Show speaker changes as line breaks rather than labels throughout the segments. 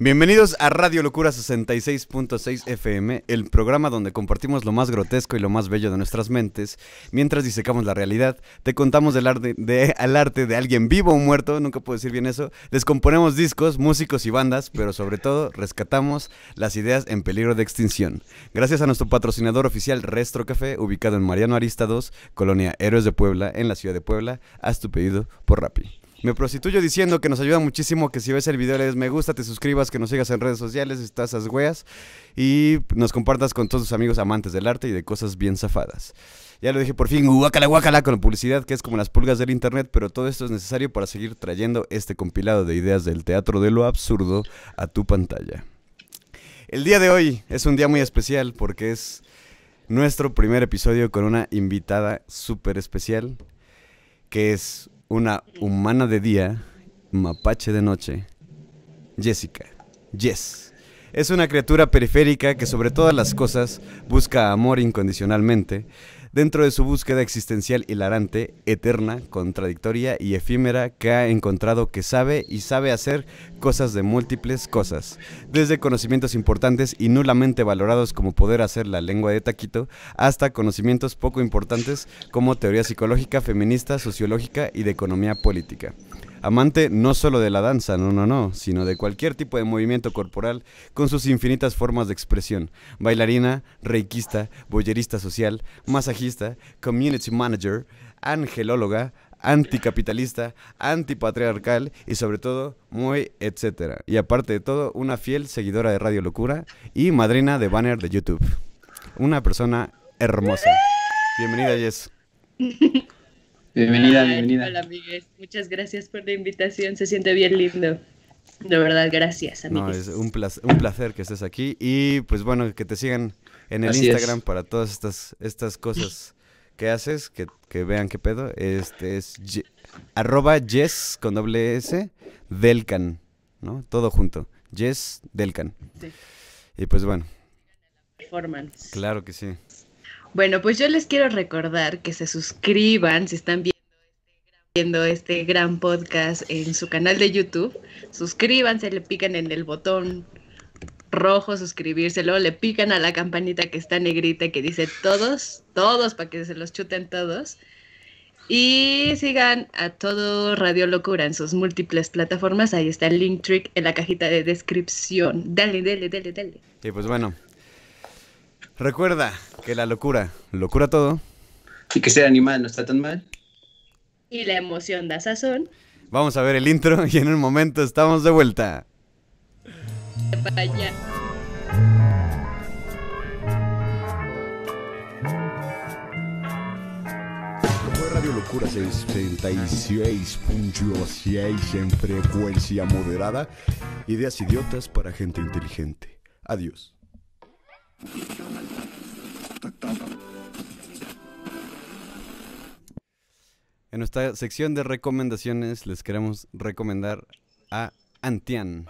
Bienvenidos a Radio Locura 66.6 FM, el programa donde compartimos lo más grotesco y lo más bello de nuestras mentes. Mientras disecamos la realidad, te contamos del arte de, al arte de alguien vivo o muerto, nunca puedo decir bien eso. Descomponemos discos, músicos y bandas, pero sobre todo rescatamos las ideas en peligro de extinción. Gracias a nuestro patrocinador oficial Restro Café, ubicado en Mariano Arista 2, Colonia Héroes de Puebla, en la ciudad de Puebla, haz tu pedido por Rappi. Me prostituyo diciendo que nos ayuda muchísimo que si ves el video le des me gusta, te suscribas, que nos sigas en redes sociales, estás esas weas y nos compartas con todos tus amigos amantes del arte y de cosas bien zafadas. Ya lo dije por fin, guácala guácala con la publicidad que es como las pulgas del internet, pero todo esto es necesario para seguir trayendo este compilado de ideas del teatro de lo absurdo a tu pantalla. El día de hoy es un día muy especial porque es nuestro primer episodio con una invitada súper especial que es una humana de día, mapache de noche, Jessica. Jess. Es una criatura periférica que sobre todas las cosas busca amor incondicionalmente. Dentro de su búsqueda existencial hilarante, eterna, contradictoria y efímera que ha encontrado que sabe y sabe hacer cosas de múltiples cosas, desde conocimientos importantes y nulamente valorados como poder hacer la lengua de taquito, hasta conocimientos poco importantes como teoría psicológica, feminista, sociológica y de economía política. Amante no solo de la danza, no, no, no, sino de cualquier tipo de movimiento corporal con sus infinitas formas de expresión. Bailarina, reikista, boyerista social, masajista, community manager, angelóloga, anticapitalista, antipatriarcal y sobre todo muy etcétera. Y aparte de todo, una fiel seguidora de Radio Locura y madrina de banner de YouTube. Una persona hermosa. Bienvenida, Jess.
Bienvenida, bienvenida.
Hola, amigues. Muchas gracias por la invitación. Se siente bien lindo. De verdad, gracias,
No,
amigues.
es un placer, un placer que estés aquí y pues bueno, que te sigan en el
Así es.
Instagram para todas estas, estas cosas que haces, que, que vean qué pedo. Este es ye- arroba Jess con doble S Delcan, ¿no? Todo junto. Jess Delcan.
Sí.
Y pues bueno,
Performance.
claro que sí.
Bueno, pues yo les quiero recordar que se suscriban si están viendo viendo este gran podcast en su canal de YouTube. Suscríbanse, le pican en el botón rojo suscribirse, luego le pican a la campanita que está negrita que dice todos, todos, para que se los chuten todos. Y sigan a todo Radio Locura en sus múltiples plataformas. Ahí está el link trick en la cajita de descripción. Dale, dale, dale, dale.
Y pues bueno, recuerda que la locura, locura todo.
Y que ser animal no está tan mal.
Y la emoción da sazón.
Vamos a ver el intro y en un momento estamos de vuelta.
Vaya.
Fue Radio Locura 66.6 en frecuencia moderada. Ideas idiotas para gente inteligente. Adiós.
En nuestra sección de recomendaciones les queremos recomendar a Antian,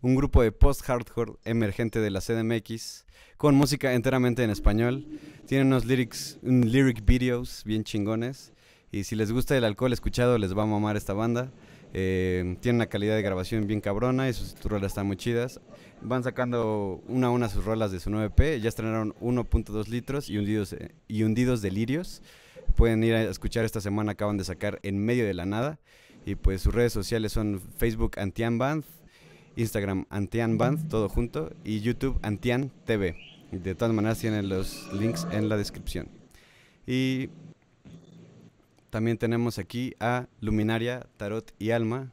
un grupo de post-hardcore emergente de la CDMX con música enteramente en español. Tienen unos lyrics, un lyric videos bien chingones y si les gusta el alcohol escuchado les va a mamar esta banda. Eh, tiene una calidad de grabación bien cabrona y sus rolas están muy chidas. Van sacando una a una sus rolas de su 9P. Ya estrenaron 1.2 litros y hundidos, eh, y hundidos delirios. Pueden ir a escuchar esta semana, acaban de sacar En medio de la nada. Y pues sus redes sociales son Facebook Antian Band, Instagram Antian Band, todo junto, y YouTube Antian TV. De todas maneras tienen los links en la descripción. Y también tenemos aquí a Luminaria, Tarot y Alma,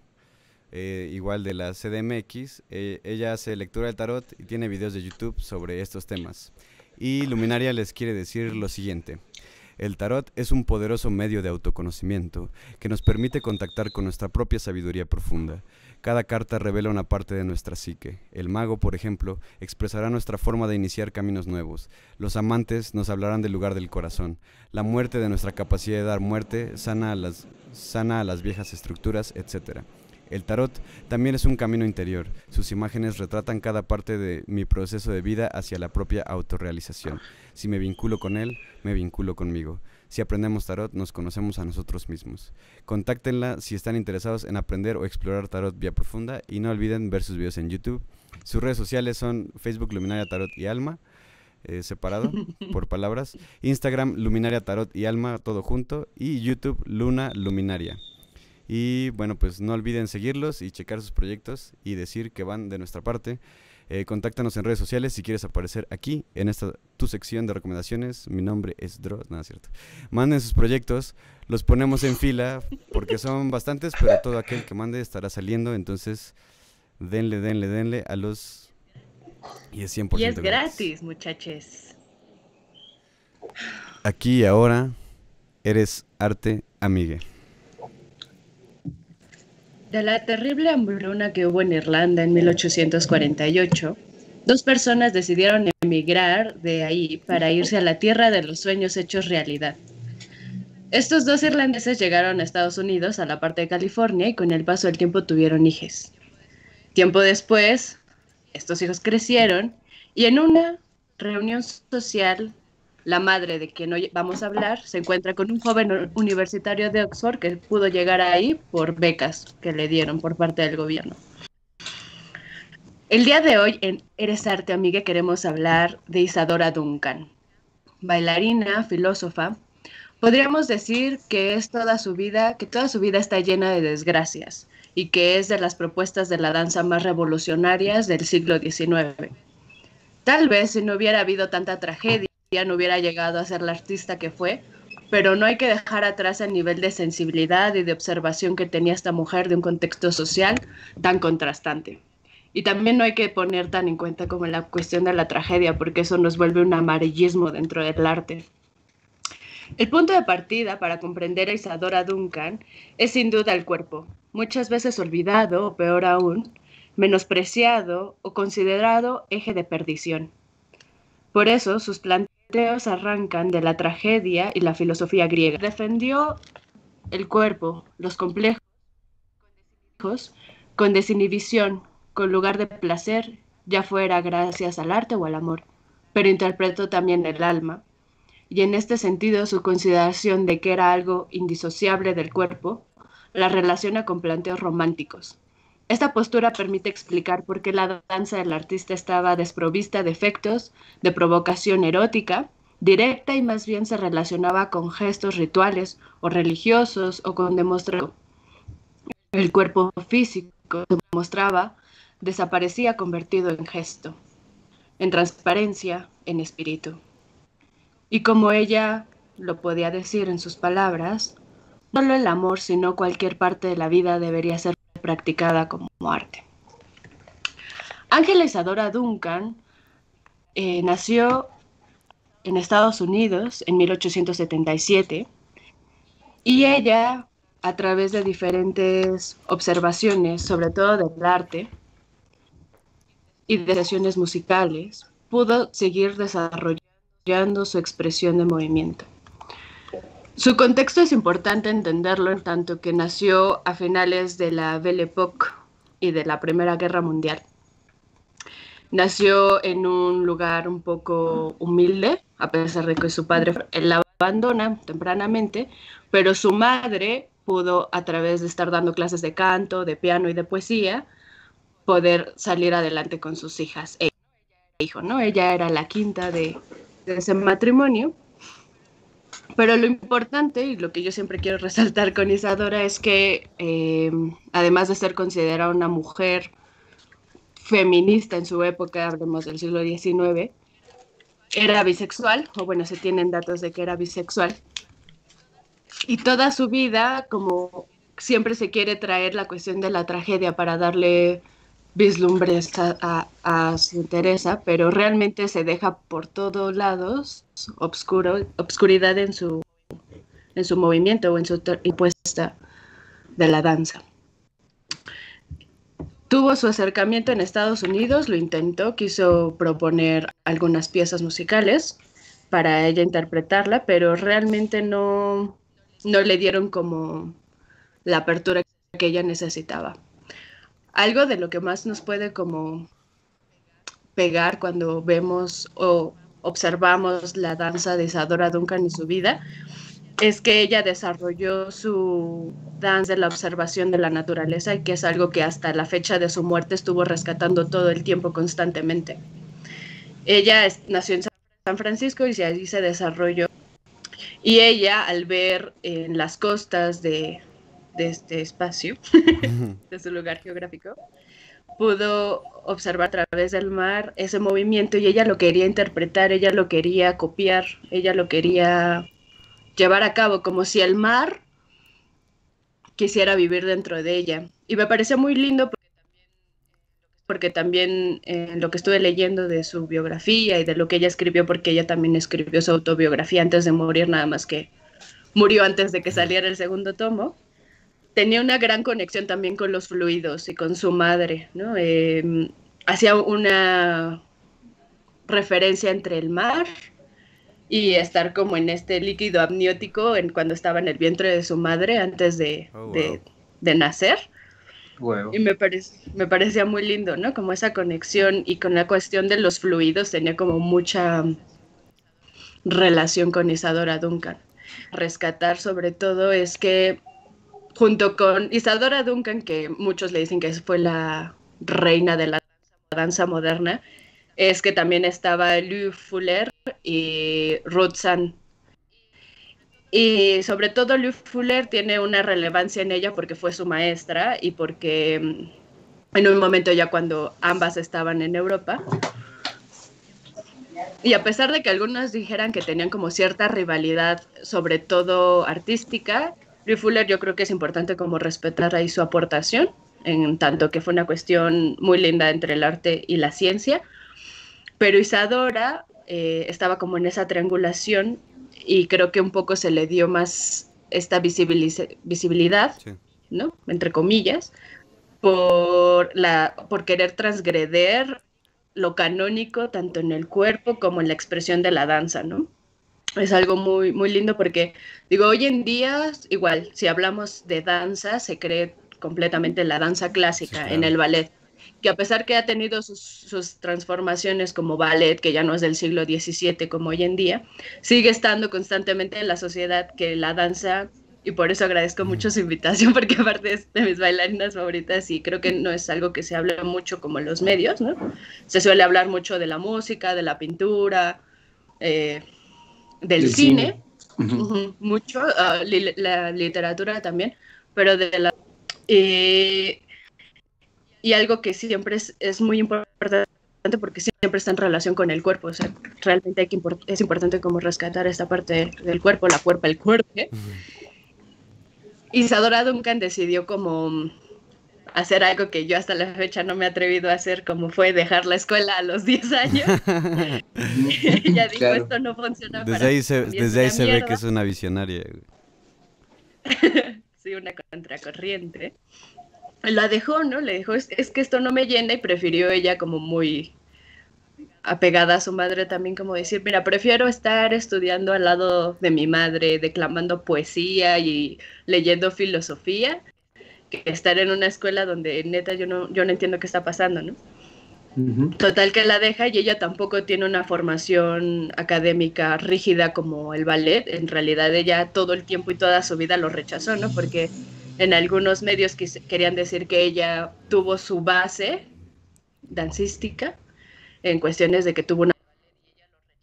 eh, igual de la CDMX. Eh, ella hace lectura del tarot y tiene videos de YouTube sobre estos temas. Y Luminaria les quiere decir lo siguiente. El tarot es un poderoso medio de autoconocimiento que nos permite contactar con nuestra propia sabiduría profunda. Cada carta revela una parte de nuestra psique. El mago, por ejemplo, expresará nuestra forma de iniciar caminos nuevos. Los amantes nos hablarán del lugar del corazón. La muerte de nuestra capacidad de dar muerte sana a las, sana a las viejas estructuras, etc. El tarot también es un camino interior. Sus imágenes retratan cada parte de mi proceso de vida hacia la propia autorrealización. Si me vinculo con él, me vinculo conmigo. Si aprendemos tarot, nos conocemos a nosotros mismos. Contáctenla si están interesados en aprender o explorar tarot vía profunda y no olviden ver sus videos en YouTube Sus redes sociales son Facebook Luminaria Tarot y Alma, eh, separado por palabras. Instagram Luminaria Tarot y Alma, todo junto. Y YouTube Luna Luminaria. Y bueno, pues no olviden seguirlos y checar sus proyectos y decir que van de nuestra parte. Eh, contáctanos en redes sociales si quieres aparecer aquí en esta tu sección de recomendaciones. Mi nombre es Dross, nada cierto. Manden sus proyectos, los ponemos en fila porque son bastantes, pero todo aquel que mande estará saliendo. Entonces, denle, denle, denle a los.
Y es 100% Y es gratis, muchachos.
Aquí y ahora eres arte amigue.
De la terrible hambruna que hubo en Irlanda en 1848, dos personas decidieron emigrar de ahí para irse a la tierra de los sueños hechos realidad. Estos dos irlandeses llegaron a Estados Unidos, a la parte de California, y con el paso del tiempo tuvieron hijos. Tiempo después, estos hijos crecieron y en una reunión social la madre de quien hoy vamos a hablar se encuentra con un joven universitario de Oxford que pudo llegar ahí por becas que le dieron por parte del gobierno. El día de hoy en Eres Arte Amiga queremos hablar de Isadora Duncan, bailarina, filósofa. Podríamos decir que es toda su vida, que toda su vida está llena de desgracias y que es de las propuestas de la danza más revolucionarias del siglo XIX. Tal vez si no hubiera habido tanta tragedia, ya no hubiera llegado a ser la artista que fue, pero no hay que dejar atrás el nivel de sensibilidad y de observación que tenía esta mujer de un contexto social tan contrastante. Y también no hay que poner tan en cuenta como la cuestión de la tragedia, porque eso nos vuelve un amarillismo dentro del arte. El punto de partida para comprender a Isadora Duncan es sin duda el cuerpo, muchas veces olvidado o peor aún, menospreciado o considerado eje de perdición. Por eso sus planteos arrancan de la tragedia y la filosofía griega. Defendió el cuerpo, los complejos, con desinhibición, con lugar de placer, ya fuera gracias al arte o al amor, pero interpretó también el alma. Y en este sentido, su consideración de que era algo indisociable del cuerpo la relaciona con planteos románticos. Esta postura permite explicar por qué la danza del artista estaba desprovista de efectos de provocación erótica, directa y más bien se relacionaba con gestos rituales o religiosos o con demostrar el cuerpo físico se mostraba desaparecía convertido en gesto, en transparencia, en espíritu. Y como ella lo podía decir en sus palabras, no solo el amor, sino cualquier parte de la vida debería ser practicada como arte. Ángela Isadora Duncan eh, nació en Estados Unidos en 1877 y ella, a través de diferentes observaciones, sobre todo del arte y de sesiones musicales, pudo seguir desarrollando su expresión de movimiento. Su contexto es importante entenderlo en tanto que nació a finales de la Belle Époque y de la Primera Guerra Mundial. Nació en un lugar un poco humilde, a pesar de que su padre la abandona tempranamente, pero su madre pudo, a través de estar dando clases de canto, de piano y de poesía, poder salir adelante con sus hijas e hijo, ¿no? Ella era la quinta de ese matrimonio pero lo importante y lo que yo siempre quiero resaltar con Isadora es que eh, además de ser considerada una mujer feminista en su época, hablemos del siglo XIX, era bisexual, o bueno, se tienen datos de que era bisexual. Y toda su vida, como siempre se quiere traer la cuestión de la tragedia para darle vislumbres a, su interés, pero realmente se deja por todos lados obscuro, obscuridad en su, en su movimiento o en su impuesta de la danza. Tuvo su acercamiento en Estados Unidos, lo intentó, quiso proponer algunas piezas musicales para ella interpretarla, pero realmente no, no le dieron como la apertura que ella necesitaba algo de lo que más nos puede como pegar cuando vemos o observamos la danza de Isadora Duncan y su vida es que ella desarrolló su dance de la observación de la naturaleza y que es algo que hasta la fecha de su muerte estuvo rescatando todo el tiempo constantemente. Ella nació en San Francisco y ahí se desarrolló. Y ella, al ver en las costas de, de este espacio, de su lugar geográfico, pudo observar a través del mar ese movimiento y ella lo quería interpretar, ella lo quería copiar, ella lo quería llevar a cabo, como si el mar quisiera vivir dentro de ella. Y me pareció muy lindo porque también eh, lo que estuve leyendo de su biografía y de lo que ella escribió, porque ella también escribió su autobiografía antes de morir, nada más que murió antes de que saliera el segundo tomo, tenía una gran conexión también con los fluidos y con su madre, ¿no? Em, hacía una referencia entre el mar y estar como en este líquido amniótico en, cuando estaba en el vientre de su madre antes de,
Oh,
de,
wow.
de nacer. Y me, parec- me parecía muy lindo, ¿no? Como esa conexión y con la cuestión de los fluidos tenía como mucha relación con Isadora Duncan. Rescatar sobre todo es que junto con Isadora Duncan, que muchos le dicen que fue la reina de la danza moderna, es que también estaba Lou Fuller y Ruth. Y sobre todo Lou Fuller tiene una relevancia en ella porque fue su maestra y porque mm, en un momento ya cuando ambas estaban en Europa. Y a pesar de que algunos dijeran que tenían como cierta rivalidad, sobre todo artística, Lou Fuller yo creo que es importante como respetar ahí su aportación, en tanto que fue una cuestión muy linda entre el arte y la ciencia. Pero Isadora eh, estaba como en esa triangulación y creo que un poco se le dio más esta visibilidad,
Sí.
¿no? Entre comillas, por, la, por querer transgreder lo canónico tanto en el cuerpo como en la expresión de la danza, ¿no? Es algo muy, muy lindo porque, digo, hoy en día, igual, si hablamos de danza, se cree completamente la danza clásica
Sí, claro.
en el ballet, que a pesar que ha tenido sus, sus transformaciones como ballet, que ya no es del siglo XVII como hoy en día, sigue estando constantemente en la sociedad que la danza, y por eso agradezco mucho su invitación, porque aparte es de mis bailarinas favoritas y creo que no es algo que se habla mucho como en los medios, ¿no? Se suele hablar mucho de la música, de la pintura, eh, del,
Del
cine, mucho, ah, li- la literatura también, pero de la... eh, y algo que siempre es, es muy importante porque siempre está en relación con el cuerpo, o sea, realmente hay que import- es importante como rescatar esta parte del cuerpo, la cuerpa, el cuerpo. Isadora Duncan decidió como hacer algo que yo hasta la fecha no me he atrevido a hacer, como fue dejar la escuela a los 10 años. Ella dijo,
Claro.
esto no funciona para
Desde ahí se, desde ahí se ve
mierda".
que es una visionaria.
sí, una contracorriente. La dejó, ¿no? Le dijo, es, es que esto no me llena y prefirió ella como muy apegada a su madre también como decir, mira, prefiero estar estudiando al lado de mi madre, declamando poesía y leyendo filosofía, que estar en una escuela donde neta yo no, yo no entiendo qué está pasando, ¿no? Total que la deja y ella tampoco tiene una formación académica rígida como el ballet. En realidad ella todo el tiempo y toda su vida lo rechazó, ¿no? Porque en algunos medios quis- querían decir que ella tuvo su base dancística en cuestiones de que tuvo una,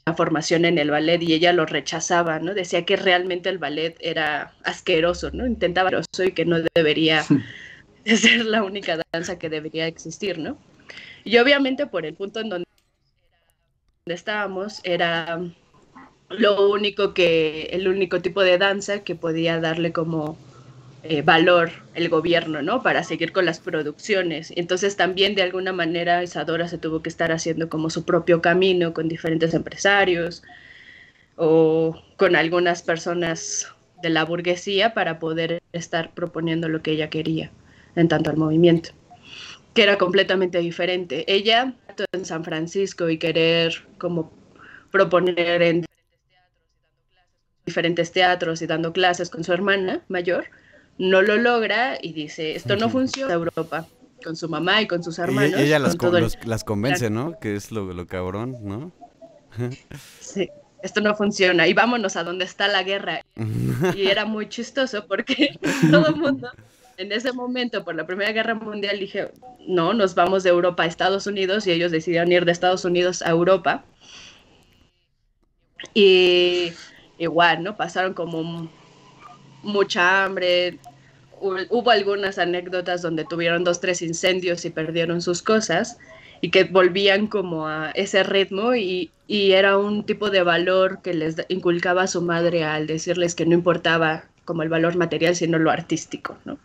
una formación en el ballet y ella lo rechazaba, ¿no? Decía que realmente el ballet era asqueroso, ¿no? Intentaba asqueroso y que no debería de ser la única danza que debería existir, ¿no? Y obviamente por el punto en donde estábamos era lo único que, el único tipo de danza que podía darle como eh, valor el gobierno, ¿no? Para seguir con las producciones. Entonces también de alguna manera Isadora se tuvo que estar haciendo como su propio camino con diferentes empresarios o con algunas personas de la burguesía para poder estar proponiendo lo que ella quería en tanto al movimiento que era completamente diferente. Ella en San Francisco y querer como proponer en diferentes teatros y dando clases con su hermana mayor, no lo logra y dice, esto no funciona en Europa, con su mamá y con sus
Y
hermanos.
ella las,
con
con-
todo el-
los- las convence, ¿no? Que es lo, lo cabrón, ¿no?
Sí, esto no funciona y vámonos a donde está la guerra. Y era muy chistoso porque todo el mundo en ese momento, por la Primera Guerra Mundial, dije, no, nos vamos de Europa a Estados Unidos y ellos decidieron ir de Estados Unidos a Europa. Y igual, ¿no? Pasaron como mucha hambre. Hubo algunas anécdotas donde tuvieron dos, tres incendios y perdieron sus cosas y que volvían como a ese ritmo y, y era un tipo de valor que les inculcaba su madre al decirles que no importaba como el valor material, sino lo artístico, ¿no?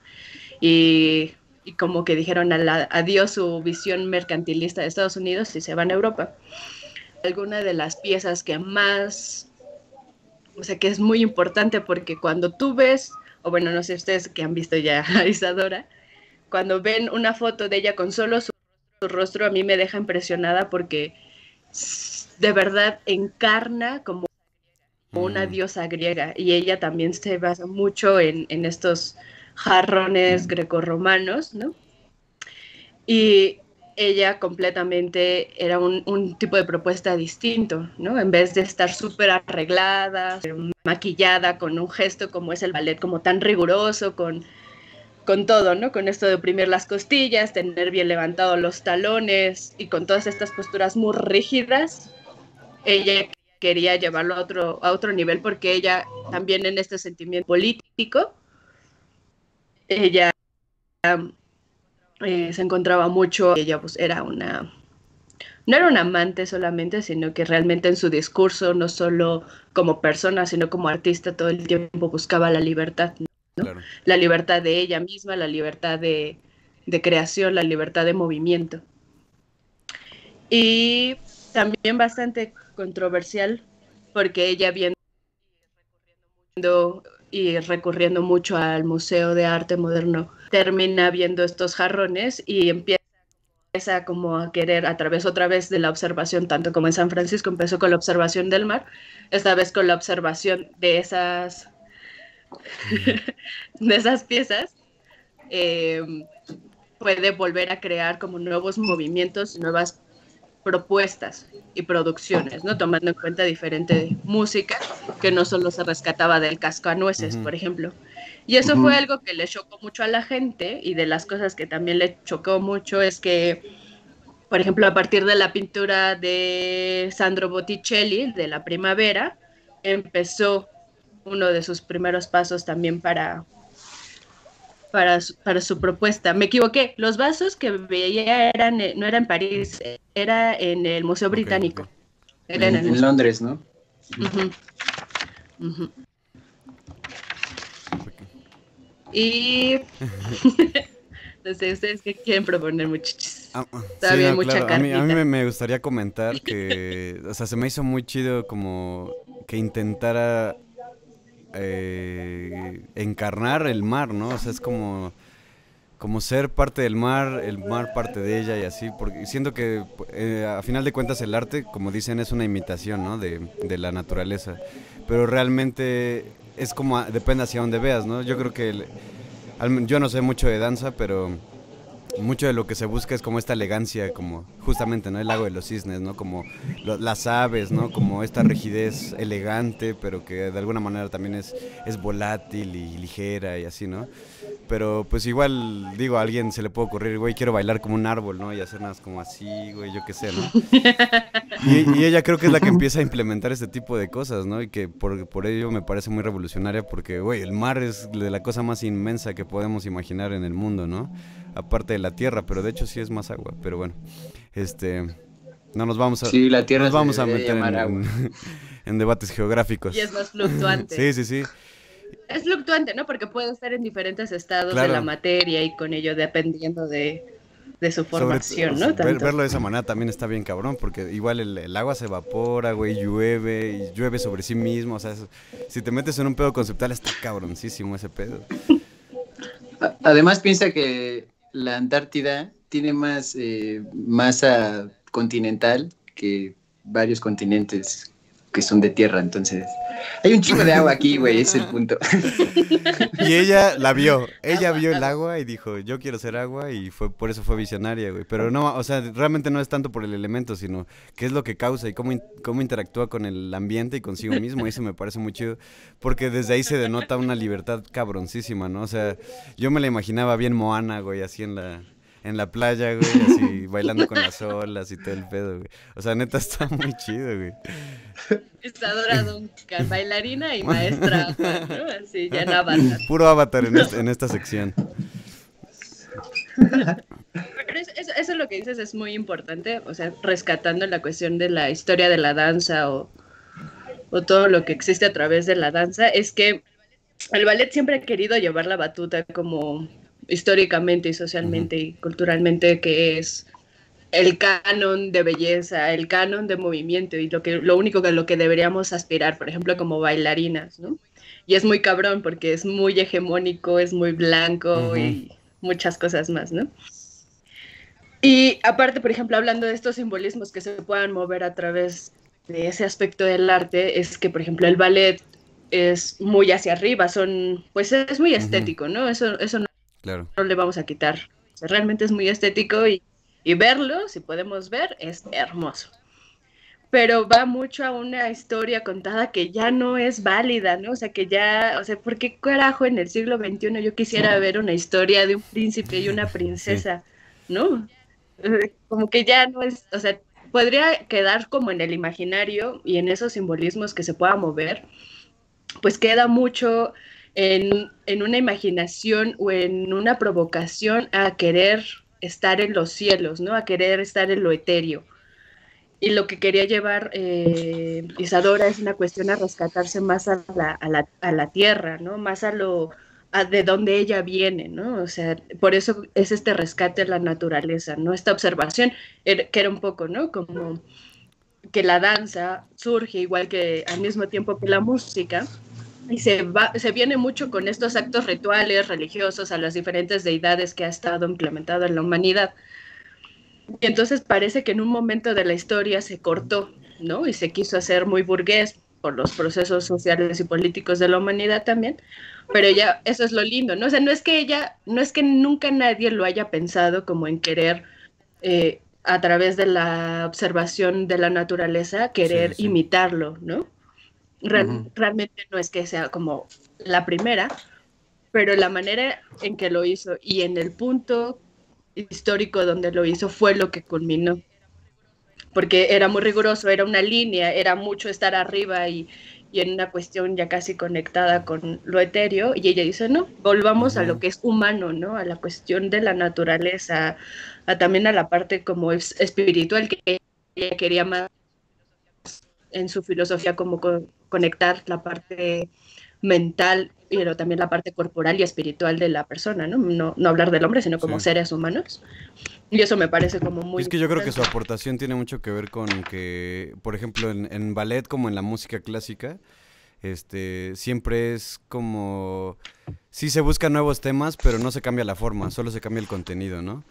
Y, y como que dijeron adiós su visión mercantilista de Estados Unidos y se van a Europa. Alguna de las piezas que más, o sea, que es muy importante porque cuando tú ves, o bueno, no sé ustedes que han visto ya a Isadora, cuando ven una foto de ella con solo su, su rostro, a mí me deja impresionada porque de verdad encarna como una
Mm.
diosa griega y ella también se basa mucho en, en estos jarrones grecorromanos, ¿no? Y ella completamente era un, tipo de propuesta distinto, ¿no? En vez de estar súper arreglada, maquillada, con un gesto como es el ballet, como tan riguroso, con, con todo, ¿no? Con esto de oprimir las costillas, tener bien levantados los talones y con todas estas posturas muy rígidas, ella quería llevarlo a otro, a otro nivel porque ella también en este sentimiento político, ella eh, se encontraba mucho, ella pues era una, no era una amante solamente, sino que realmente en su discurso, no solo como persona, sino como artista, todo el tiempo buscaba la libertad, ¿no?
Claro.
La libertad de ella misma, la libertad de, de creación, la libertad de movimiento. Y también bastante controversial porque ella viendo y recurriendo mucho al Museo de Arte Moderno, termina viendo estos jarrones y empieza como a querer a través otra vez de la observación, tanto como en San Francisco empezó con la observación del mar, esta vez con la observación de esas, de esas piezas, eh, puede volver a crear como nuevos movimientos, nuevas propuestas y producciones, ¿no? Tomando en cuenta diferente música que no solo se rescataba del cascanueces,
Ujú.
por ejemplo. Y eso fue algo que le chocó mucho a la gente y de las cosas que también le chocó mucho es que, por ejemplo, a partir de la pintura de Sandro Botticelli, de la primavera, empezó uno de sus primeros pasos también para, para, su, para su propuesta. Me equivoqué, los vasos que veía eran, eh, no eran en París, era en el Museo Británico. Era
En,
en el
en
museo.
Londres, ¿no?
Ujú. Ujú. Y no sé, ustedes qué quieren proponer, muchachos.
Ah,
Todavía hay mucha
A mí, a mí me gustaría comentar que, o sea, se me hizo muy chido como que intentara eh, encarnar el mar, ¿no? O sea, es como, como ser parte del mar, el mar parte de ella y así, porque siento que eh, a final de cuentas el arte, como dicen, es una imitación, ¿no? De, de la naturaleza, pero realmente es como, a- depende hacia dónde veas, ¿no? Yo creo que, el- yo no sé mucho de danza, pero mucho de lo que se busca es como esta elegancia, como justamente, ¿no? El lago de los cisnes, ¿no? Como lo- las aves, ¿no? Como esta rigidez elegante, pero que de alguna manera también es, es volátil y ligera y así, ¿no? Pero pues igual, digo, a alguien se le puede ocurrir, güey, quiero bailar como un árbol, ¿no? Y hacer nada como así, güey, yo qué sé, ¿no? Y, y ella creo que es la que empieza a implementar este tipo de cosas, ¿no? Y que por, por ello me parece muy revolucionaria porque, güey, el mar es de la cosa más inmensa que podemos imaginar en el mundo, ¿no? Aparte de la tierra, pero de hecho sí es más agua. Pero bueno, este... No nos vamos a,
Sí, la Tierra
nos vamos a meter en- en debates geográficos.
Y es más fluctuante.
Sí, sí, sí.
Es fluctuante, ¿no? Porque puede estar en diferentes estados
Claro.
de la materia y con ello dependiendo de, de su formación, ¿no?
ver-
Tanto.
verlo de esa manera también está bien cabrón, porque igual el, el agua se evapora, güey, llueve, y llueve sobre sí mismo, o sea, eso- si te metes en un pedo conceptual está cabroncísimo ese pedo.
Además piensa que la Antártida tiene más eh, masa continental que varios continentes que son de tierra, entonces hay un chingo de agua aquí, güey, es el punto.
Y ella la vio, ella vio el agua y dijo, yo quiero ser agua y fue por eso fue visionaria, güey. Pero no, o sea, realmente no es tanto por el elemento, sino qué es lo que causa y cómo, cómo interactúa con el ambiente y consigo mismo. Eso me parece muy chido, porque desde ahí se denota una libertad cabroncísima, ¿no? O sea, yo me la imaginaba bien Moana, güey, así en la... En la playa, güey, así bailando con las olas y todo el pedo, güey. O sea, neta está muy chido, güey.
Isadora Duncan, bailarina y maestra, ¿no? Así, ya en Avatar.
Puro avatar en, este- en esta sección.
Pero eso, eso- eso es lo que dices es muy importante, o sea, rescatando la cuestión de la historia de la danza o, o todo lo que existe a través de la danza, es que el ballet siempre ha querido llevar la batuta como históricamente y socialmente y culturalmente, que es el canon de belleza, el canon de movimiento y lo, que, lo único que lo que deberíamos aspirar, por ejemplo, como bailarinas, ¿no? Y es muy cabrón porque es muy hegemónico, es muy blanco
Ujú.
y muchas cosas más, ¿no? Y aparte, por ejemplo, hablando de estos simbolismos que se puedan mover a través de ese aspecto del arte, es que, por ejemplo, el ballet es muy hacia arriba, son, pues es muy estético, ¿no? Eso, eso no,
Claro.
no le vamos a quitar. O sea, realmente es muy estético y, y verlo, si podemos ver, es hermoso. Pero va mucho a una historia contada que ya no es válida, ¿no? O sea, que ya, o sea, ¿por qué carajo en el siglo XXI yo quisiera ver una historia de un príncipe y una princesa, ¿no? Eh, Como que ya no es, o sea, podría quedar como en el imaginario y en esos simbolismos que se pueda mover, pues queda mucho en, en una imaginación o en una provocación a querer estar en los cielos, ¿no? A querer estar en lo etéreo. Y lo que quería llevar eh, Isadora es una cuestión a rescatarse más a la, a la, a la tierra, ¿no? Más a lo a de dónde ella viene, ¿no? O sea, por eso es este rescate a la naturaleza, ¿no? Esta observación, er- que era un poco, ¿no? Como que la danza surge igual que al mismo tiempo que la música, y se, va, se viene mucho con estos actos rituales religiosos a las diferentes deidades que ha estado implementado en la humanidad. Y entonces parece que en un momento de la historia se cortó, ¿no? Y se quiso hacer muy burgués por los procesos sociales y políticos de la humanidad también. Pero ya, eso es lo lindo, ¿no? O sea, no es que ella, no es que nunca nadie lo haya pensado como en querer, eh, a través de la observación de la naturaleza, querer
sí.
imitarlo, ¿no? Real-. Realmente no es que sea como la primera, pero la manera en que lo hizo y en el punto histórico donde lo hizo fue lo que culminó. Porque era muy riguroso, era una línea, era mucho estar arriba y, y en una cuestión ya casi conectada con lo etéreo. Y ella dice, no, volvamos a lo que es humano, ¿no? A la cuestión de la naturaleza, a también a la parte como es- espiritual que ella quería más en su filosofía como co- conectar la parte mental, pero también la parte corporal y espiritual de la persona, ¿no? No, no hablar del hombre, sino como
Sí.
seres humanos. Y eso me parece como muy...
es que yo creo que su aportación tiene mucho que ver con que, por ejemplo, en, en ballet como en la música clásica, este, siempre es como, sí se buscan nuevos temas, pero no se cambia la forma, solo se cambia el contenido, ¿no?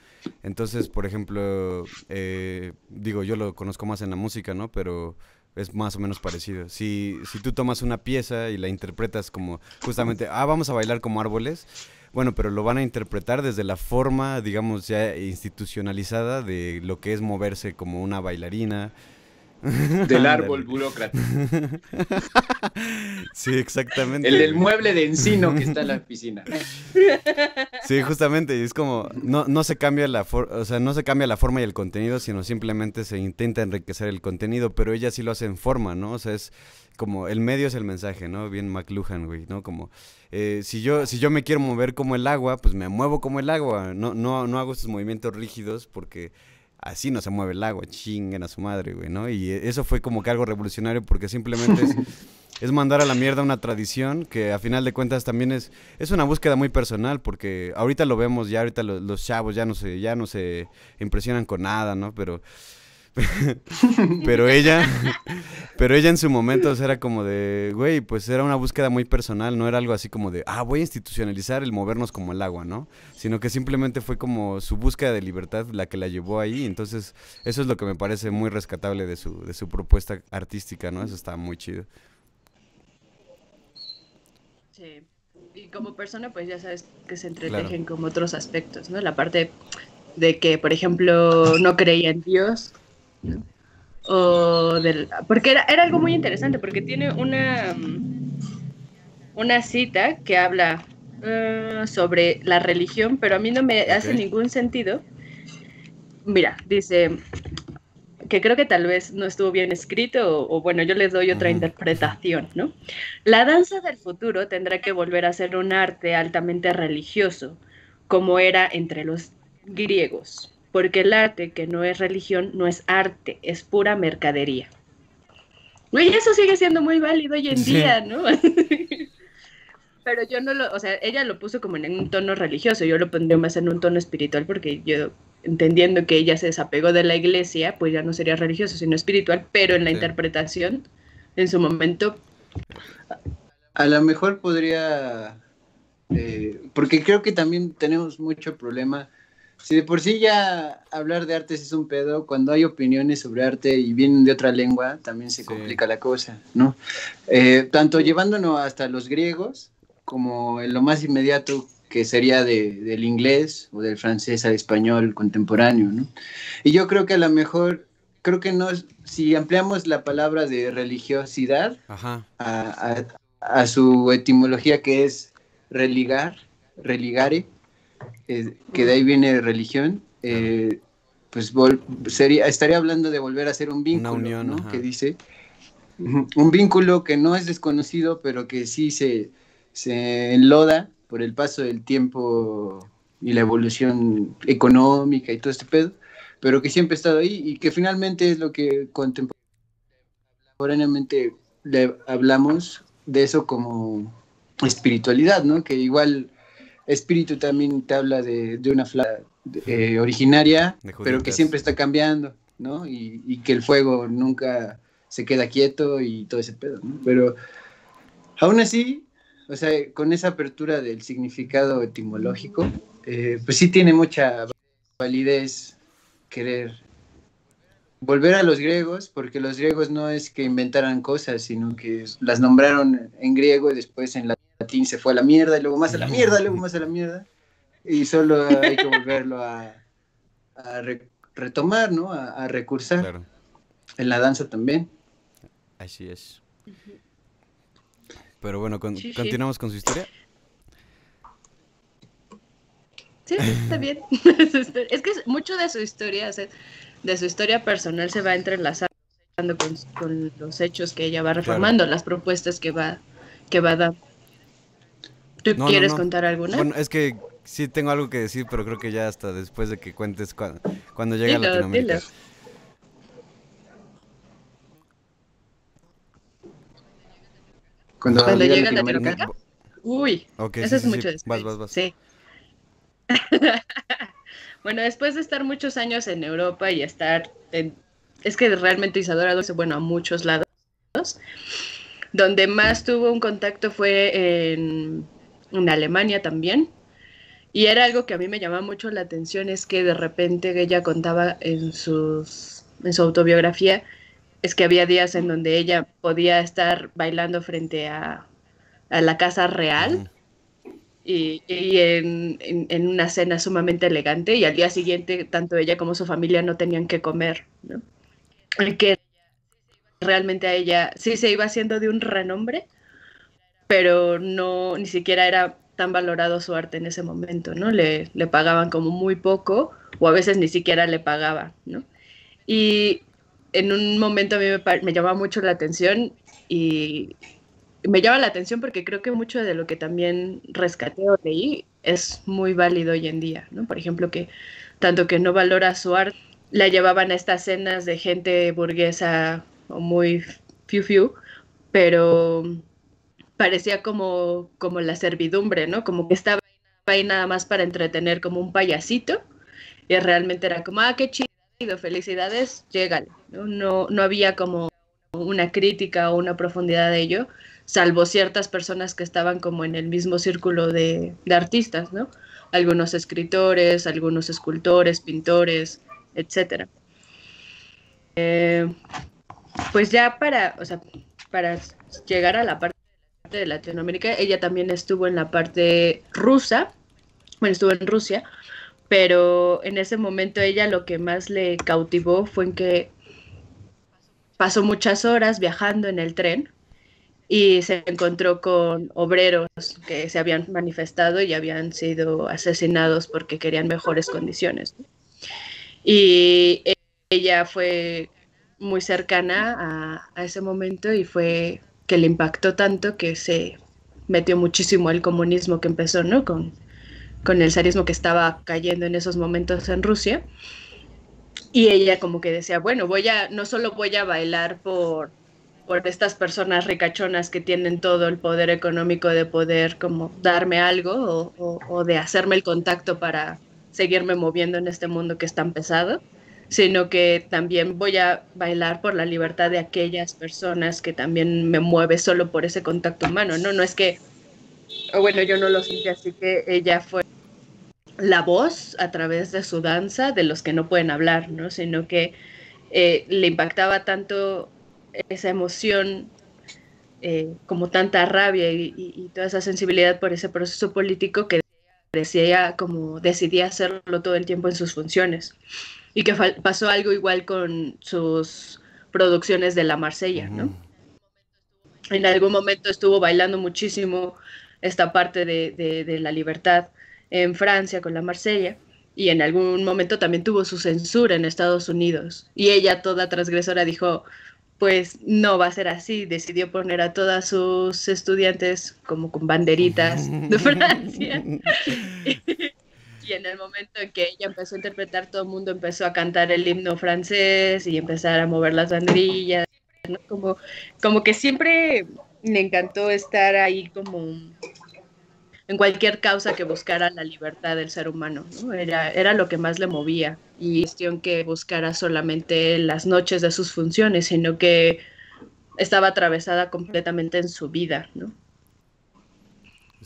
Entonces, por ejemplo, eh, digo, yo lo conozco más en la música, ¿no? Pero es más o menos parecido. Si, si tú tomas una pieza y la interpretas como justamente, ah, vamos a bailar como árboles, bueno, pero lo van a interpretar desde la forma, digamos, ya institucionalizada de lo que es moverse como una bailarina.
Del árbol burócrata.
Sí, exactamente.
El del mueble de encino que está en la piscina.
Sí, justamente, y es como, no, no se cambia la for- o sea, no se cambia la forma y el contenido, sino simplemente se intenta enriquecer el contenido, pero ella sí lo hace en forma, ¿no? O sea, es como, el medio es el mensaje, ¿no? Bien McLuhan, güey, ¿no? Como, eh, si yo, si yo me quiero mover como el agua, pues me muevo como el agua, no, no, no hago estos movimientos rígidos porque así no se mueve el agua, chinguen a su madre, güey, ¿no? Y eso fue como que algo revolucionario porque simplemente es, es mandar a la mierda una tradición que a final de cuentas también es, es una búsqueda muy personal porque ahorita lo vemos, ya ahorita lo- los chavos ya no se, ya no se impresionan con nada, ¿no? Pero, pero ella, pero ella en su momento era como de, güey, pues era una búsqueda muy personal, no era algo así como de, ah, voy a institucionalizar el movernos como el agua, ¿no? Sino que simplemente fue como su búsqueda de libertad la que la llevó ahí, entonces eso es lo que me parece muy rescatable de su, de su propuesta artística, ¿no? Eso está muy chido.
Sí. Y como persona, pues ya sabes que se entretejen como otros aspectos, ¿no? La parte de que, por ejemplo, no creía en Dios, o del, porque era, era, algo muy interesante, porque tiene una, una cita que habla uh, sobre la religión, pero a mí no me hace ningún sentido. Mira, dice que creo que tal vez no estuvo bien escrito, o, o bueno, yo le doy otra interpretación, ¿no? La danza del futuro tendrá que volver a ser un arte altamente religioso, como era entre los griegos porque el arte que no es religión no es arte, es pura mercadería. Y eso sigue siendo muy válido hoy en día, ¿no? Pero yo no lo, o sea, ella lo puso como en un tono religioso, yo lo pondría más en un tono espiritual porque yo, entendiendo que ella se desapegó de la iglesia, pues ya no sería religioso, sino espiritual, pero en la interpretación, en su momento...
A lo mejor podría, eh, porque creo que también tenemos mucho problema si de por sí ya hablar de artes es un pedo, cuando hay opiniones sobre arte y vienen de otra lengua, también se complica la cosa, ¿no? Eh, tanto llevándonos hasta los griegos, como en lo más inmediato que sería de, del inglés o del francés al español contemporáneo, ¿no? Y yo creo que a lo mejor, creo que no, si ampliamos la palabra de religiosidad A, a, a su etimología que es religar, religare, eh, que de ahí viene religión, eh, pues sería, estaría hablando de volver a ser un vínculo, unión, ¿no? Que dice, un vínculo que no es desconocido, pero que sí se, se enloda por el paso del tiempo y la evolución económica y todo este pedo, pero que siempre ha estado ahí y que finalmente es lo que contemporáneamente le hablamos de eso como espiritualidad, ¿no? Que igual espíritu también te habla de, una flor eh, originaria, pero que siempre está cambiando, ¿no? Y, que el fuego nunca se queda quieto y todo ese pedo, ¿no? Pero aún así, o sea, con esa apertura del significado etimológico, eh, pues sí tiene mucha validez querer volver a los griegos, porque los griegos no es que inventaran cosas, sino que las nombraron en griego y después en la latín se fue a la mierda, y luego más a la mierda, luego más a la mierda. Y solo hay que volverlo a, retomar, ¿no? A, recursar. En la danza también.
Así es. Pero bueno, continuamos con su historia.
Sí, está bien. es que mucho de su historia, de su historia personal se va entrelazando con, con los hechos que ella va reformando, las propuestas que va, que va dando. ¿Tú quieres contar alguna?
Bueno, es que sí tengo algo que decir, pero creo que ya hasta después de que cuentes cuando, cuando llegue a Latinoamérica.
Cuando, llega a Latinoamérica. Uy, eso es mucho después. Vas, vas, vas. Sí. bueno, después de estar muchos años en Europa y estar en... Es que realmente Isadora dice, bueno, a muchos lados. Donde más tuvo un contacto fue en en Alemania también. Y era algo que a mí me llamaba mucho la atención, es que de repente ella contaba en, sus, en su autobiografía, es que había días en donde ella podía estar bailando frente a, la casa real y, en, en, una cena sumamente elegante y al día siguiente tanto ella como su familia no tenían que comer. ¿no? Que realmente a ella sí se iba haciendo de un renombre pero no, ni siquiera era tan valorado su arte en ese momento, ¿no? Le, le pagaban como muy poco o a veces ni siquiera le pagaba, ¿no? Y en un momento a mí me, me llamaba mucho la atención y me llama la atención porque creo que mucho de lo que también rescaté o leí es muy válido hoy en día, ¿no? Por ejemplo, que tanto que no valora su arte, la llevaban a estas cenas de gente burguesa o muy fiu fiu, pero parecía como, como la servidumbre, ¿no? Como que estaba ahí nada más para entretener como un payasito y realmente era como, ah, qué chido felicidades, llégale. ¿no? No, había como una crítica o una profundidad de ello, salvo ciertas personas que estaban como en el mismo círculo de, de artistas, ¿no? Algunos escritores, algunos escultores, pintores, etcétera. Eh, pues ya para, o sea, para llegar a la parte de Latinoamérica, ella también estuvo en la parte rusa, bueno, estuvo en Rusia, pero en ese momento ella lo que más le cautivó fue en que pasó muchas horas viajando en el tren y se encontró con obreros que se habían manifestado y habían sido asesinados porque querían mejores condiciones. Y ella fue muy cercana a, a, ese momento y fue que le impactó tanto que se metió muchísimo al comunismo que empezó, ¿no? Con, con el zarismo que estaba cayendo en esos momentos en Rusia. Y ella como que decía, bueno, voy a, no solo voy a bailar por, por estas personas ricachonas que tienen todo el poder económico de poder como darme algo o, o, o de hacerme el contacto para seguirme moviendo en este mundo que es tan pesado, sino que también voy a bailar por la libertad de aquellas personas que también me mueve solo por ese contacto humano, ¿no? No es que, bueno, yo no lo sentí así que ella fue la voz a través de su danza de los que no pueden hablar, ¿no? Sino que eh, le impactaba tanto esa emoción eh, como tanta rabia y, y, y, toda esa sensibilidad por ese proceso político que decía como decidía hacerlo todo el tiempo en sus funciones y que pasó algo igual con sus producciones de la Marsella, ¿no? En algún momento estuvo bailando muchísimo esta parte de, de, de, la libertad en Francia con la Marsella y en algún momento también tuvo su censura en Estados Unidos. Y ella toda transgresora dijo pues no va a ser así, decidió poner a todas sus estudiantes como con banderitas de Francia y en el momento en que ella empezó a interpretar, todo el mundo empezó a cantar el himno francés y empezar a mover las banderillas, ¿no? como, como que siempre me encantó estar ahí como en cualquier causa que buscara la libertad del ser humano, ¿no? era, era lo que más le movía y cuestión que buscara solamente las noches de sus funciones, sino que estaba atravesada completamente en su vida, ¿no?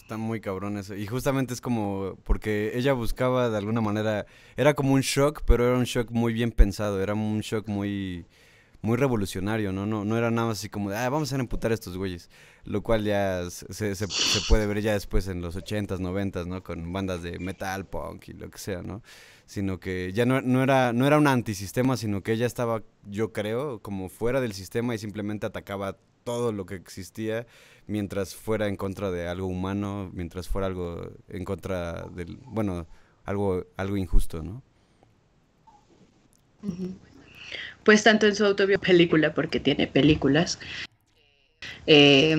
Está muy cabrón eso. Y justamente es como, porque ella buscaba de alguna manera, era como un shock, pero era un shock muy bien pensado, era un shock muy, muy revolucionario, ¿no? No, no era nada así como de, ah, vamos a emputar a estos güeyes. Lo cual ya se, se, puede ver ya después en los 80s, 90s, ¿no? Con bandas de metal, punk y lo que sea, ¿no? Sino que ya no, no, era, no era un antisistema, sino que ella estaba, yo creo, como fuera del sistema y simplemente atacaba todo lo que existía mientras fuera en contra de algo humano, mientras fuera algo en contra del, bueno, algo, algo injusto, ¿no?
Pues tanto en su autobiografía película, porque tiene películas, eh,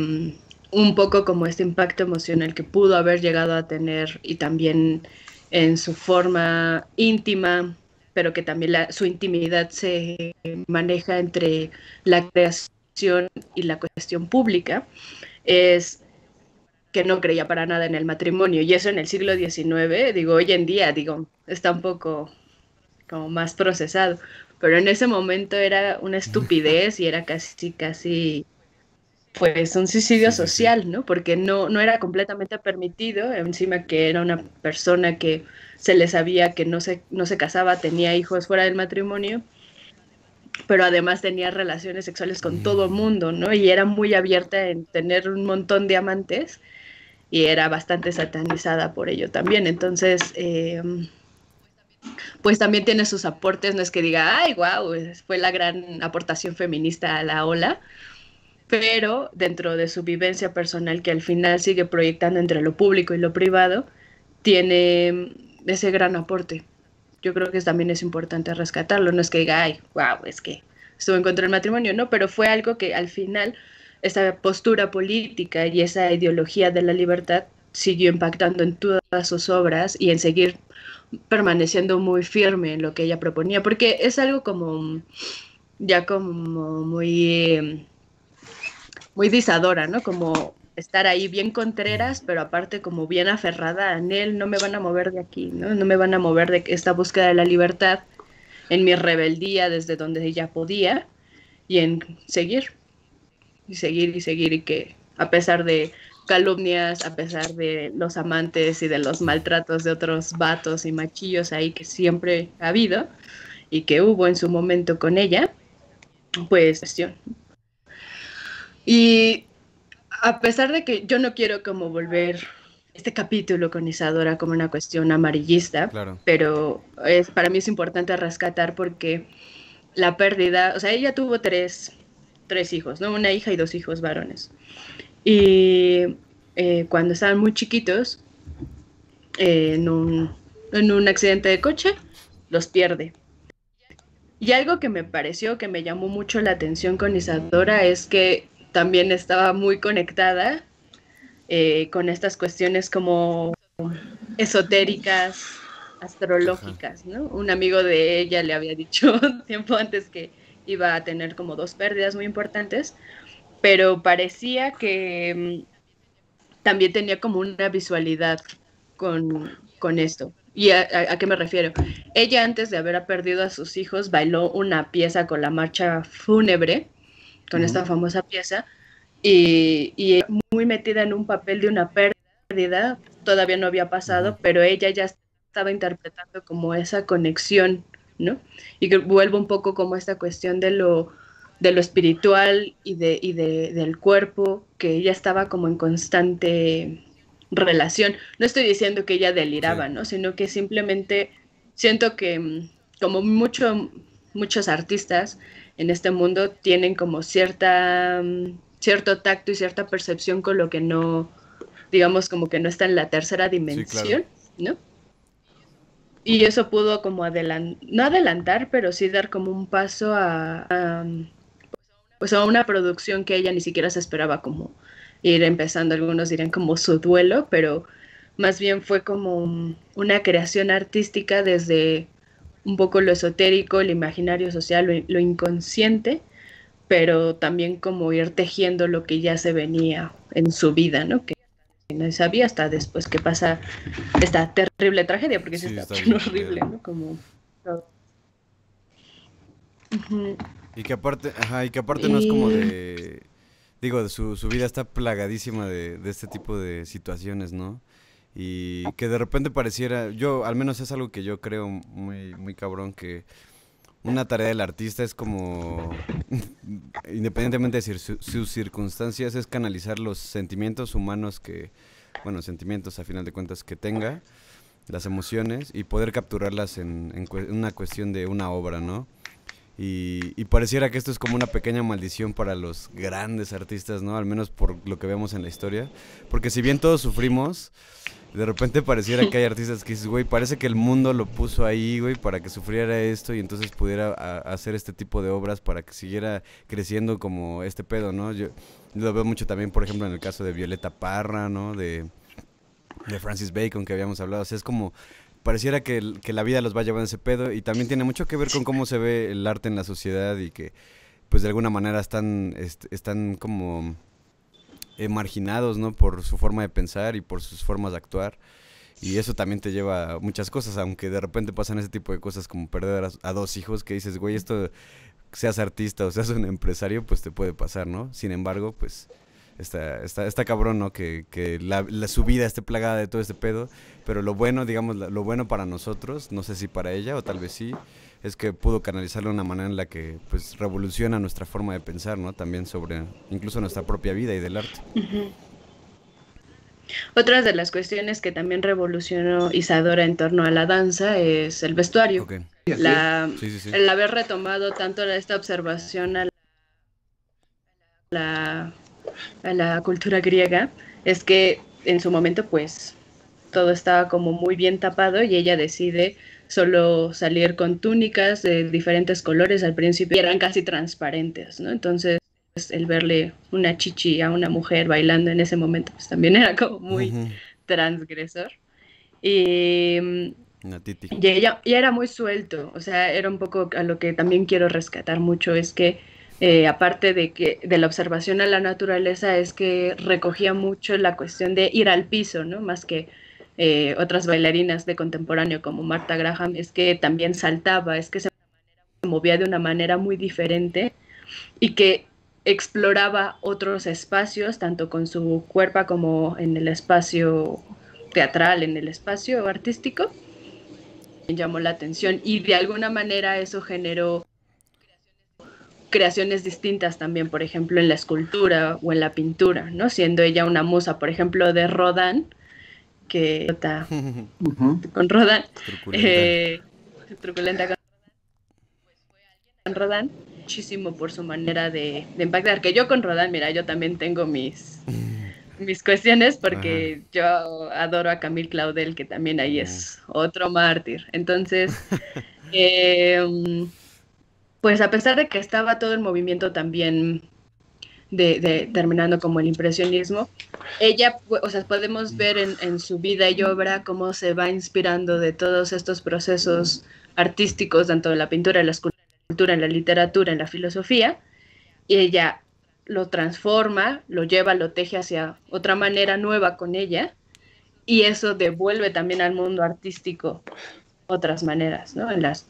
un poco como este impacto emocional que pudo haber llegado a tener y también en su forma íntima, pero que también la, su intimidad se maneja entre la creación y la cuestión pública es que no creía para nada en el matrimonio. Y eso en el siglo XIX, digo, hoy en día, digo, está un poco como más procesado. Pero en ese momento era una estupidez y era casi, casi, pues un suicidio social, ¿no? Porque no, no era completamente permitido, encima que era una persona que se le sabía que no se, no se casaba, tenía hijos fuera del matrimonio pero además tenía relaciones sexuales con todo el mundo, ¿no? Y era muy abierta en tener un montón de amantes y era bastante satanizada por ello también. Entonces, eh, pues también tiene sus aportes, no es que diga, ay, wow, fue la gran aportación feminista a la ola, pero dentro de su vivencia personal que al final sigue proyectando entre lo público y lo privado, tiene ese gran aporte yo creo que también es importante rescatarlo. No es que diga, ay, wow, es que estuvo en contra del matrimonio, no, pero fue algo que al final esa postura política y esa ideología de la libertad siguió impactando en todas sus obras y en seguir permaneciendo muy firme en lo que ella proponía, porque es algo como ya como muy muy disadora, ¿no? Como estar ahí bien contreras, pero aparte como bien aferrada a él, no me van a mover de aquí, ¿no? No me van a mover de esta búsqueda de la libertad en mi rebeldía desde donde ella podía y en seguir y seguir y seguir y que a pesar de calumnias, a pesar de los amantes y de los maltratos de otros vatos y machillos ahí que siempre ha habido y que hubo en su momento con ella, pues cuestión. Y a pesar de que yo no quiero como volver este capítulo con Isadora como una cuestión amarillista, pero es, para mí es importante rescatar porque la pérdida, o sea, ella tuvo tres, tres hijos, ¿no? Una hija y dos hijos varones. Y eh, cuando estaban muy chiquitos, eh, en, un, en un accidente de coche, los pierde. Y algo que me pareció que me llamó mucho la atención con Isadora es que también estaba muy conectada eh, con estas cuestiones como esotéricas, astrológicas, ¿no? Un amigo de ella le había dicho tiempo antes que iba a tener como dos pérdidas muy importantes, pero parecía que mm, también tenía como una visualidad con, esto. ¿Y a, qué me refiero? Ella antes de haber perdido a sus hijos bailó una pieza con la marcha fúnebre, con esta famosa pieza, y, muy metida en un papel de una pérdida, todavía no había pasado, pero ella ya estaba interpretando como esa conexión, ¿no? Y que vuelvo un poco como esta cuestión de lo, de lo espiritual y, de, y de, del cuerpo, que ella estaba como en constante relación. No estoy diciendo que ella deliraba, ¿no? Sino que simplemente siento que mm, como mucho, muchos artistas en este mundo tienen como cierta mm, cierto tacto y cierta percepción con lo que no, digamos, como que no está en la tercera dimensión, ¿no? Y eso pudo como adelantar, no adelantar, pero sí dar como un paso a, pues a una producción que ella ni siquiera se esperaba como ir empezando, algunos dirían como su duelo, pero más bien fue como una creación artística desde un poco lo esotérico, el imaginario social, lo inconsciente, pero también como ir tejiendo lo que ya se venía en su vida, ¿no? Que no sabía hasta después que pasa esta terrible tragedia, porque sí, está, horrible, ¿no? Como...
Y que aparte, ajá, y que aparte no es como de... Digo, su, su vida está plagadísima de, de este tipo de situaciones, ¿no? Y que de repente pareciera, yo, al menos es algo que yo creo muy, muy cabrón, que una tarea del artista es como, independientemente de sus circunstancias, es canalizar los sentimientos humanos que, bueno, sentimientos a final de cuentas que tenga, las emociones, y poder capturarlas en, una cuestión de una obra, ¿no? Y, y, pareciera que esto es como una pequeña maldición para los grandes artistas, ¿no? Al menos por lo que vemos en la historia. Porque si bien todos sufrimos, de repente pareciera que hay artistas que dices, güey, parece que el mundo lo puso ahí, güey, para que sufriera esto y entonces pudiera hacer este tipo de obras para que siguiera creciendo como este pedo, ¿no? Yo lo veo mucho también, por ejemplo, en el caso de Violeta Parra, ¿no? De, de Francis Bacon que habíamos hablado. O sea, es como, pareciera que, que la vida los va a llevar ese pedo y también tiene mucho que ver con cómo se ve el arte en la sociedad y que, pues de alguna manera están, están como eh, marginados, ¿no? Por su forma de pensar y por sus formas de actuar. Y eso también te lleva a muchas cosas, aunque de repente pasan ese tipo de cosas como perder a, dos hijos que dices, güey, esto, seas artista o seas un empresario, pues te puede pasar, ¿no? Sin embargo, pues está, está, está cabrón, ¿no? Que, que la, su vida esté plagada de todo este pedo, pero lo bueno, digamos, lo bueno para nosotros, no sé si para ella o tal vez sí, es que pudo canalizarlo de una manera en la que pues revoluciona nuestra forma de pensar, ¿no? También sobre incluso nuestra propia vida y del arte.
Otra de las cuestiones que también revolucionó Isadora en torno a la danza es el vestuario. La, El haber retomado tanto esta observación a la, a la cultura griega es que en su momento pues todo estaba como muy bien tapado y ella decide solo salir con túnicas de diferentes colores al principio y eran casi transparentes, ¿no? Entonces el verle una chichi a una mujer bailando en ese momento pues también era como muy transgresor. Y, y ella, era muy suelto, o sea, era un poco a lo que también quiero rescatar mucho, es que eh, aparte de que de la observación a la naturaleza, es que recogía mucho la cuestión de ir al piso, ¿no? Más que eh, otras bailarinas de contemporáneo como Marta Graham, es que también saltaba, es que se movía de una manera muy diferente y que exploraba otros espacios, tanto con su cuerpo como en el espacio teatral, en el espacio artístico. Llamó la atención y de alguna manera eso generó creaciones distintas también, por ejemplo, en la escultura o en la pintura, ¿no? Siendo ella una musa, por ejemplo, de Rodin, que está con Rodin, eh, truculenta con Rodin, muchísimo por su manera de, impactar, que yo con Rodin, mira, yo también tengo mis mis cuestiones porque yo adoro a Camille Claudel, que también ahí es otro mártir. Entonces, eh, pues a pesar de que estaba todo el movimiento también de, terminando como el impresionismo, ella, o sea, podemos ver en, su vida y obra cómo se va inspirando de todos estos procesos artísticos, tanto en la pintura, en la escultura, en la literatura, en la filosofía, y ella lo transforma, lo lleva, lo teje hacia otra manera nueva con ella, y eso devuelve también al mundo artístico otras maneras, ¿no? En, las,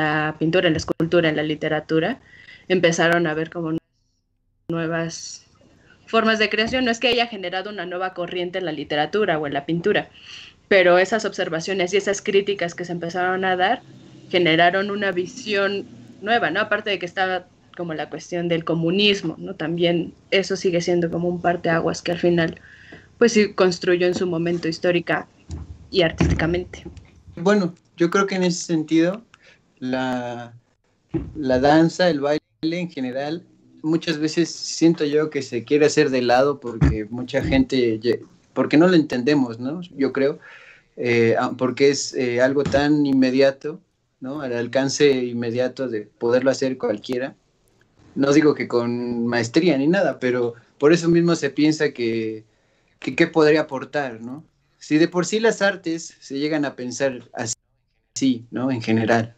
la pintura, en la escultura, en la literatura, empezaron a ver como nuevas formas de creación. No es que haya generado una nueva corriente en la literatura o en la pintura, pero esas observaciones y esas críticas que se empezaron a dar generaron una visión nueva, ¿no? Aparte de que estaba como la cuestión del comunismo, ¿no? También eso sigue siendo como un parteaguas que al final, pues sí construyó en su momento histórica y artísticamente.
Bueno, yo creo que en ese sentido la, la danza, el baile en general, muchas veces siento yo que se quiere hacer de lado porque mucha gente, porque no lo entendemos, ¿no? Yo creo, eh, porque es eh, algo tan inmediato, ¿no? Al alcance inmediato de poderlo hacer cualquiera. No digo que con maestría ni nada, pero por eso mismo se piensa que, que, podría aportar, ¿no? Si de por sí las artes se llegan a pensar así, ¿no? En general,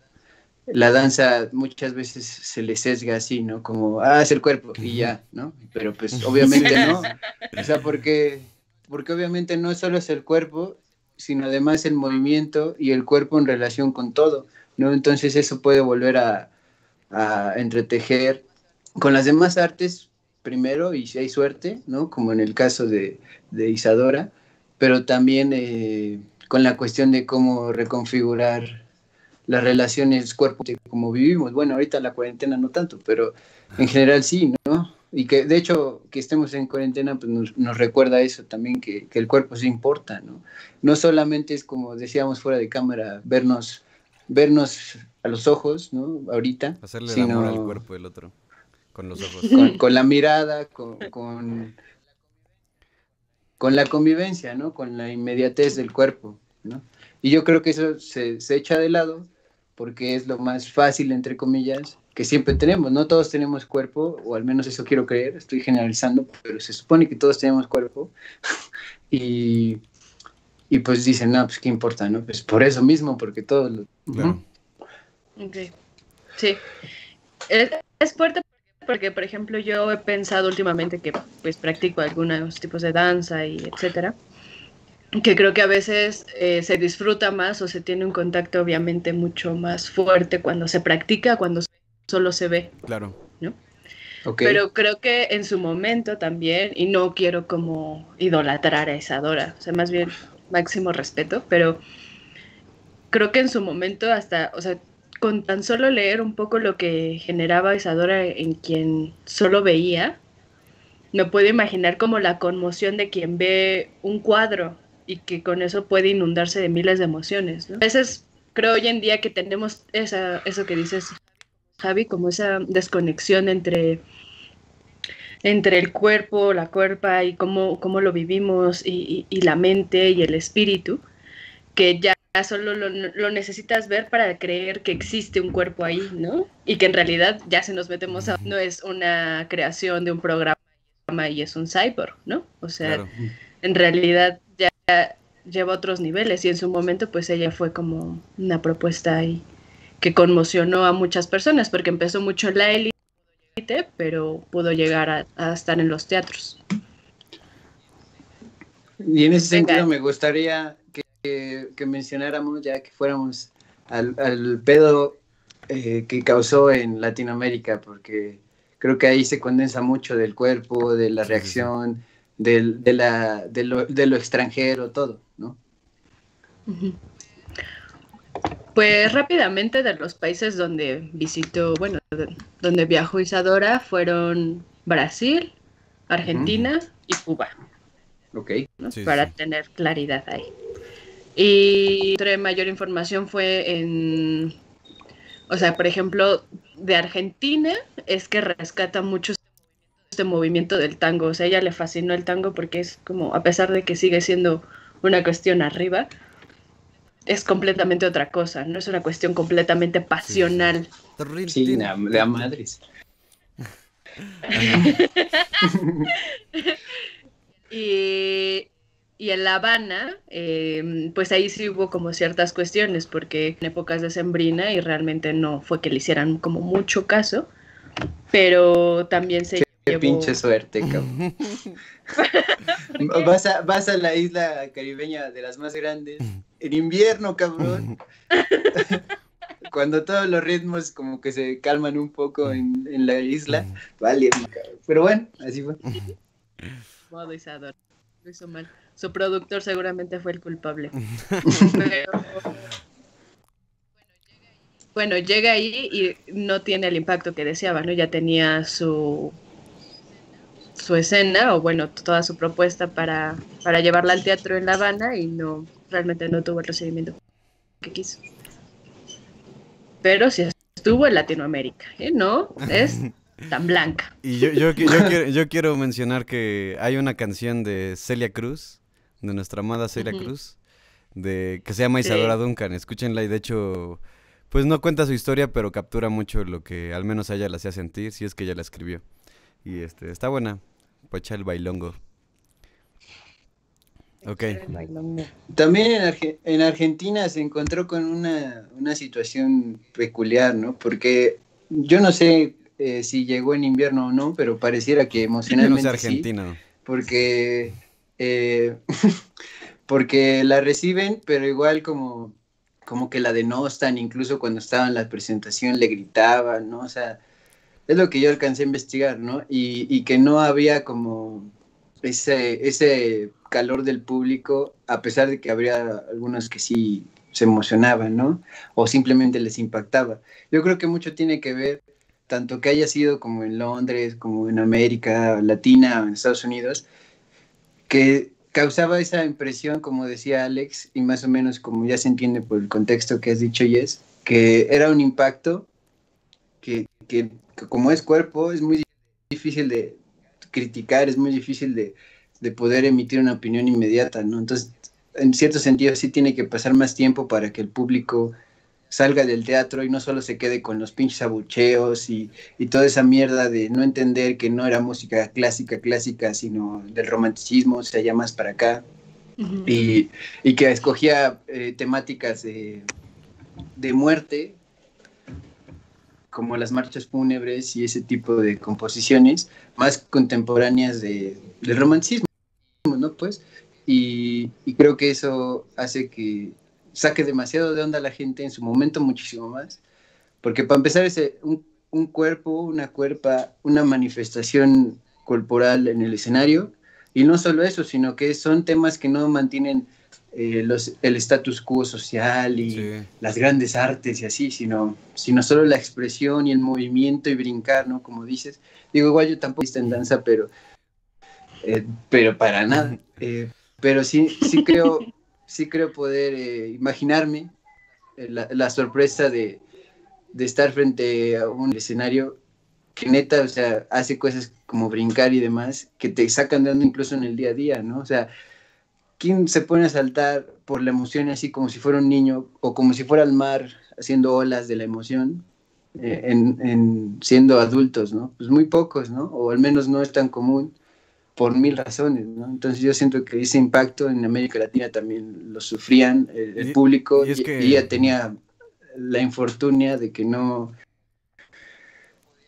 la danza muchas veces se le sesga así, ¿no? Como, ah, es el cuerpo y ya, ¿no? Pero pues obviamente no. O sea, porque, porque obviamente no solo es el cuerpo, sino además el movimiento y el cuerpo en relación con todo, ¿no? Entonces eso puede volver a, a entretejer con las demás artes primero y si hay suerte, ¿no? Como en el caso de, de Isadora, pero también eh, con la cuestión de cómo reconfigurar las relaciones cuerpo como vivimos. Bueno, ahorita la cuarentena no tanto, pero en general sí, ¿no? Y que de hecho que estemos en cuarentena pues nos, recuerda eso también, que, el cuerpo sí importa, ¿no? No solamente es como decíamos fuera de cámara, vernos, vernos a los ojos, ¿no? Ahorita.
Hacerle el amor al cuerpo del otro, con los ojos.
Con, la mirada, con, con, con la convivencia, ¿no? Con la inmediatez del cuerpo, ¿no? Y yo creo que eso se, se echa de lado porque es lo más fácil, entre comillas, que siempre tenemos. No todos tenemos cuerpo, o al menos eso quiero creer, estoy generalizando, pero se supone que todos tenemos cuerpo. y, y pues dicen, no, pues qué importa, ¿no? Pues por eso mismo, porque todos lo...
Sí. Es, es fuerte porque, por ejemplo, yo he pensado últimamente que pues practico algunos tipos de danza y etcétera que creo que a veces eh, se disfruta más o se tiene un contacto obviamente mucho más fuerte cuando se practica, cuando solo se ve.
Claro.
¿no? Pero creo que en su momento también, y no quiero como idolatrar a Isadora, o sea, más bien máximo respeto, pero creo que en su momento hasta, o sea, con tan solo leer un poco lo que generaba Isadora en quien solo veía, me puedo imaginar como la conmoción de quien ve un cuadro y que con eso puede inundarse de miles de emociones. A veces creo hoy en día que tenemos esa, eso que dices, Javi, como esa desconexión entre, entre el cuerpo, la cuerpa y cómo, cómo lo vivimos y, la mente y el espíritu, que ya solo lo, lo, necesitas ver para creer que existe un cuerpo ahí, ¿no? Y que en realidad ya se nos metemos a... no es una creación de un programa y es un cyborg, ¿no? O sea, en realidad ya lleva otros niveles y en su momento pues ella fue como una propuesta ahí que conmocionó a muchas personas porque empezó mucho en la élite, pero pudo llegar a, estar en los teatros.
Y en ese sentido me gustaría que, mencionáramos, ya que fuéramos al, pedo eh, que causó en Latinoamérica, porque creo que ahí se condensa mucho del cuerpo, de la reacción, del, de, la, de, lo, de lo extranjero, todo, ¿no?
Pues rápidamente de los países donde visitó, bueno, donde viajó Isadora fueron Brasil, Argentina y Cuba.
Ok.
¿no?
Sí,
Para
sí.
tener claridad ahí. Y entre mayor información fue en, o sea, por ejemplo, de Argentina es que rescata mucho este movimiento del tango. O sea, a ella le fascinó el tango porque es como, a pesar de que sigue siendo una cuestión arriba, es completamente otra cosa, no es una cuestión completamente pasional.
Sí, la, la madres.
Y, y en La Habana, eh, pues ahí sí hubo como ciertas cuestiones, porque en épocas de Sembrina y realmente no fue que le hicieran como mucho caso, pero también se
Qué pinche suerte, cabrón. vas, a, vas a la isla caribeña de las más grandes en invierno, cabrón. Cuando todos los ritmos como que se calman un poco en, en la isla, vale, cabrón. Pero bueno, así fue.
modo Isadora. Lo hizo mal. Su productor seguramente fue el culpable. Pero, bueno, llega ahí y no tiene el impacto que deseaba, ¿no? Ya tenía su su escena o bueno, toda su propuesta para, para llevarla al teatro en La Habana y no realmente no tuvo el recibimiento que quiso. Pero sí estuvo en Latinoamérica, ¿eh? No es tan blanca.
Y yo, yo, yo quiero, yo quiero mencionar que hay una canción de Celia Cruz, de nuestra amada Celia. Cruz, de, que se llama
Sí.
Isadora Duncan. Escúchenla y de hecho, pues no cuenta su historia, pero captura mucho lo que al menos a ella la hacía sentir, si es que ella la escribió. Y este, está buena, para echar el bailongo. Ok.
También en, Arge- en Argentina se encontró con una, una situación peculiar, ¿no? Porque yo no sé eh, si llegó en invierno o no, pero pareciera que
no
emocionalmente
sé
sí, porque, eh, porque la reciben, pero igual como, como que la denostan, incluso cuando estaba en la presentación le gritaban, ¿no? O sea, es lo que yo alcancé a investigar, ¿no? Y, y que no había como ese, ese calor del público, a pesar de que habría algunos que sí se emocionaban, ¿no? O simplemente les impactaba. Yo creo que mucho tiene que ver, tanto que haya sido como en Londres, como en América Latina, en Estados Unidos, que causaba esa impresión, como decía Alex, y más o menos como ya se entiende por el contexto que has dicho, Yes, que era un impacto que, que, que como es cuerpo, es muy difícil de criticar, es muy difícil de, de poder emitir una opinión inmediata, ¿no? Entonces, en cierto sentido, sí tiene que pasar más tiempo para que el público salga del teatro y no solo se quede con los pinches abucheos y, y toda esa mierda de no entender que no era música clásica, clásica, sino del romanticismo, o sea, ya más para acá, y, y que escogía eh, temáticas de, de muerte, como las marchas fúnebres y ese tipo de composiciones más contemporáneas de, del romanticismo, ¿no? Pues, y, creo que eso hace que saque demasiado de onda a la gente en su momento muchísimo más, porque para empezar ese, un, un cuerpo, una cuerpa, una manifestación corporal en el escenario, y no solo eso, sino que son temas que no mantienen eh, los, el status quo social y
Sí.
las grandes artes y así, sino, sino solo la expresión y el movimiento y brincar, ¿no? Como dices. Digo, igual yo tampoco estoy en danza, pero, eh, pero para nada. Eh, pero sí, sí creo, sí creo poder imaginarme la, la sorpresa de, de estar frente a un escenario que neta, o sea, hace cosas como brincar y demás, que te sacan de onda incluso en el día a día, ¿no? O sea, ¿quién se pone a saltar por la emoción así como si fuera un niño o como si fuera al mar haciendo olas de la emoción eh, en, en siendo adultos, ¿no? Pues muy pocos, ¿no? O al menos no es tan común por mil razones, ¿no? Entonces yo siento que ese impacto en América Latina también lo sufrían el, el
Y-
público
y es
y,
que-
y ella tenía la infortunia de que no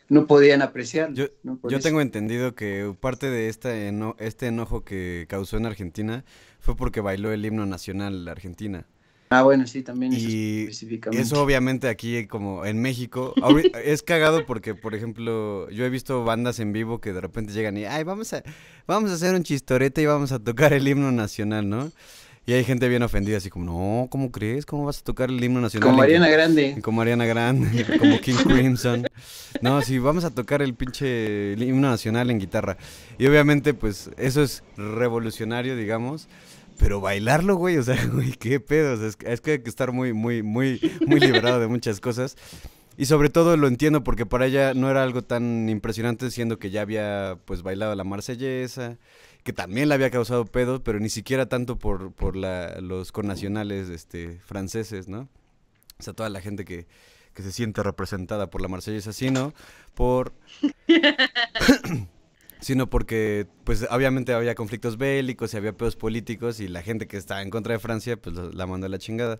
no podían apreciarlo.
Yo, tengo entendido que parte de este, eno- este enojo que causó en Argentina fue porque bailó el himno nacional de Argentina.
Ah, bueno, sí, también eso
Y
específicamente.
eso obviamente aquí como en México es cagado porque por ejemplo yo he visto bandas en vivo que de repente llegan y ay vamos a vamos a hacer un chistorete y vamos a tocar el himno nacional, ¿no? Y hay gente bien ofendida así como no cómo crees cómo vas a tocar el himno nacional
Como Ariana Grande.
como Ariana Grande como King Crimson no sí vamos a tocar el pinche himno nacional en guitarra y obviamente pues eso es revolucionario digamos pero bailarlo, güey, o sea, güey, qué pedo. o sea, es, que- es que hay que estar muy, muy, muy, muy liberado de muchas cosas. Y sobre todo lo entiendo porque para ella no era algo tan impresionante, siendo que ya había, pues, bailado la marsellesa, que también le había causado pedo, pero ni siquiera tanto por, por la, los connacionales este, franceses, ¿no? O sea, toda la gente que, que se siente representada por la marsellesa, sino por sino porque pues obviamente había conflictos bélicos y había pedos políticos y la gente que estaba en contra de Francia pues la mandó a la chingada.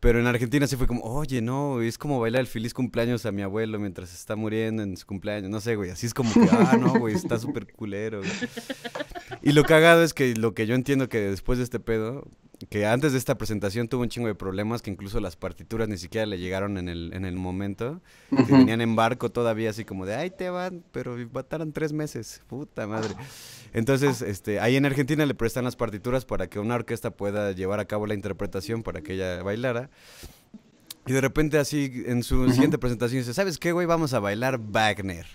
Pero en Argentina sí fue como, oye, no, es como bailar el feliz cumpleaños a mi abuelo mientras está muriendo en su cumpleaños. No sé, güey, así es como que, ah, no, güey, está súper culero. güey". Y lo cagado es que lo que yo entiendo que después de este pedo, que antes de esta presentación tuvo un chingo de problemas, que incluso las partituras ni siquiera le llegaron en el, en el momento, que
Ujú.
venían en barco todavía así como de, ay, te van, pero mataron tres meses, puta madre. Entonces, este, ahí en Argentina le prestan las partituras para que una orquesta pueda llevar a cabo la interpretación para que ella bailara. Y de repente así en su siguiente presentación dice, ¿sabes qué, güey? Vamos a bailar Wagner.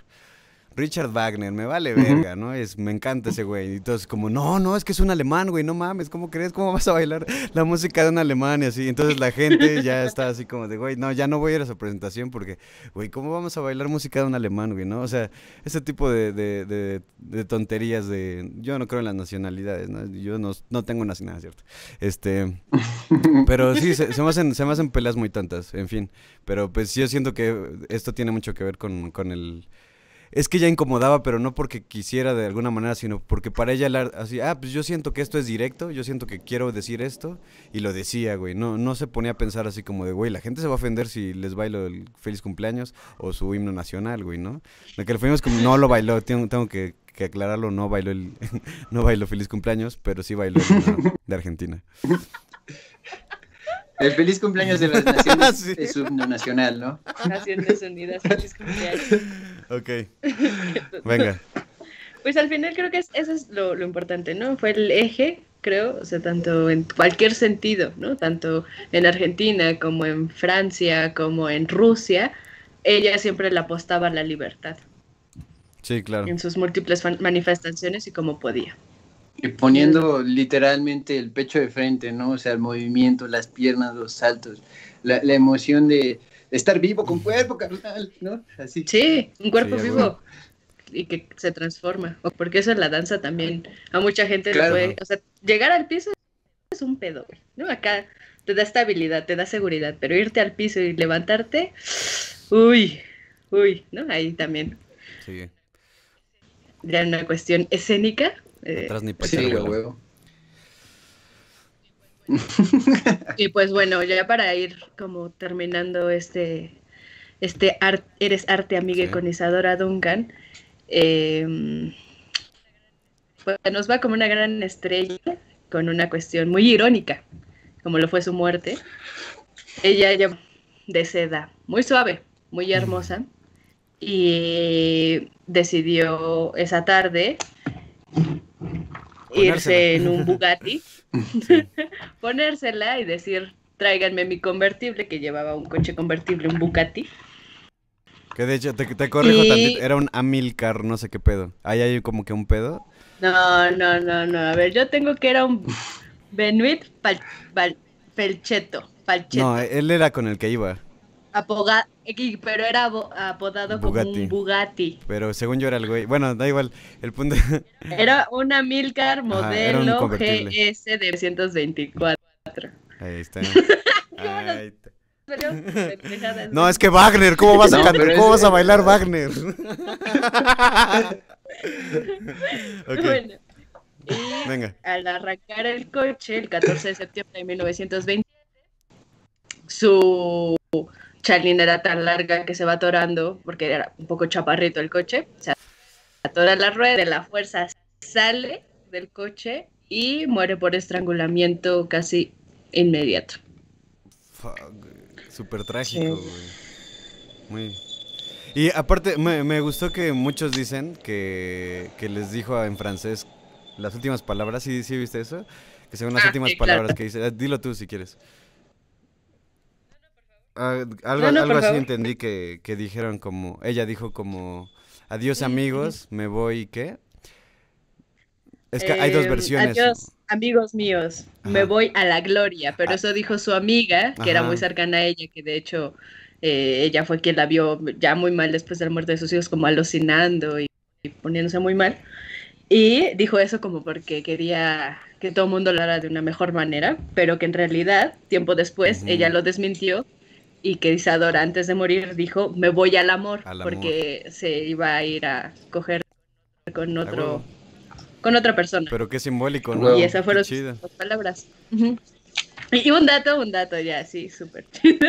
Richard Wagner, me vale verga, ¿no? Es, me encanta ese güey. Y entonces como, no, no, es que es un alemán, güey, no mames, ¿cómo crees? ¿Cómo vas a bailar la música de un alemán y así? Entonces la gente ya está así como de, güey, no, ya no voy a ir a esa presentación porque, güey, ¿cómo vamos a bailar música de un alemán, güey, no? O sea, ese tipo de, de, de- de tonterías de, yo no creo en las nacionalidades, ¿no? Yo no, no tengo nacionalidad, ¿cierto? Este, pero sí, se, se me hacen, se me hacen peleas muy tontas, en fin. Pero pues yo siento que esto tiene mucho que ver con, con el... Es que ella incomodaba, pero no porque quisiera de alguna manera, sino porque para ella, el ar- así, ah, pues yo siento que esto es directo, yo siento que quiero decir esto, y lo decía, güey. No, no se ponía a pensar así como de, güey, la gente se va a ofender si les bailo el feliz cumpleaños o su himno nacional, güey, ¿no? La que le fuimos como, no lo bailó, tengo, tengo que, que aclararlo, no bailó el, no bailó feliz cumpleaños, pero sí bailó el himno de Argentina.
El feliz cumpleaños de las naciones
Sí.
es su himno nacional, ¿no?
Naciones Unidas, feliz cumpleaños.
Ok. Venga.
Pues al final creo que es- eso es lo, lo importante, ¿no? Fue el eje, creo, o sea, tanto en cualquier sentido, ¿no? Tanto en Argentina como en Francia, como en Rusia, ella siempre le apostaba a la libertad
Sí, claro.
en sus múltiples manifestaciones y como podía.
Y poniendo literalmente el pecho de frente, ¿no? O sea, el movimiento, las piernas, los saltos, la, la emoción de estar vivo con cuerpo, carnal, ¿no? Así.
Sí, un cuerpo
Sí,
vivo
bueno.
y que se transforma. O porque eso en la danza también a mucha gente
Claro.
le puede, o sea, llegar al piso es un pedo, güey, ¿no? Acá te da estabilidad, te da seguridad, pero irte al piso y levantarte, uy, uy, ¿no? Ahí también
Sigue.
ya una cuestión escénica. eh,
Atrás ni
Sí, huevo.
Y pues bueno, ya para ir como terminando este, este ar- Eres Arte Amiga
Sí.
con Isadora Duncan, eh, pues nos va como una gran estrella con una cuestión muy irónica, como lo fue su muerte. Ella ya de seda, muy suave, muy hermosa, y decidió esa tarde irse en un Bugatti,
Sí.
ponérsela y decir, tráiganme mi convertible, que llevaba un coche convertible, un Bugatti.
Que de hecho, te, te corrijo
Y-
tantito, era un Amilcar, no sé qué pedo. Ahí hay como que un pedo.
No, no, no, no. A ver, yo tengo que era un Benoit Pal, Pal- Pelcheto. Palcheto.
No, él era con el que iba.
Apoga- pero era apodado como
Bugatti.
un Bugatti.
Pero según yo era el güey. Bueno, da igual. El punto.
Era una Milcar
un
modelo. GS de 324.
Ahí está. Ahí No, es que Wagner, ¿cómo vas a,
No,
cantar?
pero
¿Cómo
es-
vas a bailar Wagner?
Bueno, y
venga.
al arrancar el coche el 14 de septiembre de 1920, su chalín era tan larga que se va atorando, porque era un poco chaparrito el coche, se atora la rueda, de la fuerza sale del coche y muere por estrangulamiento casi inmediato.
Fuck. Súper trágico, güey. Muy. Y aparte, me, me gustó que muchos dicen que, que les dijo en francés las últimas palabras. ¿Sí, sí viste eso? Que según las
Ah,
últimas
sí, claro.
palabras que dice. eh, Dilo tú si quieres. Ah, algo
No, no,
algo así
favor.
entendí que, que dijeron como. Ella dijo como. Adiós amigos, me voy, ¿qué? Es que hay dos
Eh,
versiones.
Adiós, amigos míos. Me voy a la gloria. Pero
Ah.
eso dijo su amiga, que era muy cercana a ella, que de hecho eh, ella fue quien la vio ya muy mal después de la muerte de sus hijos, como alucinando y, y poniéndose muy mal. Y dijo eso como porque quería que todo el mundo lo haga de una mejor manera, pero que en realidad, tiempo después, ella lo desmintió y que Isadora antes de morir dijo, me voy al amor,
Al amor.
porque se iba a ir a coger con
A
otro, con otra persona.
Pero qué simbólico, ¿no?
Y esas fueron sus palabras. Y y un dato, un dato ya, sí, súper chido.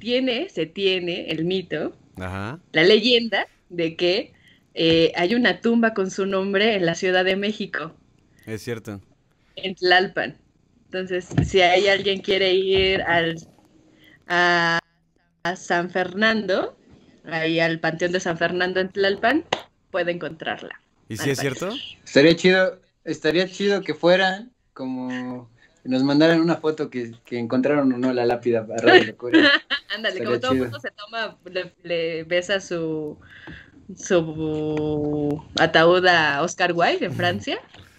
Tiene, se tiene el mito,
Ajá.
la leyenda de que eh, hay una tumba con su nombre en la Ciudad de México,
Es cierto.
en Tlalpan. Entonces, si hay alguien quiere ir al, a, a San Fernando, ahí al Panteón de San Fernando en Tlalpan, puede encontrarla.
¿Y si es
parecer.
cierto?
Estaría chido, estaría chido que fueran como nos mandaran una foto que, que encontraron o no la lápida a Radio Locura.
Ándale, como todo
chido.
mundo se toma, le, le besa su, su ataúd a Oscar Wilde en Francia,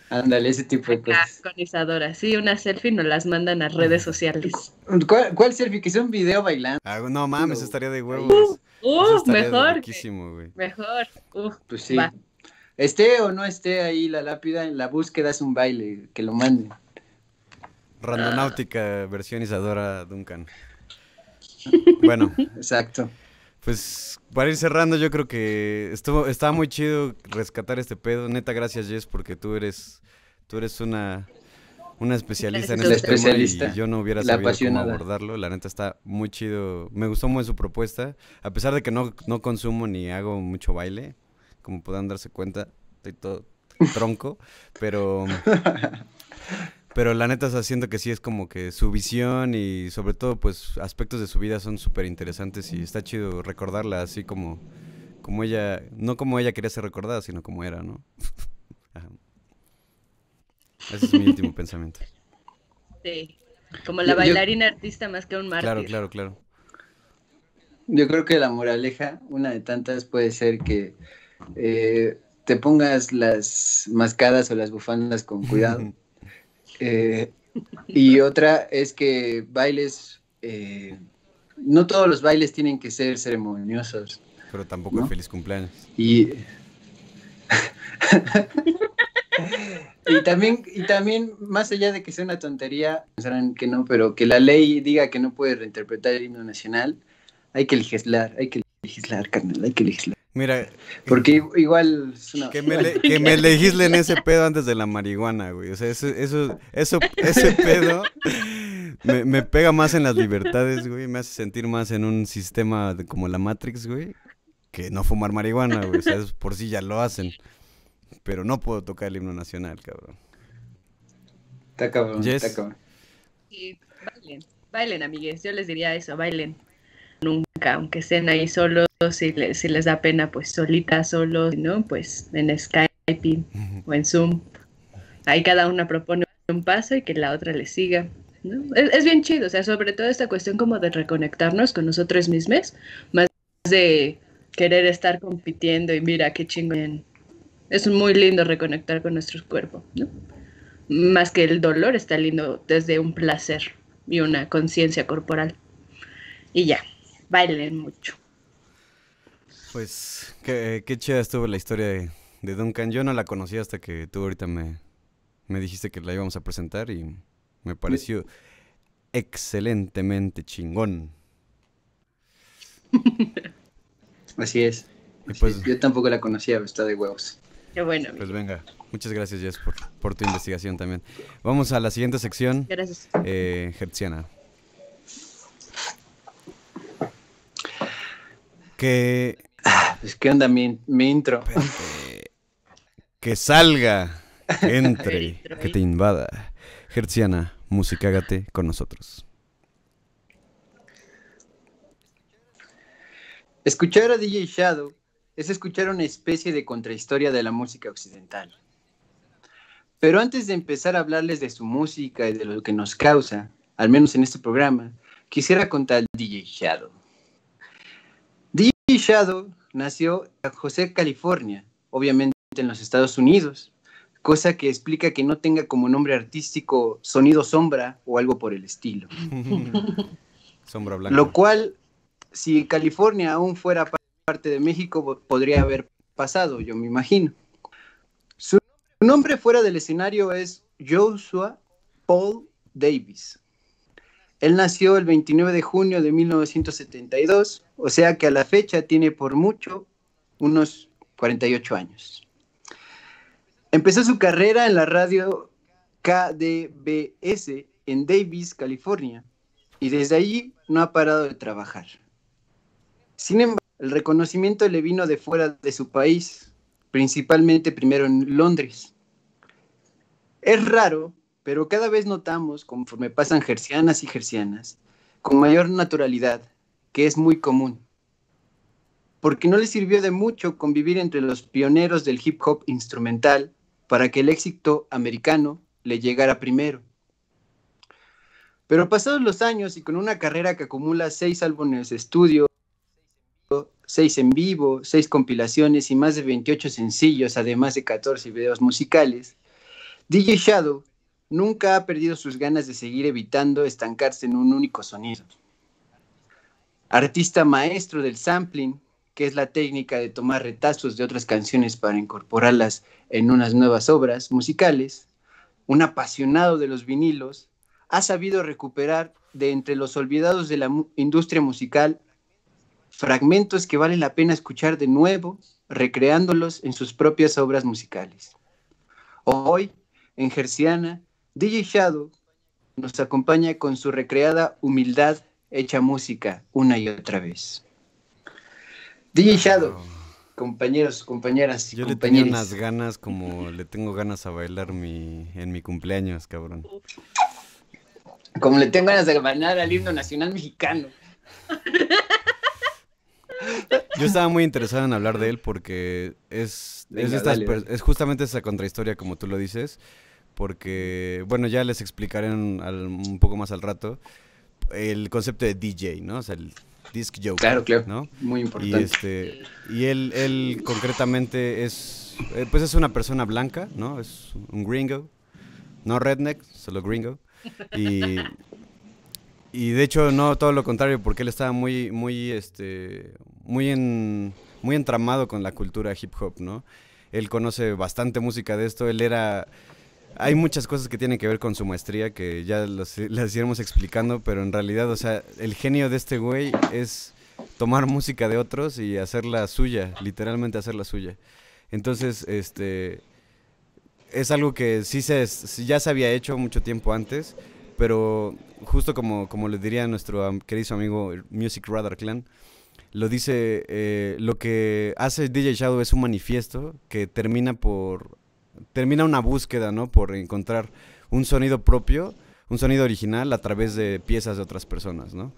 Ándale, ese tipo de cosas.
con Isadora. Sí, una selfie nos las mandan a redes sociales.
¿Cuál, cuál selfie? Que sea un video bailando.
Ah, no mames, estaría de huevos.
¡Uh!
estaría
Mejor,
güey.
mejor. Uf,
Pues sí.
va.
Esté o no esté ahí la lápida, en la búsqueda es un baile, que lo manden.
Randonáutica versión Isadora Duncan. Bueno,
Exacto.
Pues para ir cerrando, yo creo que estuvo, estaba muy chido rescatar este pedo. Neta, gracias, Jess, porque tú eres, tú eres una, una especialista en este tema
especialista,
y yo no hubiera
la
sabido cómo abordarlo. La neta está muy chido. Me gustó muy su propuesta. A pesar de que no, no consumo ni hago mucho baile, como puedan darse cuenta, estoy todo tronco, pero... Pero la neta, o sea, siento que sí es como que su visión y sobre todo, pues, aspectos de su vida son súper interesantes y está chido recordarla así como, como ella, no como ella quería ser recordada, sino como era, ¿no? Ajá. Ese es mi último pensamiento.
Sí. Como la
yo-
bailarina artista más que un mártir.
Claro, claro, claro.
Yo creo que la moraleja, una de tantas, puede ser que eh, te pongas las mascadas o las bufandas con cuidado. Eh, y otra es que bailes, eh, no todos los bailes tienen que ser ceremoniosos.
Pero tampoco
¿No?
el feliz cumpleaños.
Y, y también, y también, más allá de que sea una tontería, pensarán que no, pero que la ley diga que no puede reinterpretar el himno nacional, hay que legislar, hay que legislar, carnal, hay que legislar.
Mira,
Porque igual es una...
que me, le- que me legislen ese pedo antes de la marihuana, güey. O sea, eso, eso, eso, ese pedo me, me pega más en las libertades, güey. Me hace sentir más en un sistema de- como la Matrix, güey. Que no fumar marihuana, güey. O sea, es por sí ya lo hacen. Pero no puedo tocar el himno nacional, cabrón.
Está cabrón,
Yes.
está cabrón.
Sí, bailen, bailen, amigues. Yo les diría eso, bailen. Nunca, aunque estén ahí solos, si, le- si les da pena, pues solitas, solos, ¿no? Pues en Skype o en Zoom. Ahí cada una propone un paso y que la otra le siga. ¿no? Es, es bien chido, o sea, sobre todo esta cuestión como de reconectarnos con nosotros mismos, más de querer estar compitiendo y mira qué chingón. Es muy lindo reconectar con nuestro cuerpo, ¿no? Más que el dolor, está lindo desde un placer y una conciencia corporal. Y ya, bailen mucho.
Pues, qué, qué chida estuvo la historia de, de Duncan. Yo no la conocía hasta que tú ahorita me, me dijiste que la íbamos a presentar y me pareció excelentemente chingón.
Así es. Así
pues-
es. Yo tampoco la conocía, pero está de huevos.
Qué bueno,
Pues
amigo.
venga, muchas gracias Jess por, por tu investigación también. Vamos a la siguiente sección,
Gracias.
eh, Hertziana. que...
Ah, Qué onda mi, intro.
Que salga, entre, que te invada. Gerciana, musicágate con nosotros.
Escuchar a DJ Shadow es escuchar una especie de contrahistoria de la música occidental. Pero antes de empezar a hablarles de su música y de lo que nos causa, al menos en este programa, quisiera contar DJ Shadow. DJ Shadow nació en José, California, obviamente en los Estados Unidos, cosa que explica que no tenga como nombre artístico Sonido Sombra o algo por el estilo.
Sombra blanca.
Lo cual, si California aún fuera parte de México, podría haber pasado, yo me imagino. Su nombre fuera del escenario es Joshua Paul Davis. Él nació el 29 de junio de 1972, o sea que a la fecha tiene por mucho unos 48 años. Empezó su carrera en la radio KDBS en Davis, California, y desde allí no ha parado de trabajar. Sin embargo, el reconocimiento le vino de fuera de su país, principalmente primero en Londres. Es raro, pero cada vez notamos, conforme pasan gercianas y gercianas, con mayor naturalidad, que es muy común. Porque no le sirvió de mucho convivir entre los pioneros del hip hop instrumental para que el éxito americano le llegara primero. Pero pasados los años y con una carrera que acumula seis álbumes de estudio, seis en vivo, seis compilaciones y más de 28 sencillos, además de 14 videos musicales, DJ Shadow nunca ha perdido sus ganas de seguir evitando estancarse en un único sonido. Artista maestro del sampling, que es la técnica de tomar retazos de otras canciones para incorporarlas en unas nuevas obras musicales, un apasionado de los vinilos, ha sabido recuperar de entre los olvidados de la industria musical fragmentos que vale la pena escuchar de nuevo, recreándolos en sus propias obras musicales. Hoy, en Gerciana, DJ Shadow nos acompaña con su recreada humildad hecha música una y otra vez. DJ Shadow, compañeros, compañeras y
Yo le tenía unas ganas como le tengo ganas a bailar mi, en mi cumpleaños, cabrón.
Como le tengo ganas de bailar al himno nacional mexicano.
Yo estaba muy interesado en hablar de él porque es,
Venga,
es, estas
dale,
per-
dale.
es justamente esa contrahistoria como tú lo dices, porque, bueno, ya les explicaré al- un poco más al rato el concepto de DJ, ¿no? O sea, el disc jockey,
Claro, claro.
¿no?
Muy
Y
importante.
este y él él concretamente es eh, pues es una persona blanca, ¿no? Es un gringo. No redneck, solo gringo. Y y de hecho no todo lo contrario porque él estaba muy muy este muy en muy entramado con la cultura hip hop, ¿no? Él conoce bastante música de esto, él era hay muchas cosas que tienen que ver con su maestría que ya las, iremos explicando, pero en realidad, o sea, el genio de este güey es tomar música de otros y hacerla suya, literalmente hacerla suya. Entonces, este es algo que sí se ya se había hecho mucho tiempo antes, pero justo como, como le diría nuestro querido amigo Music Radar Clan, lo dice, eh, lo que hace DJ Shadow es un manifiesto que termina por, termina una búsqueda, ¿no? Por encontrar un sonido propio, un sonido original a través de piezas de otras personas, ¿no?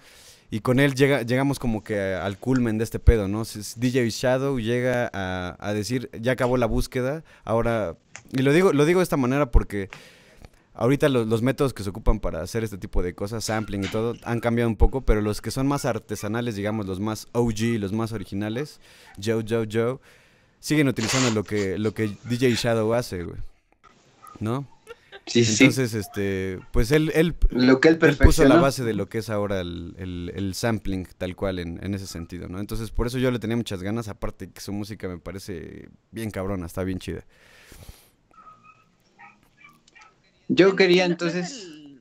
Y con él llega, llegamos como que al culmen de este pedo, ¿no? DJ Shadow llega a, a decir, ya acabó la búsqueda, ahora... Y lo digo, lo digo de esta manera porque ahorita los, los métodos que se ocupan para hacer este tipo de cosas, sampling y todo, han cambiado un poco, pero los que son más artesanales, digamos, los más OG, los más originales, Joe, Joe, Joe, siguen utilizando lo que, lo que DJ Shadow hace, güey. ¿No?
Sí, sí.
Entonces, este, pues él, él,
Lo que él
él puso la base de lo que es ahora el, el- el sampling, tal cual, en, en ese sentido, ¿no? Entonces, por eso yo le tenía muchas ganas, aparte que su música me parece bien cabrona, está bien chida.
Yo quería
No- no es
entonces.
el-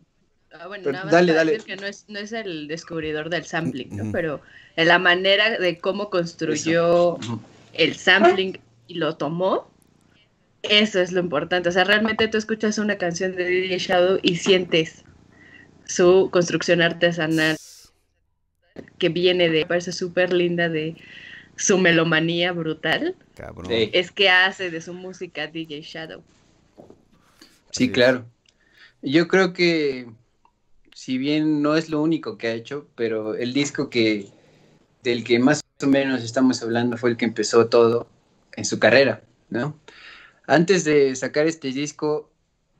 ah, bueno,
Pero
nada más
dale, dale.
decir que no es, no es el descubridor del sampling, ¿no? Pero en la manera de cómo construyó. El sampling y lo tomó, eso es lo importante. O sea, realmente tú escuchas una canción de DJ Shadow y sientes su construcción artesanal que viene de, parece súper linda, de su melomanía brutal.
Cabrón.
Sí.
Es que hace de su música DJ Shadow.
Sí, claro. Yo creo que, si bien no es lo único que ha hecho, pero el disco que del que más o menos estamos hablando fue el que empezó todo en su carrera, ¿no? Antes de sacar este disco,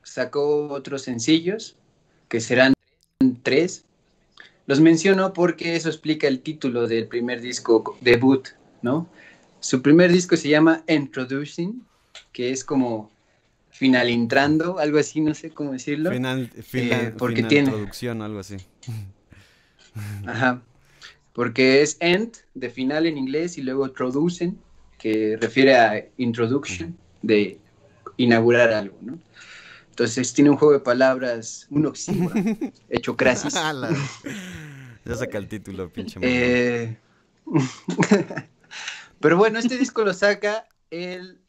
sacó otros sencillos, que serán tres. Los menciono porque eso explica el título del primer disco debut, ¿no? Su primer disco se llama Introducing, que es como final entrando, algo así, no sé cómo decirlo.
Final, final,
Eh, porque
final
tiene-
introducción, algo así.
Ajá. Porque es end de final en inglés y luego introducen, que refiere a introduction, de inaugurar algo, ¿no? Entonces tiene un juego de palabras, un oxímoron, hecho crasis.
Ya saca el título, pinche.
Eh, Pero bueno, este disco lo saca el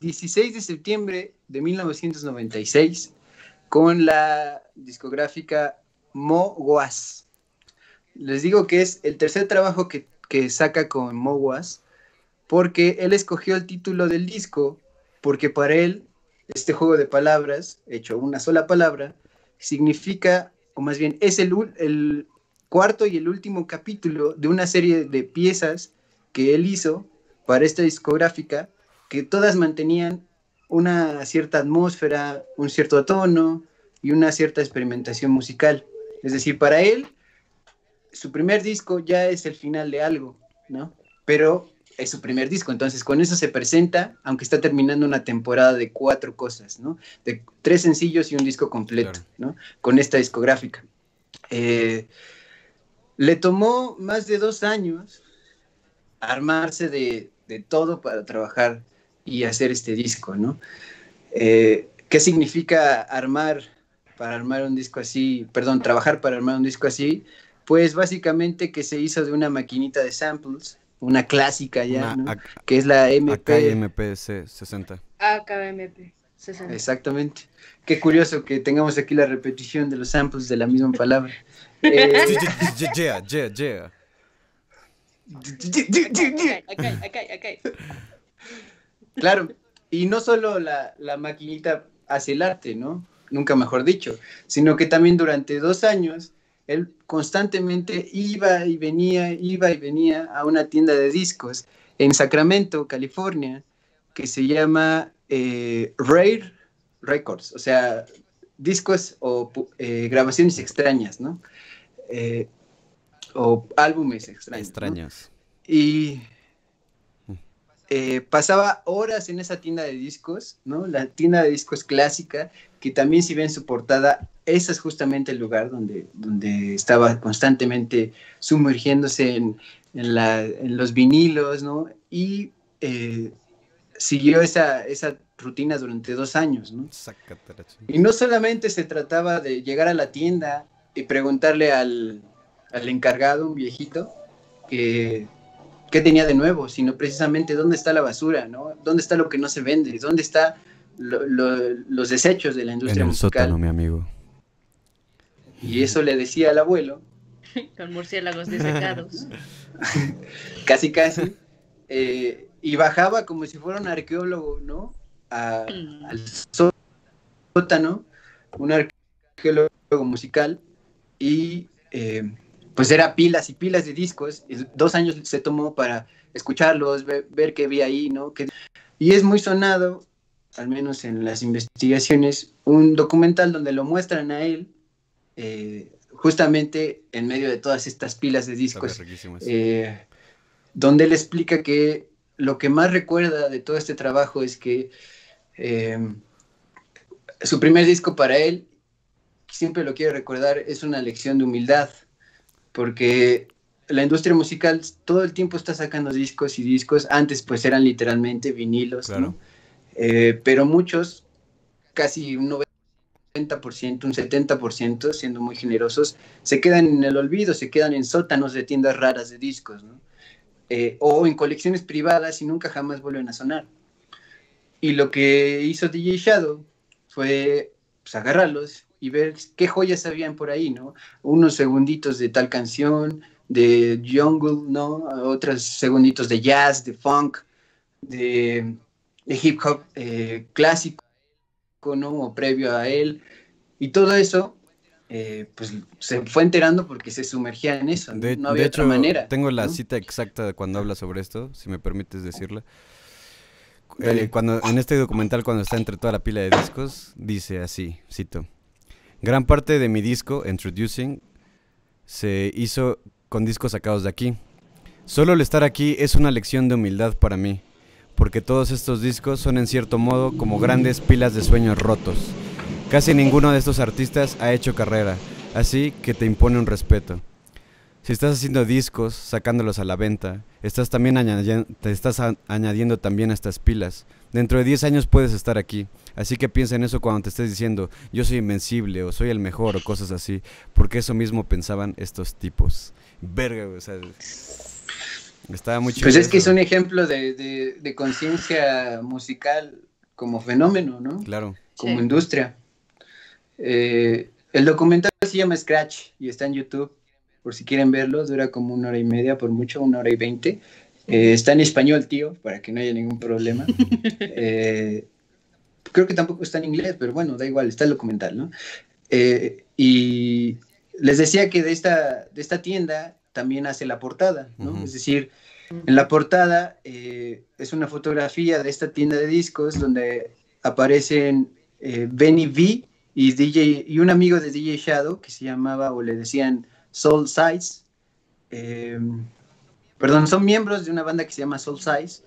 16 de septiembre de 1996 con la discográfica Mo Was. Les digo que es el tercer trabajo que, que saca con Mo Was porque él escogió el título del disco porque para él este juego de palabras, hecho una sola palabra, significa, o más bien es el, el cuarto y el último capítulo de una serie de piezas que él hizo para esta discográfica, que todas mantenían una cierta atmósfera, un cierto tono y una cierta experimentación musical. Es decir, para él, su primer disco ya es el final de algo, ¿no? Pero es su primer disco, entonces con eso se presenta, aunque está terminando una temporada de cuatro cosas, ¿no? De tres sencillos y un disco completo,
Claro.
¿no? Con esta discográfica. Eh, le tomó más de dos años armarse de, de todo para trabajar y hacer este disco, ¿no? Eh, ¿Qué significa armar para armar un disco así? Perdón, trabajar para armar un disco así. Pues básicamente que se hizo de una maquinita de samples, una clásica ya,
Una
¿no?
A-
que es la MP.
AKMPC 60.
AKBMP 60.
Exactamente. Qué curioso que tengamos aquí la repetición de los samples de la misma palabra. Eh,
Yeah, yeah, yeah.
Acá, acá, acá.
Claro, y no solo la, la maquinita hace el arte, ¿no? Nunca mejor dicho, sino que también durante dos años él constantemente iba y venía, iba y venía a una tienda de discos en Sacramento, California, que se llama eh, Rare Records, o sea, discos o eh, grabaciones extrañas, ¿no? Eh, o álbumes extraños. ¿no?
Extraños.
Y eh, pasaba horas en esa tienda de discos, ¿no? La tienda de discos clásica, que también si ven su portada, ese es justamente el lugar donde, donde estaba constantemente sumergiéndose en, en la- en los vinilos, ¿no? Y eh, siguió esa, esa rutina durante dos años, ¿no? Y no solamente se trataba de llegar a la tienda y preguntarle al, al encargado, un viejito, que, qué tenía de nuevo, sino precisamente dónde está la basura, ¿no? ¿Dónde está lo que no se vende? ¿Dónde están los desechos de la
En
industria
el
musical?
sótano, mi amigo.
Y eso le decía al abuelo,
Con murciélagos desecados.
casi casi, eh, y bajaba como si fuera un arqueólogo, ¿no? A-
Mm.
al só- sótano, un arqueólogo musical, y eh, pues era pilas y pilas de discos. y Dos años se tomó para escucharlos, ver, ver qué había ahí, ¿no? Que- y es muy sonado, al menos en las investigaciones, un documental donde lo muestran a él, eh, justamente en medio de todas estas pilas de discos eh, donde él explica que lo que más recuerda de todo este trabajo es que eh, su primer disco para él, siempre lo quiero recordar, es una lección de humildad, porque la industria musical todo el tiempo está sacando discos y discos, antes pues eran literalmente vinilos,
Claro.
¿no? Eh, pero muchos, casi un 90%, un 70%, siendo muy generosos, se quedan en el olvido, se quedan en sótanos de tiendas raras de discos, ¿no? Eh, o en colecciones privadas y nunca jamás vuelven a sonar. Y lo que hizo DJ Shadow fue pues, agarrarlos y ver qué joyas habían por ahí, ¿no? Unos segunditos de tal canción, de jungle, ¿no? Otros segunditos de jazz, de funk, de, de hip hop eh, clásico, ¿no? O previo a él. Y todo eso eh, pues se fue enterando porque se sumergía en eso.
De,
No
de
había
hecho,
otra manera.
tengo la
¿no?
cita exacta de cuando habla sobre esto, si me permites decirla. Eh, cuando, en este documental, cuando está entre toda la pila de discos, dice así, cito. Gran parte de mi disco, Introducing, se hizo con discos sacados de aquí. Solo el estar aquí es una lección de humildad para mí, porque todos estos discos son en cierto modo como grandes pilas de sueños rotos. Casi ninguno de estos artistas ha hecho carrera, así que te impone un respeto. Si estás haciendo discos, sacándolos a la venta, estás también añadi- te estás añadiendo también a estas pilas. Dentro de 10 años puedes estar aquí, así que piensa en eso cuando te estés diciendo yo soy invencible o soy el mejor o cosas así, porque eso mismo pensaban estos tipos. Verga, o sea, estaba muy chido.
Pues es que es un ejemplo de, de- de conciencia musical como fenómeno, ¿no?
Claro.
Como
Sí.
industria. Eh, el documental se llama Scratch y está en YouTube, por si quieren verlo, dura como una hora y media, por mucho, una hora y veinte. Eh, está en español, tío, para que no haya ningún problema. Eh, creo que tampoco está en inglés, pero bueno, da igual, está el documental, ¿no? Eh, y les decía que de esta, de esta tienda también hace la portada, ¿no? Es decir, en la portada eh, es una fotografía de esta tienda de discos donde aparecen eh, Benny V y, DJ, y un amigo de DJ Shadow que se llamaba o le decían Soul Size. Eh, perdón, son miembros de una banda que se llama Soul Size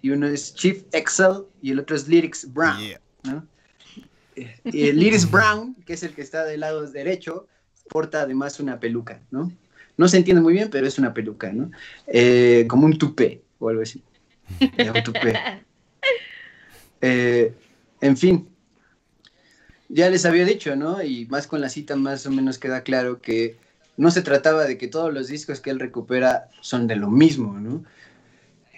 y uno es Chief Excel y el otro es Lyrics Brown.
Yeah.
¿no? Eh, y el Lyrics Brown, que es el que está del lado derecho, porta además una peluca, ¿no? No se entiende muy bien, pero es una peluca, ¿no? Eh, como un tupé o algo así. Un tupé. Eh, en fin, ya les había dicho, ¿no? Y más con la cita más o menos queda claro que no se trataba de que todos los discos que él recupera son de lo mismo, ¿no?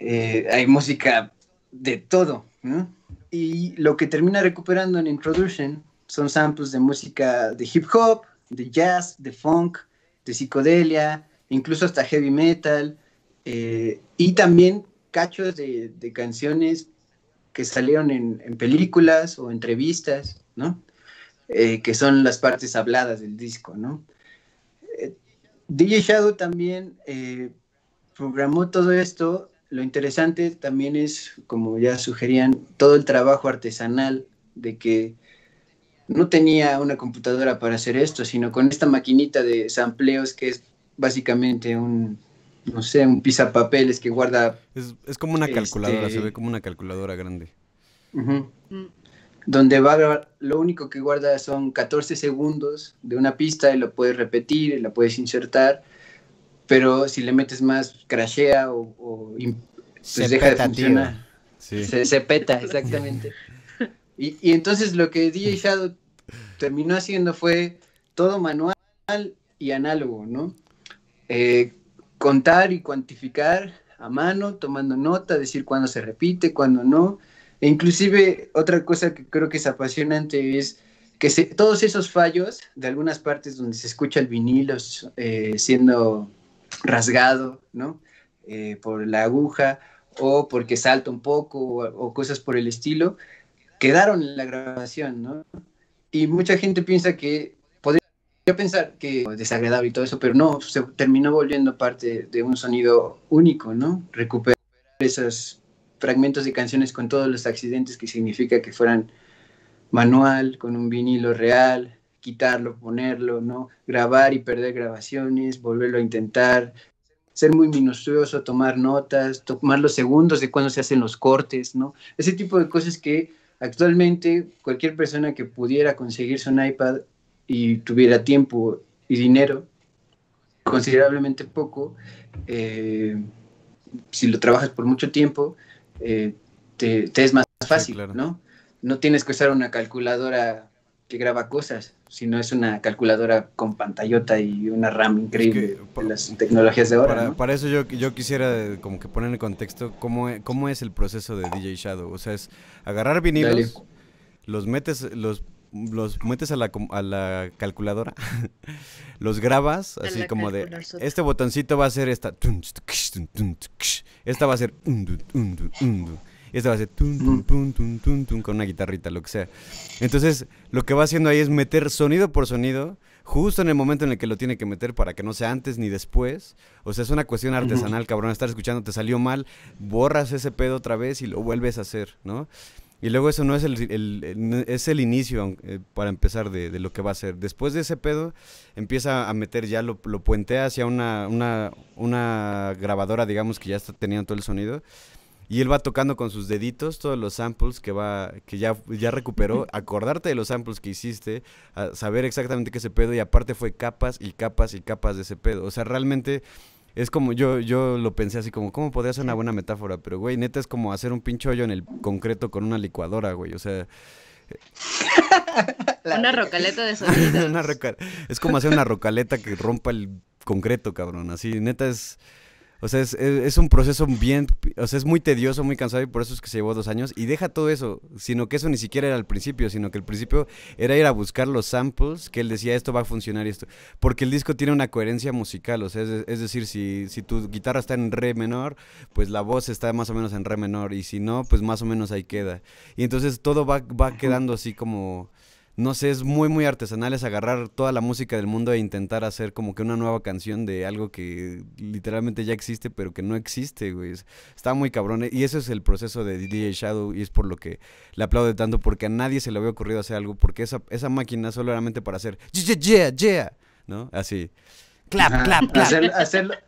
Eh, hay música de todo, ¿no? Y lo que termina recuperando en Introduction son samples de música de hip hop, de jazz, de funk, de psicodelia, incluso hasta heavy metal, eh, y también cachos de, canciones que salieron en, películas o entrevistas, ¿no? Eh, que son las partes habladas del disco, ¿no? Eh, DJ Shadow también programó todo esto. Lo interesante también es, como ya sugerían, todo el trabajo artesanal de que no tenía una computadora para hacer esto, sino con esta maquinita de sampleos que es básicamente un, no sé, un pisapapeles que guarda
Es, es como una
Este-
calculadora, se ve como una calculadora grande.
Mm.
donde va a grabar, lo único que guarda son 14 segundos de una pista y lo puedes repetir y la puedes insertar, pero si le metes más, crashea o, pues deja de funcionar.
Sí.
Se, se peta, exactamente. Y, entonces lo que DJ Shadow terminó haciendo fue todo manual y análogo, ¿no? Eh, contar y cuantificar a mano, tomando nota, decir cuándo se repite, cuándo no. E inclusive otra cosa que creo que es apasionante es que todos esos fallos de algunas partes donde se escucha el vinilo eh, siendo rasgado, ¿no? Eh, por la aguja o porque salta un poco o cosas por el estilo, quedaron en la grabación, ¿no? Y mucha gente piensa que, podría pensar que es desagradable y todo eso, pero no, se terminó volviendo parte de un sonido único, ¿no? Recuperar esos fragmentos de canciones con todos los accidentes que significa que fueran manual, con un vinilo real, quitarlo, ponerlo, ¿no? Grabar y perder grabaciones, volverlo a intentar, ser muy minucioso, tomar notas, tomar los segundos de cuando se hacen los cortes, ¿no? Ese tipo de cosas que actualmente cualquier persona que pudiera conseguirse un iPad y tuviera tiempo y dinero, considerablemente poco, eh, si lo trabajas por mucho tiempo, eh, te, te es más fácil,
claro.
¿no? No tienes que usar una calculadora que graba cosas, sino es una calculadora con pantallota y una RAM increíble
que,
de las tecnologías de ahora,
Para,
¿no?
para eso yo, yo quisiera eh, como que poner en contexto cómo, e- cómo es el proceso de DJ Shadow. O sea, es agarrar vinilos,
Dale.
los metes, los, los metes a la, com- a la calculadora, los grabas así como de, este botoncito va a ser esta, esta va a ser, undu, undu, undu. Y esta va a ser, tun, tun,
Ujú.
tun, tun, tun, tun, con una guitarrita, lo que sea. Entonces, lo que va haciendo ahí es meter sonido por sonido, justo en el momento en el que lo tiene que meter para que no sea antes ni después. O sea, es una cuestión artesanal, cabrón. Estar escuchando, te salió mal, borras ese pedo otra vez y lo vuelves a hacer, ¿no? Y luego eso no es el, es el inicio eh, para empezar de, lo que va a ser. Después de ese pedo, empieza a meter ya, lo, lo puentea hacia una, una, una grabadora, digamos, que ya está teniendo todo el sonido. Y él va tocando con sus deditos todos los samples que va que ya, ya recuperó, acordarte de los samples que hiciste, saber exactamente qué ese pedo y aparte fue capas y capas y capas de ese pedo. O sea, realmente es como yo, yo lo pensé así como, ¿cómo podría ser una buena metáfora? Pero, güey, neta es como hacer un pincho hoyo en el concreto con una licuadora, güey. O sea...
una rocaleta de sonido.
es como hacer una rocaleta que rompa el concreto, cabrón. Así, neta es... O sea, es, un proceso bien, o sea, es muy tedioso, muy cansado y por eso es que se llevó dos años. Y deja todo eso, sino que eso ni siquiera era al principio, sino que el principio era ir a buscar los samples que él decía esto va a funcionar y esto. Porque el disco tiene una coherencia musical, o sea, es, decir, si, si tu guitarra está en re menor, pues la voz está más o menos en re menor y si no, pues más o menos ahí queda. Y entonces todo va, va quedando así como no sé, es muy, muy artesanal, es agarrar toda la música del mundo e intentar hacer como que una nueva canción de algo que literalmente ya existe, pero que no existe, güey. Está muy cabrón. Y eso es el proceso de DJ Shadow y es por lo que le aplaudo tanto, porque a nadie se le había ocurrido hacer algo, porque esa, esa máquina solo era para hacer, yeah, yeah, yeah, ¿no? Así. Clap, clap, clap.
hacerlo, hacer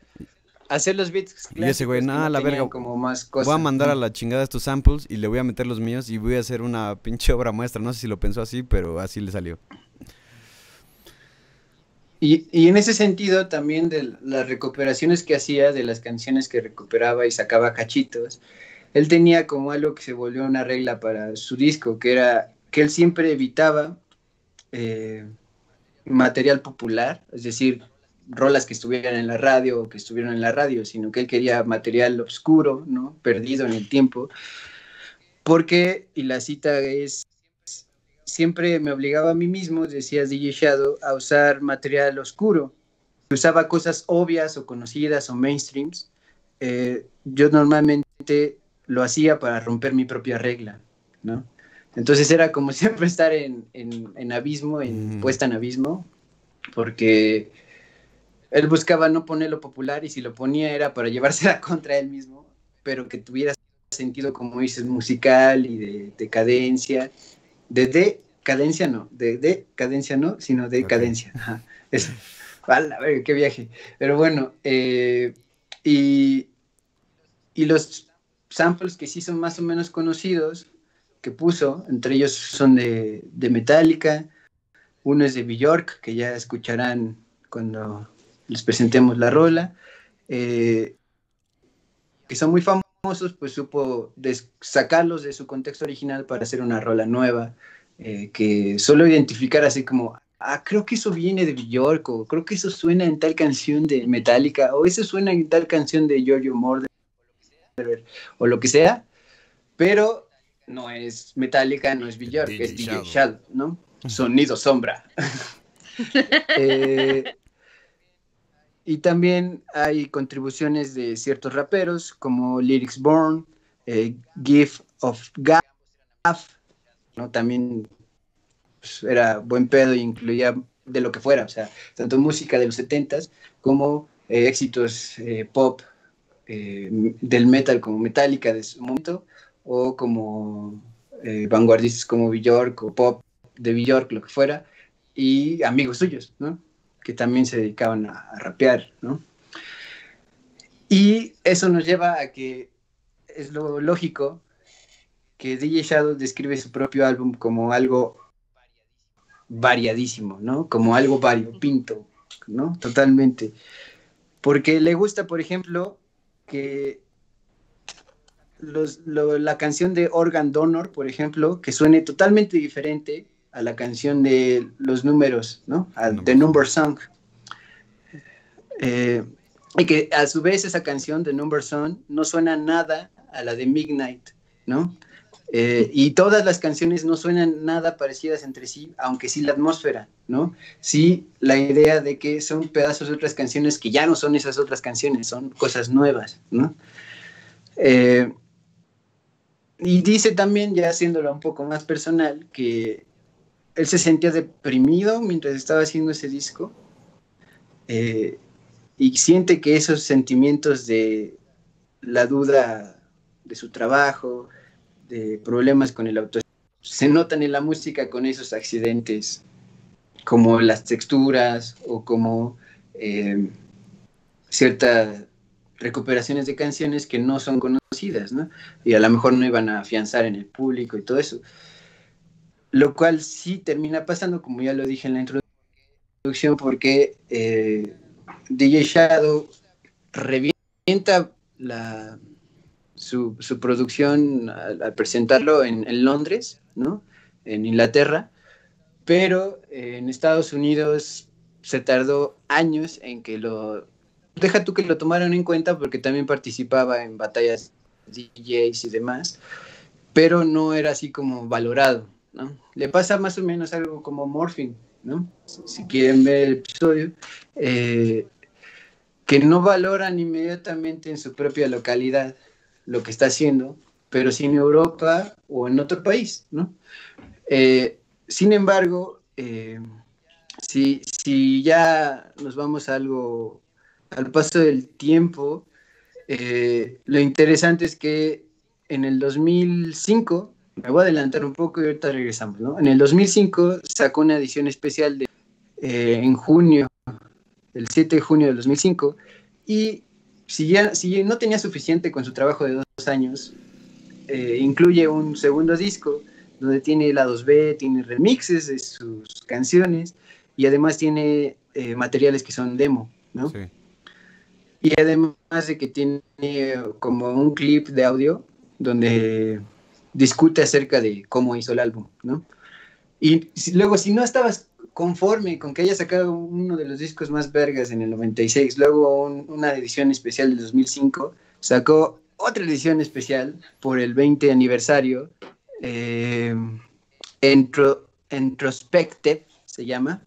los beats.
Y ese güey, nada, la verga.
Como más
Voy a mandar a la chingada estos samples y le voy a meter los míos y voy a hacer una pinche obra maestra. No sé si lo pensó así, pero así le salió.
Y, y, en ese sentido también de las recuperaciones que hacía, de las canciones que recuperaba y sacaba cachitos, él tenía como algo que se volvió una regla para su disco, que era que él siempre evitaba eh, material popular, es decir, rolas que estuvieran en la radio o que estuvieran en la radio, sino que él quería material oscuro, ¿no? Perdido en el tiempo. Porque, y la cita es, siempre me obligaba a mí mismo, decía DJ Shadow, a usar material oscuro. Usaba cosas obvias o conocidas o mainstreams. Eh, yo normalmente lo hacía para romper mi propia regla, ¿no? Entonces era como siempre estar en, en, abismo, en puesta en abismo, porque él buscaba no ponerlo popular y si lo ponía era para llevársela contra él mismo, pero que tuviera sentido, como dices, musical y de, de cadencia. De decadencia no, de decadencia no, sino de cadencia. eso. Vale, a ver, qué viaje. Pero bueno, eh, y, y los samples que sí son más o menos conocidos que puso, entre ellos son de, de Metallica, uno es de Bjork, que ya escucharán cuando les presentemos la rola. Eh, que son muy famosos, pues supo sacarlos de su contexto original para hacer una rola nueva, eh, que solo identificar así como, ah, creo que eso viene de Bjork, o creo que eso suena en tal canción de Metallica, o eso suena en tal canción de Giorgio Moroder, o lo que sea, pero no es Metallica, no es Bjork, es DJ Shadow, ¿no? Sonido sombra. eh, y también hay contribuciones de ciertos raperos como Lyrics Born, eh, Gift of Gaff, ¿no? También pues, era buen pedo e incluía de lo que fuera, o sea, tanto música de los 70s como eh, éxitos eh, pop del metal como Metallica de su momento o como vanguardistas como Bjork o pop de Bjork, lo que fuera, y amigos suyos, ¿no? Que también se dedicaban a, rapear, ¿no? Y eso nos lleva a que es lo lógico que DJ Shadow describe su propio álbum como algo variadísimo, ¿no? Como algo variopinto, ¿no? Totalmente. Porque le gusta, por ejemplo, que la canción de Organ Donor, por ejemplo, que suene totalmente diferente a la canción de los números, ¿no? A The Number Song. Eh, y que a su vez esa canción de Number Song no suena nada a la de Midnight, ¿no? Eh, y todas las canciones no suenan nada parecidas entre sí, aunque sí la atmósfera, ¿no? Sí la idea de que son pedazos de otras canciones que ya no son esas otras canciones, son cosas nuevas, ¿no? Eh, y dice también, ya haciéndolo un poco más personal, que él se sentía deprimido mientras estaba haciendo ese disco eh, y siente que esos sentimientos de la duda de su trabajo, de problemas con el auto, se notan en la música con esos accidentes, como las texturas o como eh, ciertas recuperaciones de canciones que no son conocidas, ¿no? Y a lo mejor no iban a afianzar en el público y todo eso. Lo cual sí termina pasando, como ya lo dije en la introducción, porque eh, DJ Shadow revienta su, producción al, presentarlo en, Londres, ¿no? En Inglaterra, pero eh, en Estados Unidos se tardó años en que lo... Deja tú que lo tomaron en cuenta porque también participaba en batallas DJs y demás, pero no era así como valorado, ¿no? Le pasa más o menos algo como Morphine, ¿no? Si quieren ver el episodio, eh, que no valoran inmediatamente en su propia localidad lo que está haciendo, pero sí en Europa o en otro país, ¿no? Eh, sin embargo, eh, si, si, ya nos vamos algo al paso del tiempo, lo interesante es que en el 2005, me voy a adelantar un poco y ahorita regresamos, ¿no? En el 2005 sacó una edición especial de, en junio, el 7 de junio del 2005, y si, ya, si no tenía suficiente con su trabajo de dos años, eh, incluye un segundo disco donde tiene la 2B, tiene remixes de sus canciones y además tiene eh, materiales que son demo, ¿no? Sí. Y además de que tiene como un clip de audio donde discute acerca de cómo hizo el álbum, ¿no? Y luego, si no estabas conforme con que haya sacado uno de los discos más vergas en el 96, luego una edición especial del 2005, sacó otra edición especial por el 20 aniversario, eh, Introspective se llama,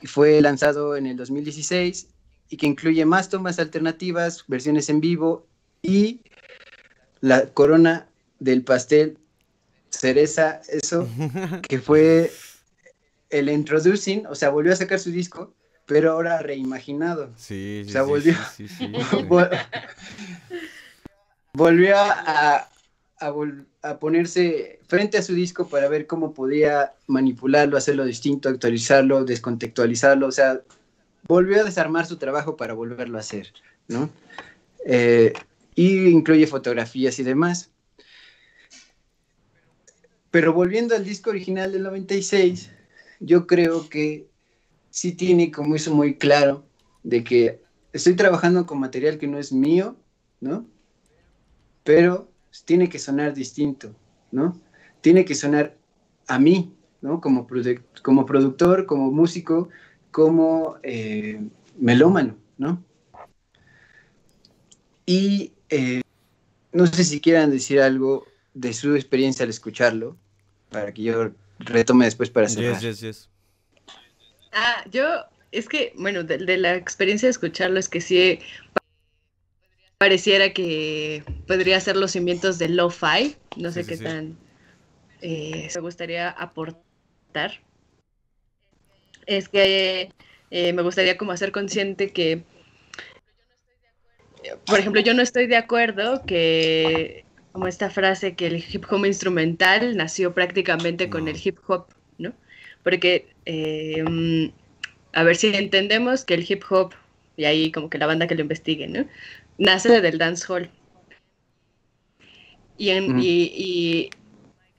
y fue lanzado en el 2016 y que incluye más tomas alternativas, versiones en vivo y la corona del pastel cereza, eso, que fue el Introducing, o sea, volvió a sacar su disco, pero ahora reimaginado.
Sí,
sí. O sea, volvió. Sí, sí, volvió a, a, ponerse frente a su disco para ver cómo podía manipularlo, hacerlo distinto, actualizarlo, descontextualizarlo. O sea, volvió a desarmar su trabajo para volverlo a hacer, ¿no? Eh, y incluye fotografías y demás. Pero volviendo al disco original del 96, yo creo que sí tiene como eso muy claro de que estoy trabajando con material que no es mío, ¿no? Pero tiene que sonar distinto, ¿no? Tiene que sonar a mí, ¿no? Como, productor, como músico, como eh, melómano, ¿no? Y eh, no sé si quieran decir algo de su experiencia al escucharlo, para que yo retome después para cerrar.
Yes, yes, yes.
Ah, yo, es que, bueno, de, la experiencia de escucharlo es que sí pareciera que podría ser los cimientos del lo-fi, no sé qué tan eh, me gustaría aportar. Es que eh, me gustaría como hacer consciente que, por ejemplo, yo no estoy de acuerdo que como esta frase que el hip hop instrumental nació prácticamente con el hip hop, ¿no? Porque, eh, mm, a ver si entendemos que el hip hop, y ahí como que la banda que lo investigue, ¿no? Nace del dancehall. Y, en, y,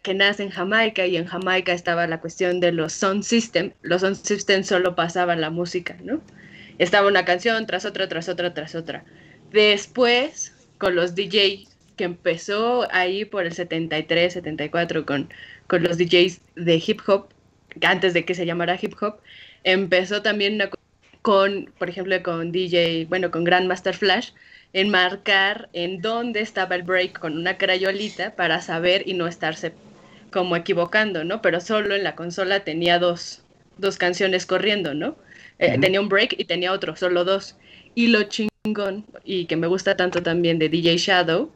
que nace en Jamaica, y en Jamaica estaba la cuestión de los sound system. Los sound system solo pasaban la música, ¿no? Estaba una canción tras otra, tras otra, tras otra. Después, con los DJ que empezó ahí por el 73, 74 con, con los DJs de hip hop, antes de que se llamara hip hop, empezó también con, por ejemplo, con DJ, bueno, con Grandmaster Flash, en marcar en dónde estaba el break con una crayolita para saber y no estarse como equivocando, ¿no? Pero solo en la consola tenía dos, dos canciones corriendo, ¿no? Eh, tenía un break y tenía otro, solo dos. Y lo chingón, y que me gusta tanto también de DJ Shadow,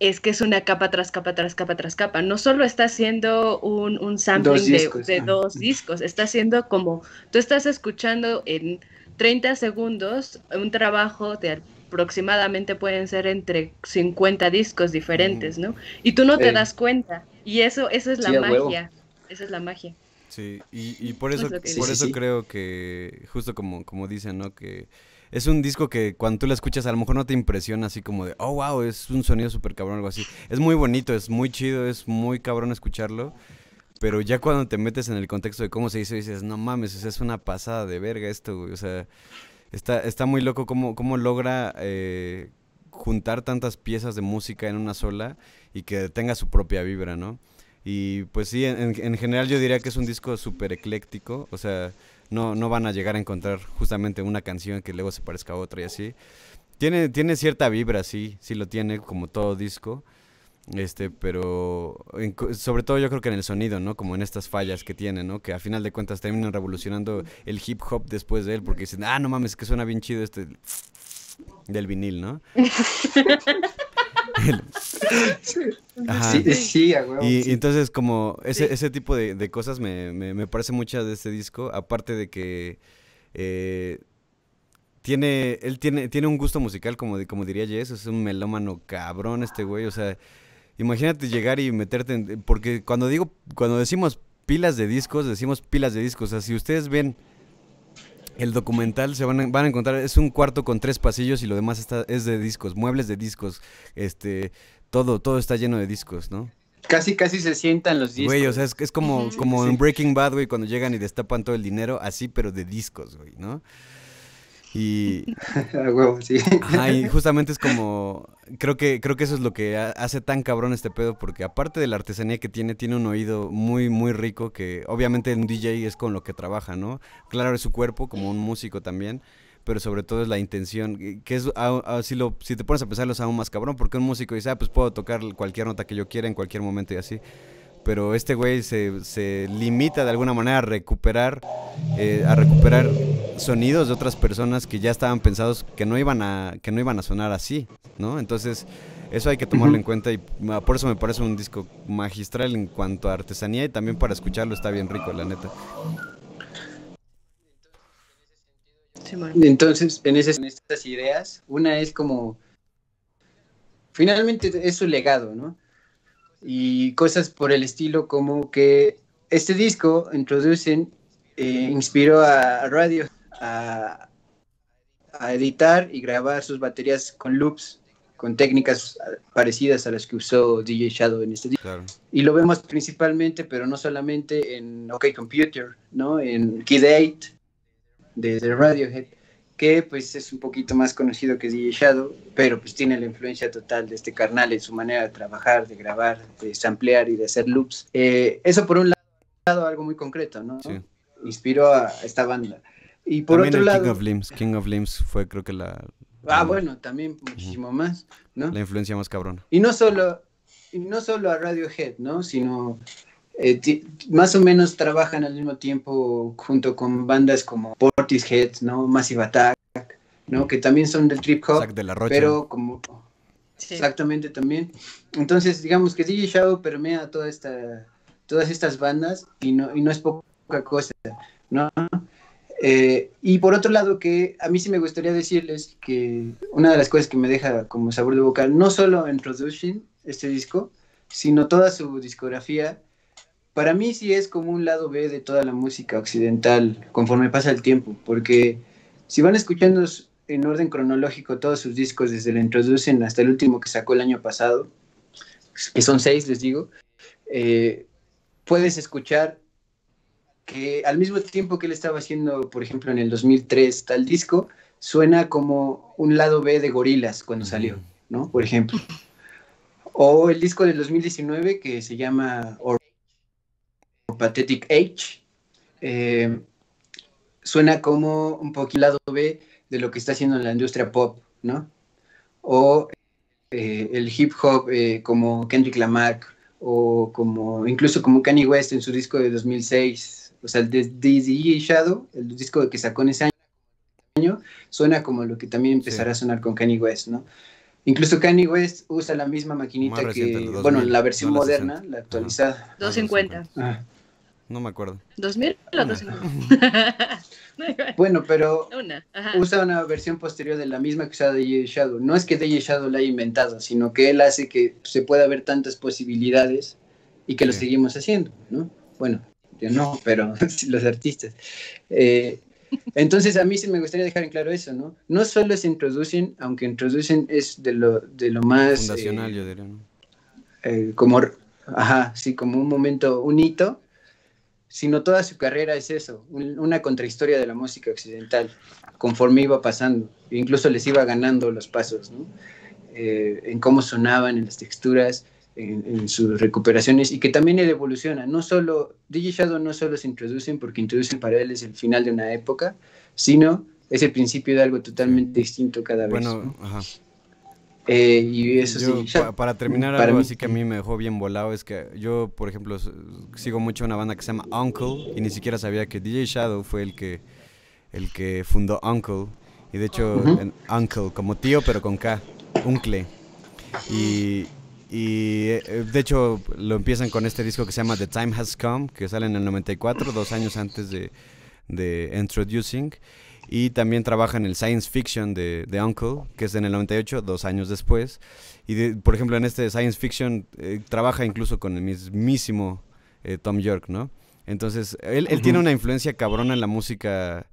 es que es una capa tras capa tras capa tras capa. No solo está haciendo un, un sampling de, dos discos, está haciendo como tú estás escuchando en 30 segundos un trabajo de aproximadamente pueden ser entre 50 discos diferentes, ¿no? Y tú no te das cuenta. Y eso, eso es la magia. Esa es la magia.
Sí, y, por eso, por eso creo que, justo como, como dicen, ¿no? Que es un disco que cuando tú lo escuchas a lo mejor no te impresiona así como de, oh, wow, es un sonido súper cabrón, algo así. Es muy bonito, es muy chido, es muy cabrón escucharlo. Pero ya cuando te metes en el contexto de cómo se hizo, dices, no mames, es una pasada de verga esto, güey. O sea, está, está muy loco cómo, cómo logra eh, juntar tantas piezas de música en una sola y que tenga su propia vibra, ¿no? Y pues sí, en, en general yo diría que es un disco súper ecléctico, o sea, no, no van a llegar a encontrar justamente una canción que luego se parezca a otra y así. Tiene, tiene cierta vibra, sí, sí lo tiene, como todo disco. Este, pero sobre todo yo creo que en el sonido, ¿no? Como en estas fallas que tiene, ¿no? Que a final de cuentas terminan revolucionando el hip hop después de él, porque dicen, ah, no mames, que suena bien chido este del vinil, ¿no?
Sí, sí,
y, entonces como ese, ese tipo de, cosas me, me, parece muchas de este disco, aparte de que eh, tiene, él tiene, tiene un gusto musical, como, como diría Jess, es un melómano cabrón este güey, o sea, imagínate llegar y meterte en, porque cuando digo, cuando decimos pilas de discos, decimos pilas de discos, o sea, si ustedes ven el documental se van a, van a encontrar, es un cuarto con tres pasillos y lo demás está, es de discos, muebles de discos, este, todo, todo está lleno de discos, ¿no?
Casi, casi se sientan los discos.
Güey, o sea, es, es como, como en Breaking Bad, güey, cuando llegan y destapan todo el dinero, así, pero de discos, güey, ¿no? Y,
sí.
y justamente es como, creo que, creo que eso es lo que hace tan cabrón este pedo, porque aparte de la artesanía que tiene, tiene un oído muy, muy rico, que obviamente un DJ es con lo que trabaja, ¿no? Claro, es su cuerpo, como un músico también, pero sobre todo es la intención, que es, si, lo, si te pones a pensarlo es aún más cabrón, porque un músico dice, ah, pues puedo tocar cualquier nota que yo quiera en cualquier momento y así pero este güey se, se, limita de alguna manera a recuperar, eh, a recuperar sonidos de otras personas que ya estaban pensados que no iban a, que no iban a sonar así, ¿no? Entonces, eso hay que tomarlo en cuenta y ah, por eso me parece un disco magistral en cuanto a artesanía y también para escucharlo está bien rico, la neta.
Entonces, en, esas, en estas ideas, una es como, finalmente es su legado, ¿no? Y cosas por el estilo como que este disco introducen, eh, inspiró a, Radio a, editar y grabar sus baterías con loops, con técnicas parecidas a las que usó DJ Shadow en este disco. Y lo vemos principalmente, pero no solamente en OK Computer, ¿no? En Kid 8 de, de Radiohead que pues es un poquito más conocido que DJ Shadow, pero pues tiene la influencia total de este carnal en su manera de trabajar, de grabar, de samplear y de hacer loops. Eh, eso por un lado, algo muy concreto, ¿no? Sí. Inspiró a esta banda. Y por otro lado...
King of Limbs, King of Limbs fue creo que la...
Ah, bueno, también muchísimo más, ¿no?
La influencia más cabrona.
Y no solo, y no solo a Radiohead, ¿no? Sino eh, más o menos trabajan al mismo tiempo junto con bandas como Portishead, ¿no? Massive Attack, ¿no? Que también son del trip hop, pero como exactamente también. Entonces, digamos que DJ Shadow permea toda esta, todas estas bandas y no, y no es poca cosa, ¿no? Eh, y por otro lado, que a mí sí me gustaría decirles que una de las cosas que me deja como sabor de boca, no solo en Producing, este disco, sino toda su discografía, para mí sí es como un lado B de toda la música occidental conforme pasa el tiempo, porque si van escuchando en orden cronológico todos sus discos desde el introducen hasta el último que sacó el año pasado, que son seis, les digo, eh, puedes escuchar que al mismo tiempo que él estaba haciendo, por ejemplo, en el 2003 tal disco, suena como un lado B de Gorilas cuando salió, ¿no? Por ejemplo. O el disco del 2019 que se llama Pathetic Age. Eh, suena como un poquito lado B de lo que está haciendo en la industria pop, ¿no? O eh, el hip hop eh, como Kendrick Lamar o como incluso como Kanye West en su disco de 2006, o sea, el de DJ Shadow, el disco que sacó en ese año, suena como lo que también empezará a sonar con Kanye West, ¿no? Incluso Kanye West usa la misma maquinita
reciente,
que,
el 2000,
bueno, la versión
no la
moderna,
60.
la actualizada.
250.
Ah,
No me acuerdo.
¿2000 o
Una.
250? No, igual.
Bueno, pero
Una. Ajá.
usa una versión posterior de la misma que usa DJ Shadow. No es que DJ Shadow la haya inventado, sino que él hace que se pueda ver tantas posibilidades y que lo
Sí.
seguimos haciendo, ¿no? Bueno, yo no, pero los artistas. Eh, entonces a mí sí me gustaría dejar en claro eso, ¿no? No solo se introducen, aunque introducen es de lo, de lo más...
Fundacional,
eh,
yo diría, ¿no?
eh, como, ajá, sí, como un momento, un hito, sino toda su carrera es eso, un- una contrahistoria de la música occidental, conforme iba pasando, e incluso les iba ganando los pasos, ¿no? Eh, en cómo sonaban, en las texturas, en, en sus recuperaciones, y que también él evoluciona, no solo, DJ Shadow no solo se introducen porque introducen para él es el final de una época, sino es el principio de algo totalmente distinto cada vez.
Bueno,
¿no?
ajá.
Eh, y eso
Yo,
sí,
pa- para terminar,
para
algo
mí-
así que a mí me dejó bien volado es que yo, por ejemplo, sigo mucho una banda que se llama Uncle y ni siquiera sabía que DJ Shadow fue el que, el que fundó Uncle. Y de hecho,
Ujú.
en Uncle, como tío, pero con K, Uncle. Y, y eh, de hecho lo empiezan con este disco que se llama The Time Has Come, que sale en el 94, dos años antes de, de Introducing. Y también trabaja en el Science Fiction de, de Uncle, que es en el 98, dos años después. Y de- por ejemplo, en este Science Fiction eh, trabaja incluso con el mismísimo eh, Tom York, ¿no? Entonces, él, él tiene
Ujú.
una influencia cabrona en la música,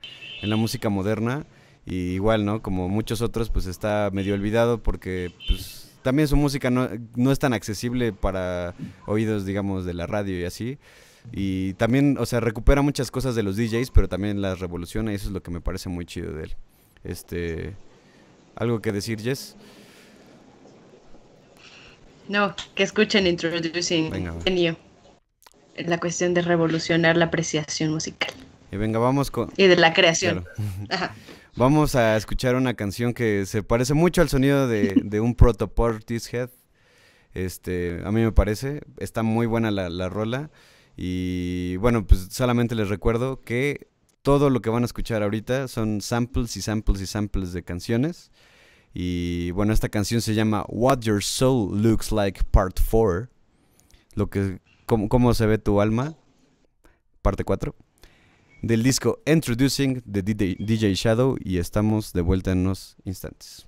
en la música moderna. Y igual, ¿no? Como muchos otros, pues está medio olvidado porque pues, también su música no, no es tan accesible para oídos, digamos, de la radio y así. Y también, o sea, recupera muchas cosas de los DJs, pero también las revoluciona y eso es lo que me parece muy chido de él. Este, ¿algo que decir, Jess?
No, que escuchen Introducing
Venga.
Genio. La cuestión de revolucionar la apreciación musical
Y venga, vamos con...
y de la creación.
claro.
Ajá.
Vamos a escuchar una canción que se parece mucho al sonido de, de un Proto Portishead. Este, a mí me parece, está muy buena la, la rola. Y bueno, pues solamente les recuerdo que todo lo que van a escuchar ahorita son samples y samples y samples de canciones. Y bueno, esta canción se llama What Your Soul Looks Like Part 4. Lo que, cómo, cómo se ve tu alma, parte 4 del disco Introducing de DJ, DJ Shadow y estamos de vuelta en unos instantes.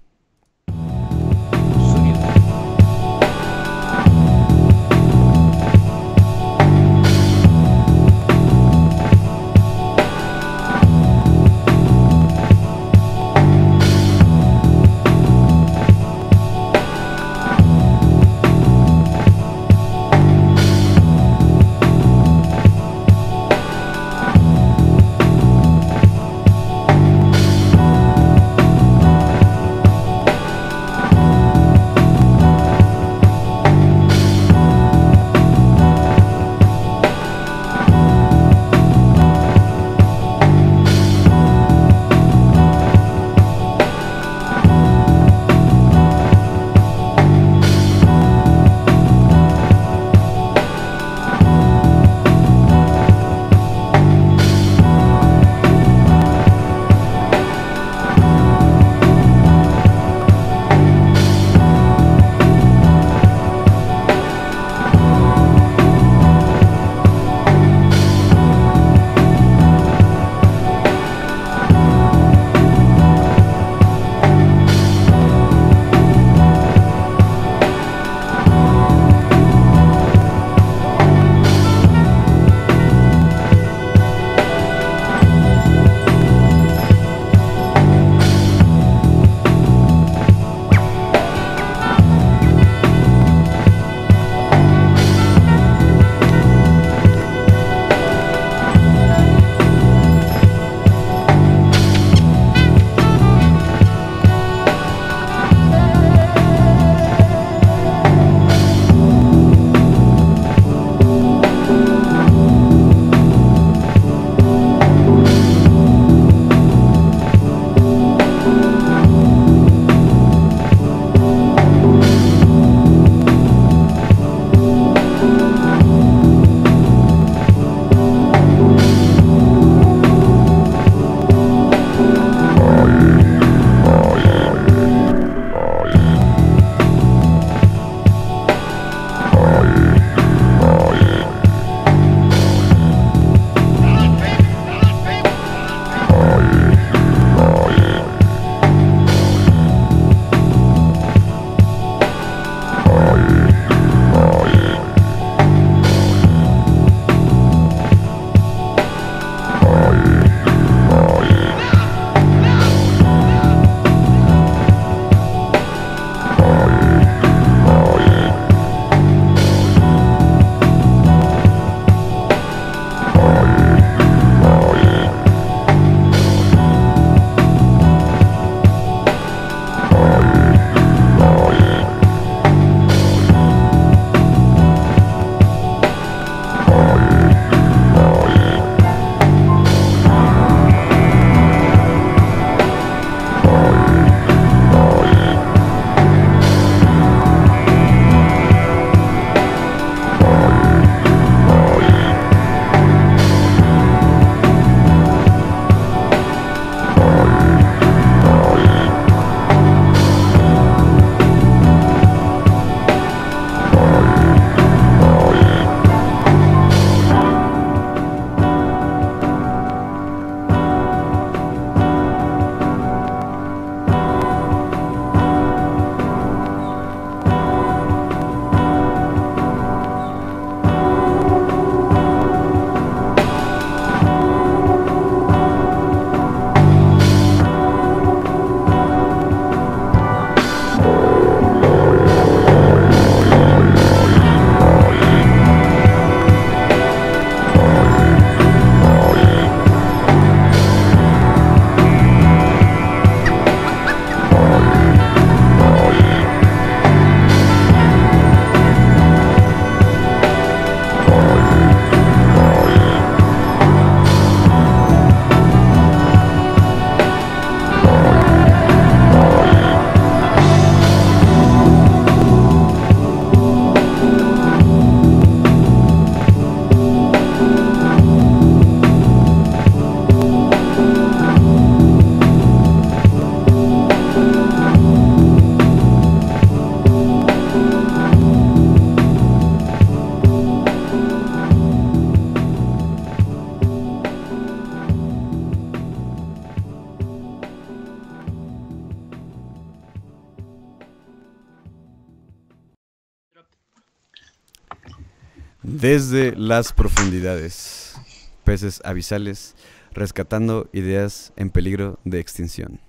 Desde las profundidades, peces abisales, rescatando ideas en peligro de extinción.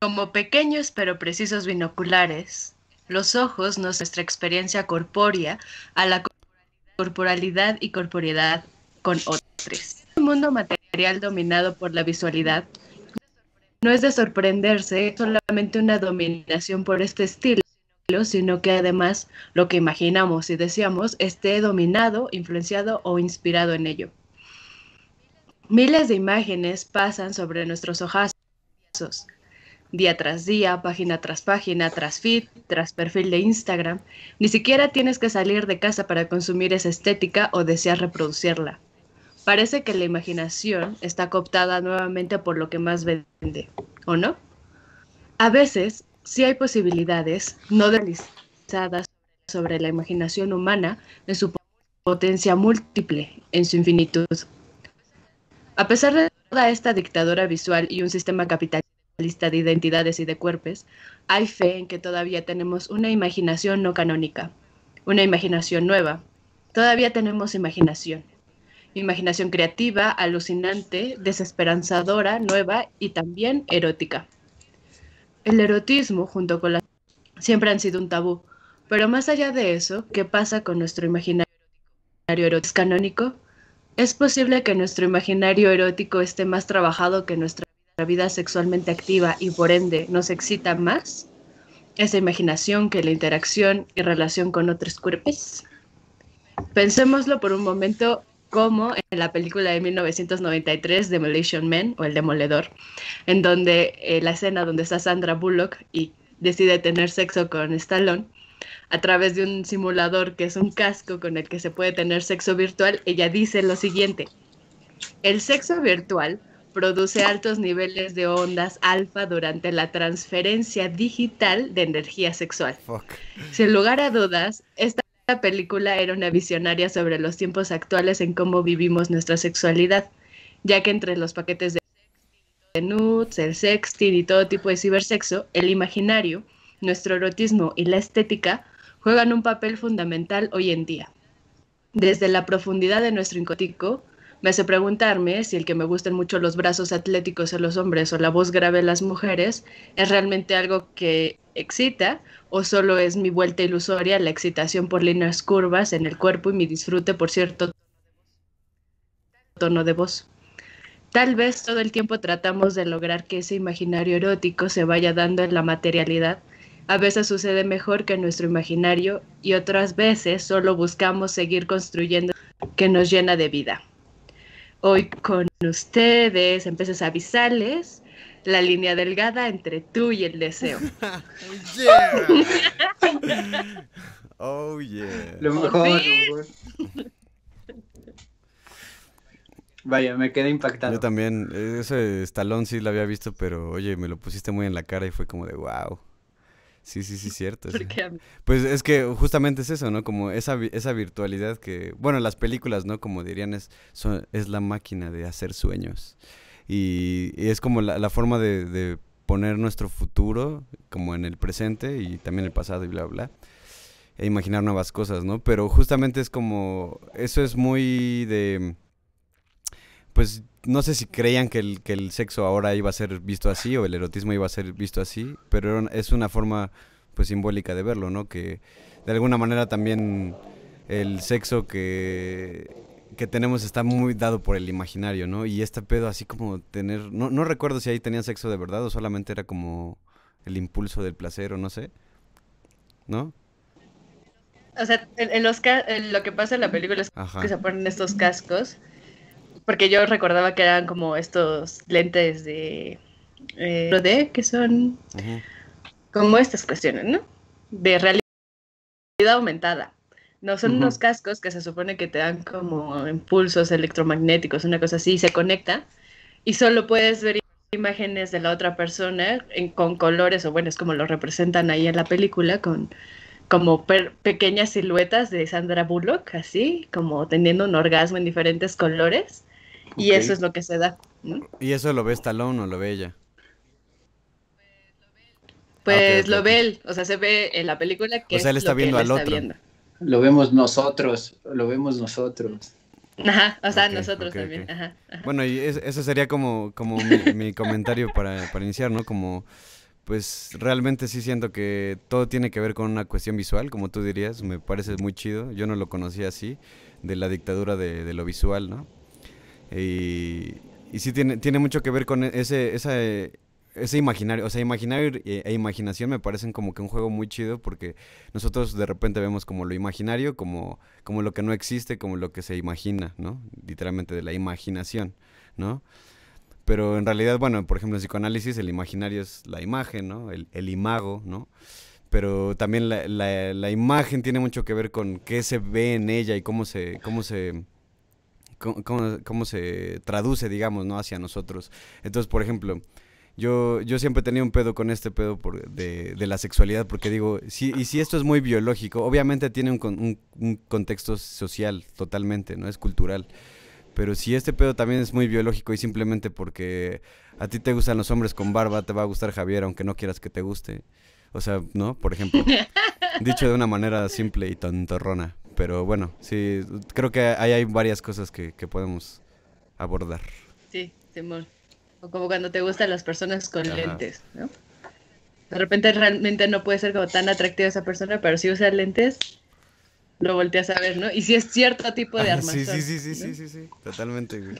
Como pequeños pero precisos binoculares, los ojos nos nuestra experiencia corpórea a la corporalidad y corporeidad con otros. Un mundo material dominado por la visualidad no es de sorprenderse solamente una dominación por este estilo, sino que además lo que imaginamos y deseamos esté dominado, influenciado o inspirado en ello. Miles de imágenes pasan sobre nuestros ojazos, día tras día, página tras página, tras feed, tras perfil de Instagram. Ni siquiera tienes que salir de casa para consumir esa estética o desear reproducirla. Parece que la imaginación está cooptada nuevamente por lo que más vende, ¿o no? A veces sí hay posibilidades no realizadas sobre la imaginación humana en su potencia múltiple, en su infinitud. A pesar de toda esta dictadura visual y un sistema capitalista de identidades y de cuerpos, hay fe en que todavía tenemos una imaginación no canónica, una imaginación nueva. Todavía tenemos imaginación. Imaginación creativa, alucinante, desesperanzadora, nueva y también erótica. El erotismo junto con la siempre han sido un tabú, pero más allá de eso, ¿qué pasa con nuestro imaginario erótico canónico? ¿Es posible que nuestro imaginario erótico esté más trabajado que nuestra vida sexualmente activa y por ende nos excita más? Esa imaginación que la interacción y relación con otros cuerpos. Pensémoslo por un momento como en la película de 1993 Demolition Man o El Demoledor, en donde eh, la escena donde está Sandra Bullock y decide tener sexo con Stallone a través de un simulador que es un casco con el que se puede tener sexo virtual, ella dice lo siguiente, el sexo virtual produce altos niveles de ondas alfa durante la transferencia digital de energía sexual. Sin lugar a dudas, esta la película era una visionaria sobre los tiempos actuales en cómo vivimos nuestra sexualidad, ya que entre los paquetes de nudes, el sexting y todo tipo de cibersexo, el imaginario, nuestro erotismo y la estética juegan un papel fundamental hoy en día. Desde la profundidad de nuestro incótico, me hace preguntarme si el que me gusten mucho los brazos atléticos en los hombres o la voz grave en las mujeres es realmente algo que excita o solo es mi vuelta ilusoria, la excitación por líneas curvas en el cuerpo y mi disfrute por cierto tono de voz. Tal vez todo el tiempo tratamos de lograr que ese imaginario erótico se vaya dando en la materialidad. A veces sucede mejor que nuestro imaginario y otras veces solo buscamos seguir construyendo que nos llena de vida. Hoy con ustedes, en peces abisales, la línea delgada entre tú y el deseo.
oh, yeah.
Lo mejor, lo mejor. Vaya, me quedé impactado.
Yo también, ese estalón sí lo había visto, pero oye, me lo pusiste muy en la cara y fue como de wow. Sí, sí, sí, cierto. Sí. Pues es que justamente es eso, ¿no? Como esa, esa virtualidad que, bueno, las películas, ¿no? Como dirían, es, es la máquina de hacer sueños. Y, es como la, forma de, poner nuestro futuro como en el presente y también el pasado y bla, bla. E imaginar nuevas cosas, ¿no? Pero justamente es como, eso es muy de, pues no sé si creían que el, que el sexo ahora iba a ser visto así o el erotismo iba a ser visto así, pero es una forma pues simbólica de verlo, ¿no? Que de alguna manera también el sexo que, que tenemos está muy dado por el imaginario, ¿no? Y este pedo así como tener, no, no recuerdo si ahí tenían sexo de verdad o solamente era como el impulso del placer o no sé, ¿no?
O sea, en, los lo que pasa en la película es que se ponen estos cascos porque yo recordaba que eran como estos lentes de... Eh, de que son como estas cuestiones, ¿no? De realidad aumentada. No, son unos cascos que se supone que te dan como impulsos electromagnéticos, una cosa así, y se conecta y solo puedes ver imágenes de la otra persona con colores, o bueno, es como lo representan ahí en la película, con como pequeñas siluetas de Sandra Bullock, así, como teniendo un orgasmo en diferentes colores. Y eso es lo que se da.
¿Y eso lo ve Stallone o lo ve ella?
Pues
ok,
lo ve él, o sea, se ve en la película que
O sea, él
es
está
lo que
viendo
él
al
está
otro.
viendo.
Lo vemos nosotros, lo vemos nosotros.
Ajá, o sea, nosotros también. Ajá, ajá.
Bueno, y es- ese sería como, como mi, mi comentario para, para iniciar, ¿no? Como, pues realmente sí siento que todo tiene que ver con una cuestión visual, como tú dirías, me parece muy chido. Yo no lo conocía así, de la dictadura de, de lo visual, ¿no? Y, y sí tiene, tiene mucho que ver con ese, esa, eh, ese imaginario, o sea, imaginario e, imaginación me parecen como que un juego muy chido porque nosotros de repente vemos como lo imaginario, como, como lo que no existe, como lo que se imagina, ¿no? Literalmente de la imaginación, ¿no? Pero en realidad, bueno, por ejemplo, en psicoanálisis el imaginario es la imagen, ¿no? El, el imago, ¿no? Pero también la, la- la imagen tiene mucho que ver con qué se ve en ella y cómo se, cómo se, cómo, cómo- cómo se traduce, digamos, ¿no? Hacia nosotros. Entonces, por ejemplo, yo, yo siempre tenido un pedo con este pedo por- de, de la sexualidad, porque digo, si, y si esto es muy biológico, obviamente tiene un, un- un contexto social totalmente, ¿no? Es cultural. Pero si este pedo también es muy biológico y simplemente porque a ti te gustan los hombres con barba, te va a gustar Javier, aunque no quieras que te guste. O sea, ¿no? Por ejemplo. Dicho de una manera simple y tontorrona. Pero bueno, sí, creo que ahí hay varias cosas que, que podemos abordar.
Sí, Simón. O como cuando te gustan las personas con
Ajá.
lentes, ¿no? De repente realmente no puede ser como tan atractiva esa persona, pero si usa lentes, lo volteas a ver, ¿no? Y si es cierto tipo de
Ah,
armazón.
sí, sí, sí, sí,
¿no?
sí, sí, sí, totalmente, güey.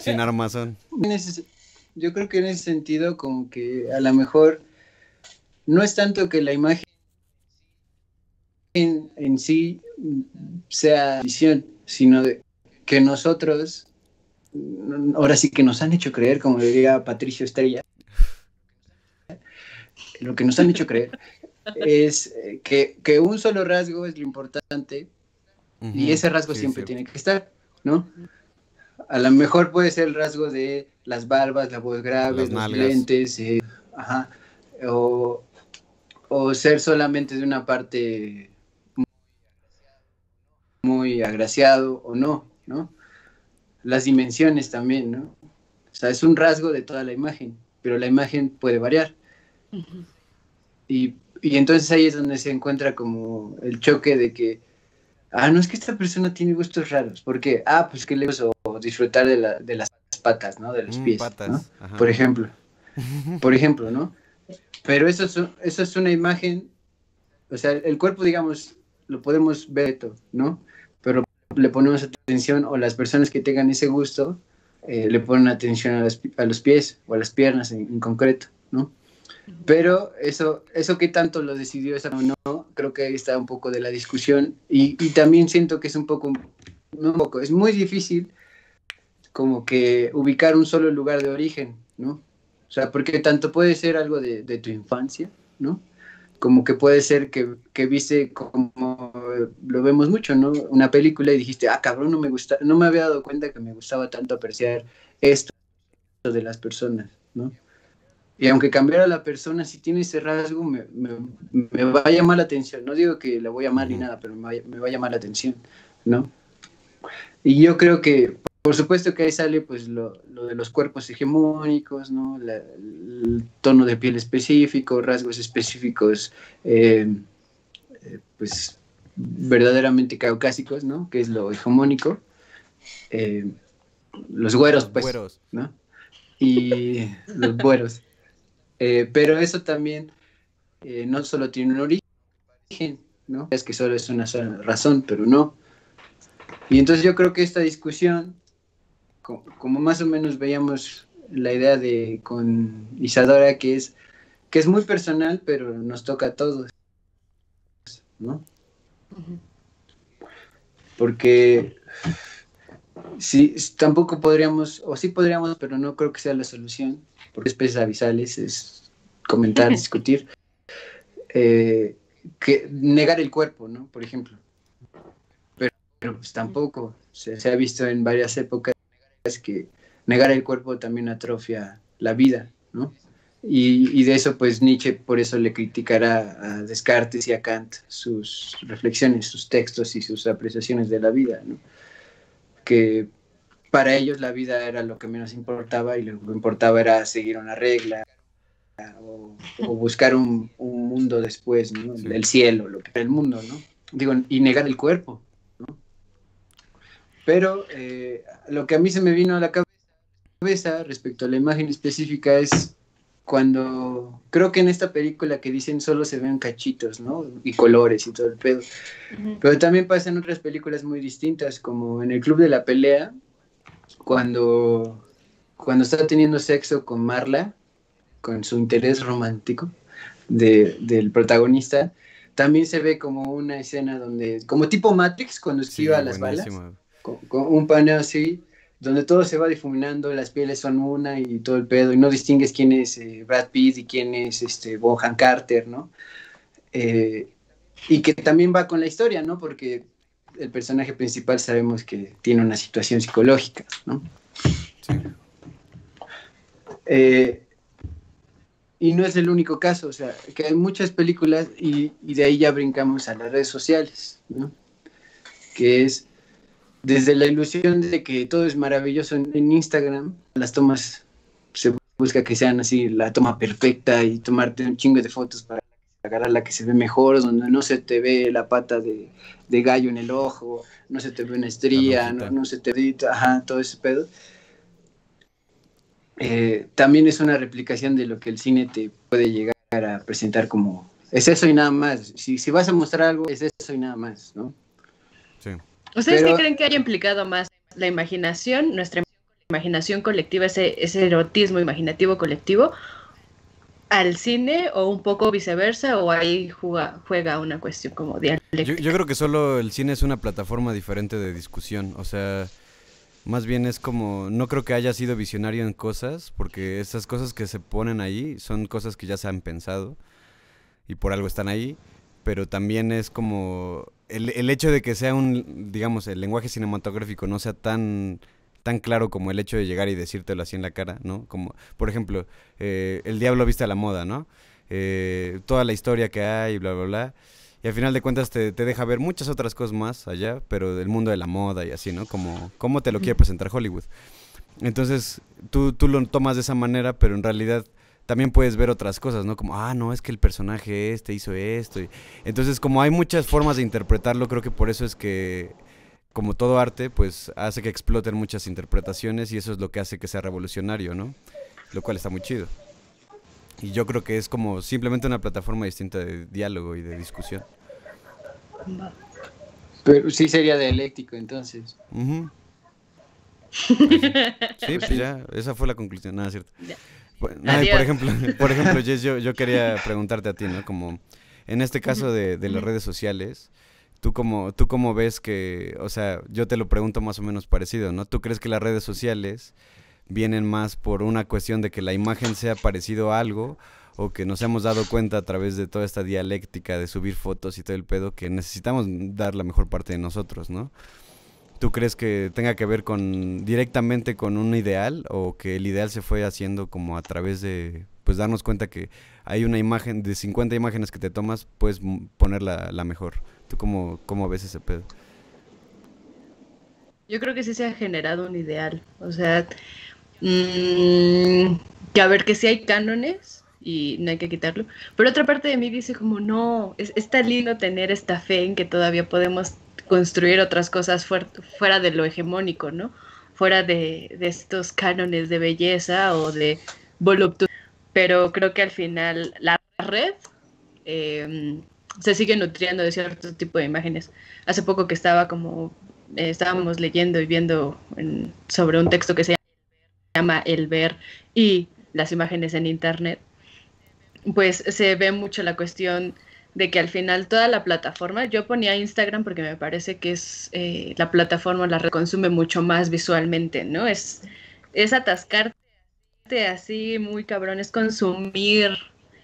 Sin armazón.
Yo creo que en ese sentido, como que a lo mejor no es tanto que la imagen en, en sí sea visión, sino de que nosotros, ahora sí que nos han hecho creer, como diría Patricio Estrella, lo que nos han hecho creer es eh, que, que un solo rasgo es lo importante y ese rasgo
sí,
siempre tiene que estar, ¿no? A lo mejor puede ser el rasgo de las barbas, la voz grave, los lentes, eh, ajá, o, o ser solamente de una parte muy agraciado o no, ¿no? Las dimensiones también, ¿no? O sea, es un rasgo de toda la imagen, pero la imagen puede variar. Y, y entonces ahí es donde se encuentra como el choque de que, ah, no es que esta persona tiene gustos raros. ¿Por qué? Ah, pues que le gusta o disfrutar de, la- de las patas, ¿no? De los
Mm,
pies,
patas,
¿no?
ajá.
Por ejemplo. Por ejemplo, ¿no? Pero eso es, eso es una imagen, o sea, el cuerpo, digamos, lo podemos ver, todo, ¿no? Le ponemos atención, o las personas que tengan ese gusto, eh, le ponen atención a, las a los pies o a las piernas en, en concreto, ¿no? Pero eso, eso que tanto lo decidió esa o no, creo que ahí está un poco de la discusión y, y también siento que es un poco, no un poco, es muy difícil como que ubicar un solo lugar de origen, ¿no? O sea, porque tanto puede ser algo de, de tu infancia, ¿no? Como que puede ser que, que viste como lo vemos mucho, ¿no? Una película y dijiste, ah, cabrón, no me gusta, no me había dado cuenta que me gustaba tanto apreciar esto de las personas, ¿no? Y aunque cambiara la persona, si tiene ese rasgo, me, me- me va a llamar la atención. No digo que la voy a amar ni nada, pero me va, me va a llamar la atención, ¿no? Y yo creo que, por supuesto que ahí sale pues lo, lo de los cuerpos hegemónicos, ¿no? La- el tono de piel específico, rasgos específicos, eh, eh, pues verdaderamente caucásicos, ¿no? Que es lo hegemónico. Eh, los güeros, pues,
Güeros.
¿no? Y los güeros. Eh, pero eso también eh, no solo tiene un origen, ¿no? Es que solo es una sola razón, pero no. Y entonces yo creo que esta discusión, co- como más o menos veíamos la idea de con Isadora, que es, que es muy personal, pero nos toca a todos, ¿no? Porque sí, tampoco podríamos, o sí podríamos, pero no creo que sea la solución, porque especies abisales es comentar, discutir, eh, que negar el cuerpo, ¿no? Por ejemplo. Pero, pero, pues tampoco, se, se ha visto en varias épocas que negar el cuerpo también atrofia la vida, ¿no? Y, y de eso, pues Nietzsche por eso le criticará a Descartes y a Kant sus reflexiones, sus textos y sus apreciaciones de la vida, ¿no? Que para ellos la vida era lo que menos importaba y lo que importaba era seguir una regla, o, buscar un, mundo después, ¿no? El cielo, lo que el mundo, ¿no? Digo, y negar el cuerpo, ¿no? Pero eh, lo que a mí se me vino a la cabeza respecto a la imagen específica es cuando creo que en esta película que dicen solo se ven cachitos, ¿no? Y colores y todo el pedo. Pero también pasa en otras películas muy distintas, como en el Club de la Pelea, cuando, cuando está teniendo sexo con Marla, con su interés romántico del protagonista, también se ve como una escena donde, como tipo Matrix, cuando esquiva las balas, con, un paneo así, donde todo se va difuminando, las pieles son una y todo el pedo, y no distingues quién es eh, Brad Pitt y quién es este Bohan Carter, ¿no? Eh, y que también va con la historia, ¿no? Porque el personaje principal sabemos que tiene una situación psicológica, ¿no? Sí. Eh, y no es el único caso, o sea, que hay muchas películas y, y, de ahí ya brincamos a las redes sociales, ¿no? Que es desde la ilusión de que todo es maravilloso en, Instagram, las tomas se busca que sean así, la toma perfecta y tomarte un chingo de fotos para agarrar la que se ve mejor, donde no se te ve la pata de, gallo en el ojo, no se te ve una estría, no, se te ve ajá, todo ese pedo. Eh, también es una replicación de lo que el cine te puede llegar a presentar como es eso y nada más. Si, si vas a mostrar algo, es eso y nada más, ¿no?
¿Ustedes qué creen que haya implicado más la imaginación, nuestra imaginación colectiva, ese, ese erotismo imaginativo colectivo, al cine o un poco viceversa o ahí juega, juega una cuestión como dialéctica?
Yo, yo creo que solo el cine es una plataforma diferente de discusión, o sea, más bien es como, no creo que haya sido visionario en cosas, porque esas cosas que se ponen ahí son cosas que ya se han pensado y por algo están ahí, pero también es como el, el, hecho de que sea un, digamos, el lenguaje cinematográfico no sea tan, tan claro como el hecho de llegar y decírtelo así en la cara, ¿no? Como, por ejemplo, eh, El Diablo viste a la moda, ¿no? Eh, toda la historia que hay, bla, bla, bla. Y al final de cuentas te, te, deja ver muchas otras cosas más allá, pero del mundo de la moda y así, ¿no? Como cómo te lo quiere presentar Hollywood. Entonces, tú, tú lo tomas de esa manera, pero en realidad también puedes ver otras cosas, ¿no? Como, ah, no, es que el personaje este hizo esto. Entonces, como hay muchas formas de interpretarlo, creo que por eso es que, como todo arte, pues hace que exploten muchas interpretaciones y eso es lo que hace que sea revolucionario, ¿no? Lo cual está muy chido. Y yo creo que es como simplemente una plataforma distinta de diálogo y de discusión.
Pero sí sería dialéctico entonces.
sí, pues ya, esa fue la conclusión, nada, cierto por ejemplo, por ejemplo Jess, yo, yo quería preguntarte a ti, ¿no? Como en este caso de, de las redes sociales, ¿tú cómo, ¿tú cómo ves que, o sea, yo te lo pregunto más o menos parecido, ¿no? ¿Tú crees que las redes sociales vienen más por una cuestión de que la imagen sea parecido a algo o que nos hemos dado cuenta a través de toda esta dialéctica de subir fotos y todo el pedo que necesitamos dar la mejor parte de nosotros, ¿no? ¿Tú crees que tenga que ver con directamente con un ideal o que el ideal se fue haciendo como a través de pues darnos cuenta que hay una imagen de 50 imágenes que te tomas, puedes poner la, mejor? ¿Tú cómo, cómo ves ese pedo?
Yo creo que sí se ha generado un ideal. O sea, mmm, que a ver que sí hay cánones y no hay que quitarlo. Pero otra parte de mí dice como, no, es, está lindo tener esta fe en que todavía podemos construir otras cosas fuera de lo hegemónico, ¿no? Fuera de, estos cánones de belleza o de voluptuosidad. Pero creo que al final la red em, se sigue nutriendo de cierto tipo de imágenes. Hace poco que estaba como, eh, estábamos leyendo y viendo sobre un texto que se llama El ver y las imágenes en Internet, pues se ve mucho la cuestión de que al final toda la plataforma, yo ponía Instagram porque me parece que es eh, la plataforma la reconsume mucho más visualmente, ¿no? Es, es atascarte así muy cabrón, es consumir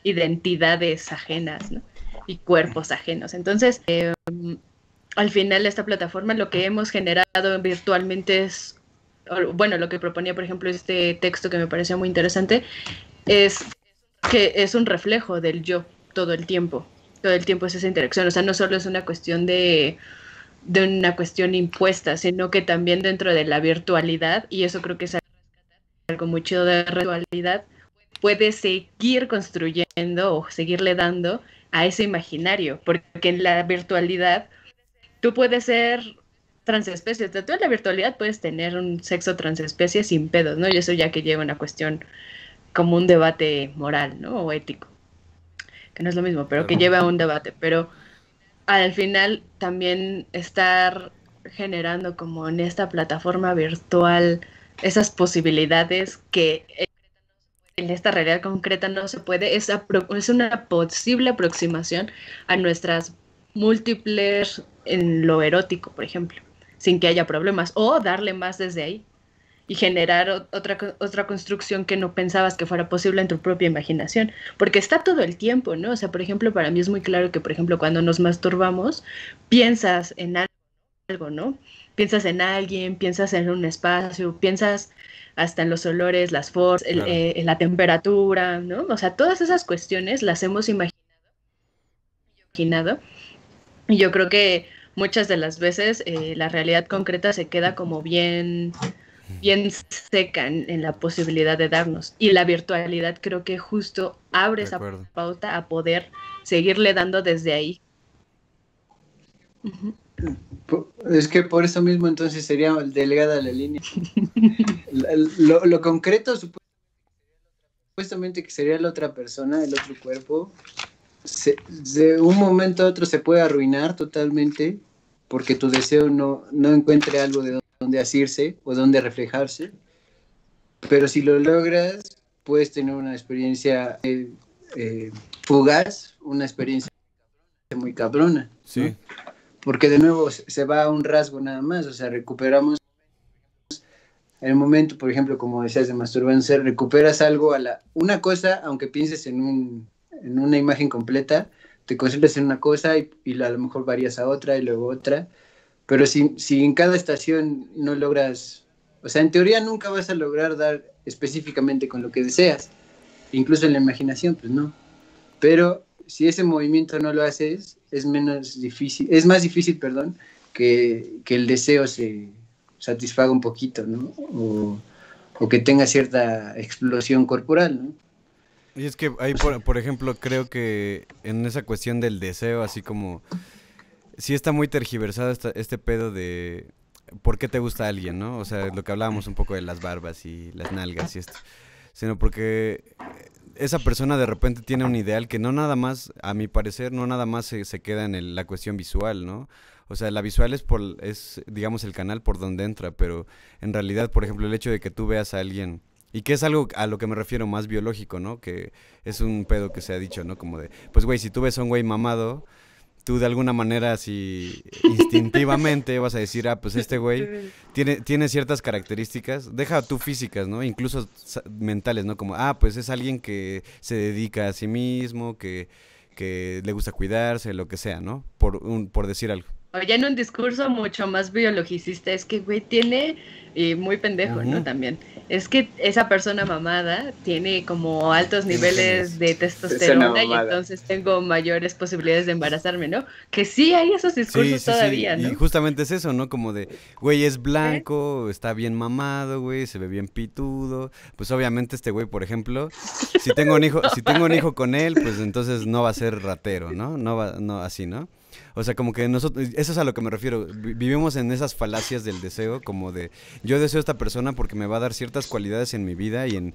identidades ajenas, ¿no? Y cuerpos ajenos. Entonces, em, al final esta plataforma lo que hemos generado virtualmente es, bueno, lo que proponía, por ejemplo, este texto que me pareció muy interesante, es que es un reflejo del yo todo el tiempo todo el tiempo es esa interacción. O sea, no solo es una cuestión de, de una cuestión impuesta, sino que también dentro de la virtualidad, y eso creo que es algo muy chido de la virtualidad, puede seguir construyendo o seguirle dando a ese imaginario, porque en la virtualidad tú puedes ser transespecie, o sea, tú en la virtualidad puedes tener un sexo transespecie sin pedos, ¿no? Y eso ya que lleva una cuestión como un debate moral, ¿no? O ético, que no es lo mismo, pero que lleva a un debate, pero al final también estar generando como en esta plataforma virtual esas posibilidades que en esta realidad concreta no se puede, es, es una posible aproximación a nuestras múltiples en lo erótico, por ejemplo, sin que haya problemas, o darle más desde ahí y generar otra, otra construcción que no pensabas que fuera posible en tu propia imaginación, porque está todo el tiempo, ¿no? O sea, por ejemplo, para mí es muy claro que, por ejemplo, cuando nos masturbamos, piensas en algo, ¿no? Piensas en alguien, piensas en un espacio, piensas hasta en los olores, las formas, eh, la temperatura, ¿no? O sea, todas esas cuestiones las hemos imaginado. Y yo creo que muchas de las veces eh, la realidad concreta se queda como bien, bien seca en, la posibilidad de darnos. Y la virtualidad creo que justo abre esa pauta a poder seguirle dando desde ahí.
Es que por eso mismo entonces sería delgada la línea. lo, concreto supuestamente que sería la otra persona, el otro cuerpo, de un momento a otro se puede arruinar totalmente porque tu deseo no, no encuentre algo de donde asirse o donde reflejarse. Pero si lo logras, puedes tener una experiencia eh, eh, fugaz, una experiencia muy cabrona. Sí porque de nuevo se va a un rasgo nada más, o sea, recuperamos el momento, por ejemplo, como decías de masturbarse, recuperas algo a la una cosa, aunque pienses en un en una imagen completa, te concentras en una cosa y, a lo mejor varías a otra y luego otra, pero si, si en cada estación no logras, o sea, en teoría nunca vas a lograr dar específicamente con lo que deseas, incluso en la imaginación, pues no, pero si ese movimiento no lo haces, es menos difícil, es más difícil, perdón, que, el deseo se satisfaga un poquito, ¿no? O, que tenga cierta explosión corporal, ¿no?
Y es que ahí, por, por, ejemplo, creo que en esa cuestión del deseo, así como, sí está muy tergiversado este pedo de por qué te gusta alguien, ¿no? O sea, lo que hablábamos un poco de las barbas y las nalgas y esto, sino porque esa persona de repente tiene un ideal que no nada más, a mi parecer, no nada más se, se queda en la cuestión visual, ¿no? O sea, la visual es, por, es, digamos, el canal por donde entra, pero en realidad, por ejemplo, el hecho de que tú veas a alguien, y que es algo a lo que me refiero más biológico, ¿no? Que es un pedo que se ha dicho, ¿no? Como de, pues, güey, si tú ves a un güey mamado, tú de alguna manera así instintivamente vas a decir, ah, pues este güey tiene, tiene ciertas características, deja tú físicas, ¿no? Incluso mentales, ¿no? Como, ah, pues es alguien que se dedica a sí mismo, que, que le gusta cuidarse, lo que sea, ¿no? Por, un, por decir algo.
Ya en un discurso mucho más biologicista, es que, güey, tiene, y muy pendejo, ¿no? También es que esa persona mamada tiene como altos niveles de testosterona y entonces tengo mayores posibilidades de embarazarme, ¿no? Que sí hay esos discursos todavía, ¿no?
Y justamente es eso, ¿no? Como de, güey, es blanco, está bien mamado, güey, se ve bien pitudo. Pues obviamente este güey, por ejemplo, si tengo un hijo, si tengo un hijo con él, pues entonces no va a ser ratero, ¿no? No va, no, así, ¿no? O sea, como que nosotros, eso es a lo que me refiero, vivimos en esas falacias del deseo, como de, yo deseo a esta persona porque me va a dar ciertas cualidades en mi vida y en,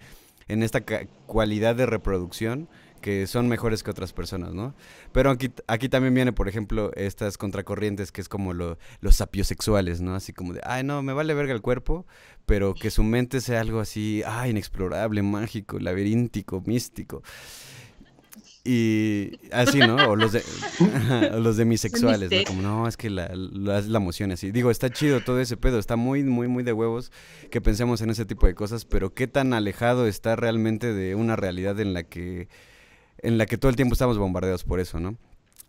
en esta cualidad de reproducción que son mejores que otras personas, ¿no? Pero aquí, aquí también viene, por ejemplo, estas contracorrientes que es como lo, los sapiosexuales, ¿no? Así como de, ay, no, me vale verga el cuerpo, pero que su mente sea algo así, ay, inexplorable, mágico, laberíntico, místico. Y así, ¿no? O los de, los demisexuales, ¿no? Como, no, es que la, la, la emoción así. Digo, está chido todo ese pedo, está muy, muy, muy de huevos que pensemos en ese tipo de cosas, pero qué tan alejado está realmente de una realidad en la que, en la que todo el tiempo estamos bombardeados por eso, ¿no?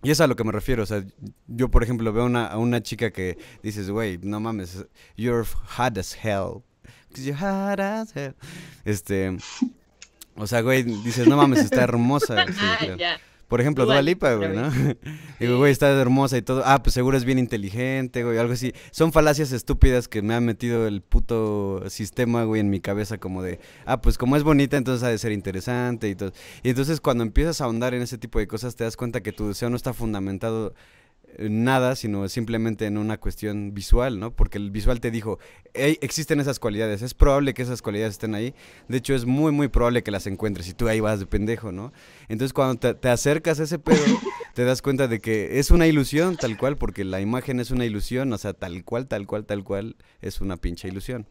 Y es a lo que me refiero, o sea, yo por ejemplo veo una, a una chica que dices, güey, no mames, you're hot as hell. You're hot as hell. Este, o sea, güey, dices, no mames, está hermosa. Por ejemplo,
Dua
Lipa, güey, ¿no? Digo, güey, está hermosa y todo. Ah, pues seguro es bien inteligente, güey, algo así. Son falacias estúpidas que me han metido el puto sistema, güey, en mi cabeza como de, ah, pues como es bonita, entonces ha de ser interesante y todo. Y entonces cuando empiezas a ahondar en ese tipo de cosas, te das cuenta que tu deseo no está fundamentado en nada, sino simplemente en una cuestión visual, ¿no? Porque el visual te dijo, "Ey, existen esas cualidades, es probable que esas cualidades estén ahí, de hecho es muy, muy probable que las encuentres y tú ahí vas de pendejo, ¿no? Entonces cuando te, te acercas a ese pedo, te das cuenta de que es una ilusión tal cual, porque la imagen es una ilusión, o sea, tal cual, tal cual, tal cual, es una pinche ilusión.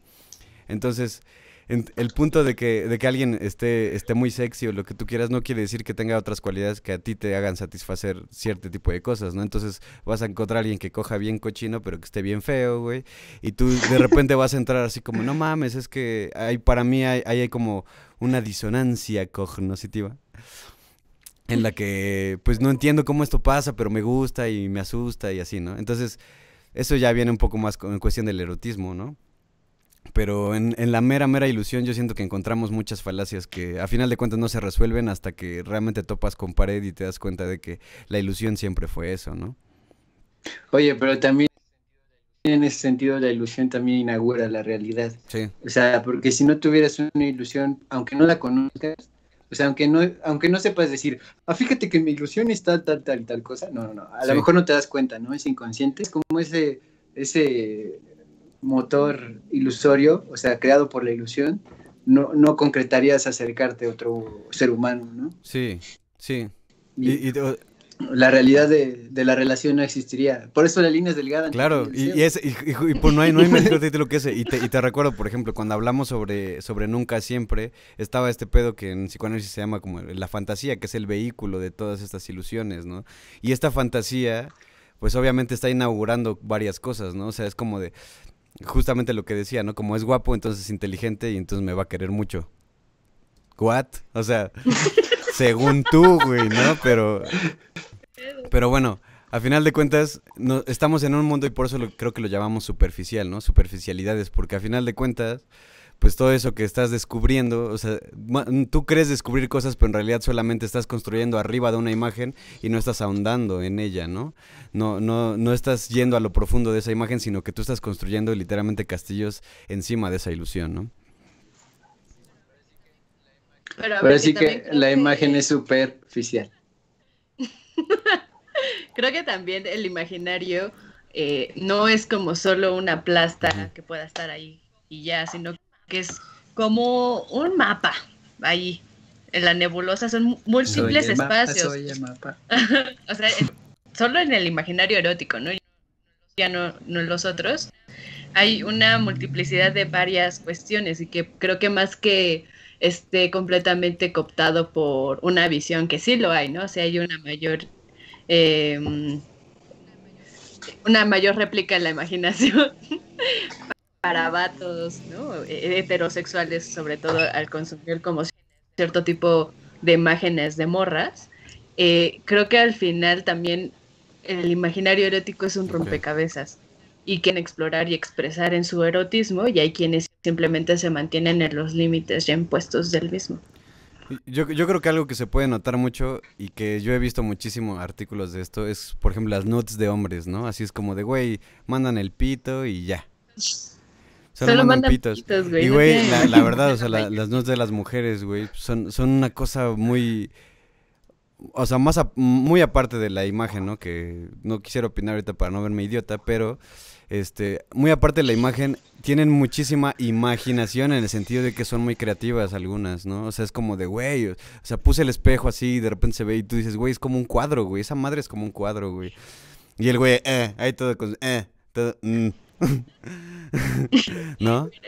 Entonces, en- el punto de que, de que alguien esté, esté muy sexy o lo que tú quieras no quiere decir que tenga otras cualidades que a ti te hagan satisfacer cierto tipo de cosas, ¿no? Entonces vas a encontrar a alguien que coja bien cochino, pero que esté bien feo, güey. Y tú de repente vas a entrar así como, no mames, es que hay, para mí hay, hay como una disonancia cognitiva en la que pues no entiendo cómo esto pasa, pero me gusta y me asusta y así, ¿no? Entonces, eso ya viene un poco más en cuestión del erotismo, ¿no? Pero en, en la mera, mera ilusión yo siento que encontramos muchas falacias que a final de cuentas no se resuelven hasta que realmente topas con pared y te das cuenta de que la ilusión siempre fue eso, ¿no?
Oye, pero también en ese sentido la ilusión también inaugura la realidad.
Sí,
O sea, porque si no tuvieras una ilusión, aunque no la conozcas, o sea, aunque no, aunque no sepas decir, ah, fíjate que mi ilusión está tal, tal, tal cosa, no, no, no, a
Sí.
lo mejor no te das cuenta, ¿no? Es inconsciente, es como ese, ese motor ilusorio, o sea, creado por la ilusión, no, no concretarías acercarte a otro ser humano, ¿no?
sí, sí.
Y,
Y, y- o-
la realidad de, de la relación no existiría. Por eso la línea es delgada.
Claro, y, es, y pues no hay, no hay mejor título que ese. Y te, y te recuerdo, por ejemplo, cuando hablamos sobre, sobre Nunca Siempre, estaba este pedo que en psicoanálisis se llama como la fantasía, que es el vehículo de todas estas ilusiones, ¿no? Y esta fantasía, pues obviamente está inaugurando varias cosas, ¿no? O sea, es como de, justamente lo que decía, ¿no? Como es guapo, entonces es inteligente y entonces me va a querer mucho. ¿What? O sea, según tú, güey, ¿no? Pero, pero bueno, a final de cuentas, no, estamos en un mundo y por eso lo- creo que lo llamamos superficial, ¿no? Superficialidades, porque a final de cuentas, pues todo eso que estás descubriendo, o sea, ma- tú crees descubrir cosas, pero en realidad solamente estás construyendo arriba de una imagen y no estás ahondando en ella, ¿no? No, no, no estás yendo a lo profundo de esa imagen, sino que tú estás construyendo literalmente castillos encima de esa ilusión, ¿no?
Pero
sí que
creo
la
que-
imagen es superficial.
Creo que también el imaginario eh, no es como solo una plasta que pueda estar ahí y ya, sino que es como un mapa ahí. En la nebulosa son múltiples
Soy el mapa,
espacios.
soy el mapa.
O sea, solo en el imaginario erótico, ¿no? Ya no, no en los otros. Hay una multiplicidad de varias cuestiones y que creo que más que esté completamente cooptado por una visión, que sí lo hay, ¿no? O sea, hay una mayor eh, una mayor réplica en la imaginación para vatos, ¿no? Eh, Heterosexuales, sobre todo al consumir como cierto tipo de imágenes de morras. Eh, creo que al final también el imaginario erótico es un rompecabezas y quieren explorar y expresar en su erotismo y hay quienes simplemente se mantienen en los límites ya impuestos del mismo.
Yo, yo creo que algo que se puede notar mucho y que yo he visto muchísimo artículos de esto es, por ejemplo, las nudes de hombres, ¿no? Así es como de, güey, mandan el pito y ya. Solo, mandan, pitos.
pitos, güey,
Y, güey, la, la verdad, o sea, la- las nudes de las mujeres, güey, son, son una cosa muy... O sea, más a- muy aparte de la imagen, ¿no? Que no quisiera opinar ahorita para no verme idiota, pero este, muy aparte de la imagen, tienen muchísima imaginación en el sentido de que son muy creativas algunas, ¿no? O sea, es como de, güey, o sea, puse el espejo así y de repente se ve y tú dices, güey, es como un cuadro, güey, esa madre es como un cuadro, güey. Y el güey, eh, ahí todo con, eh, todo, mm. ¿No?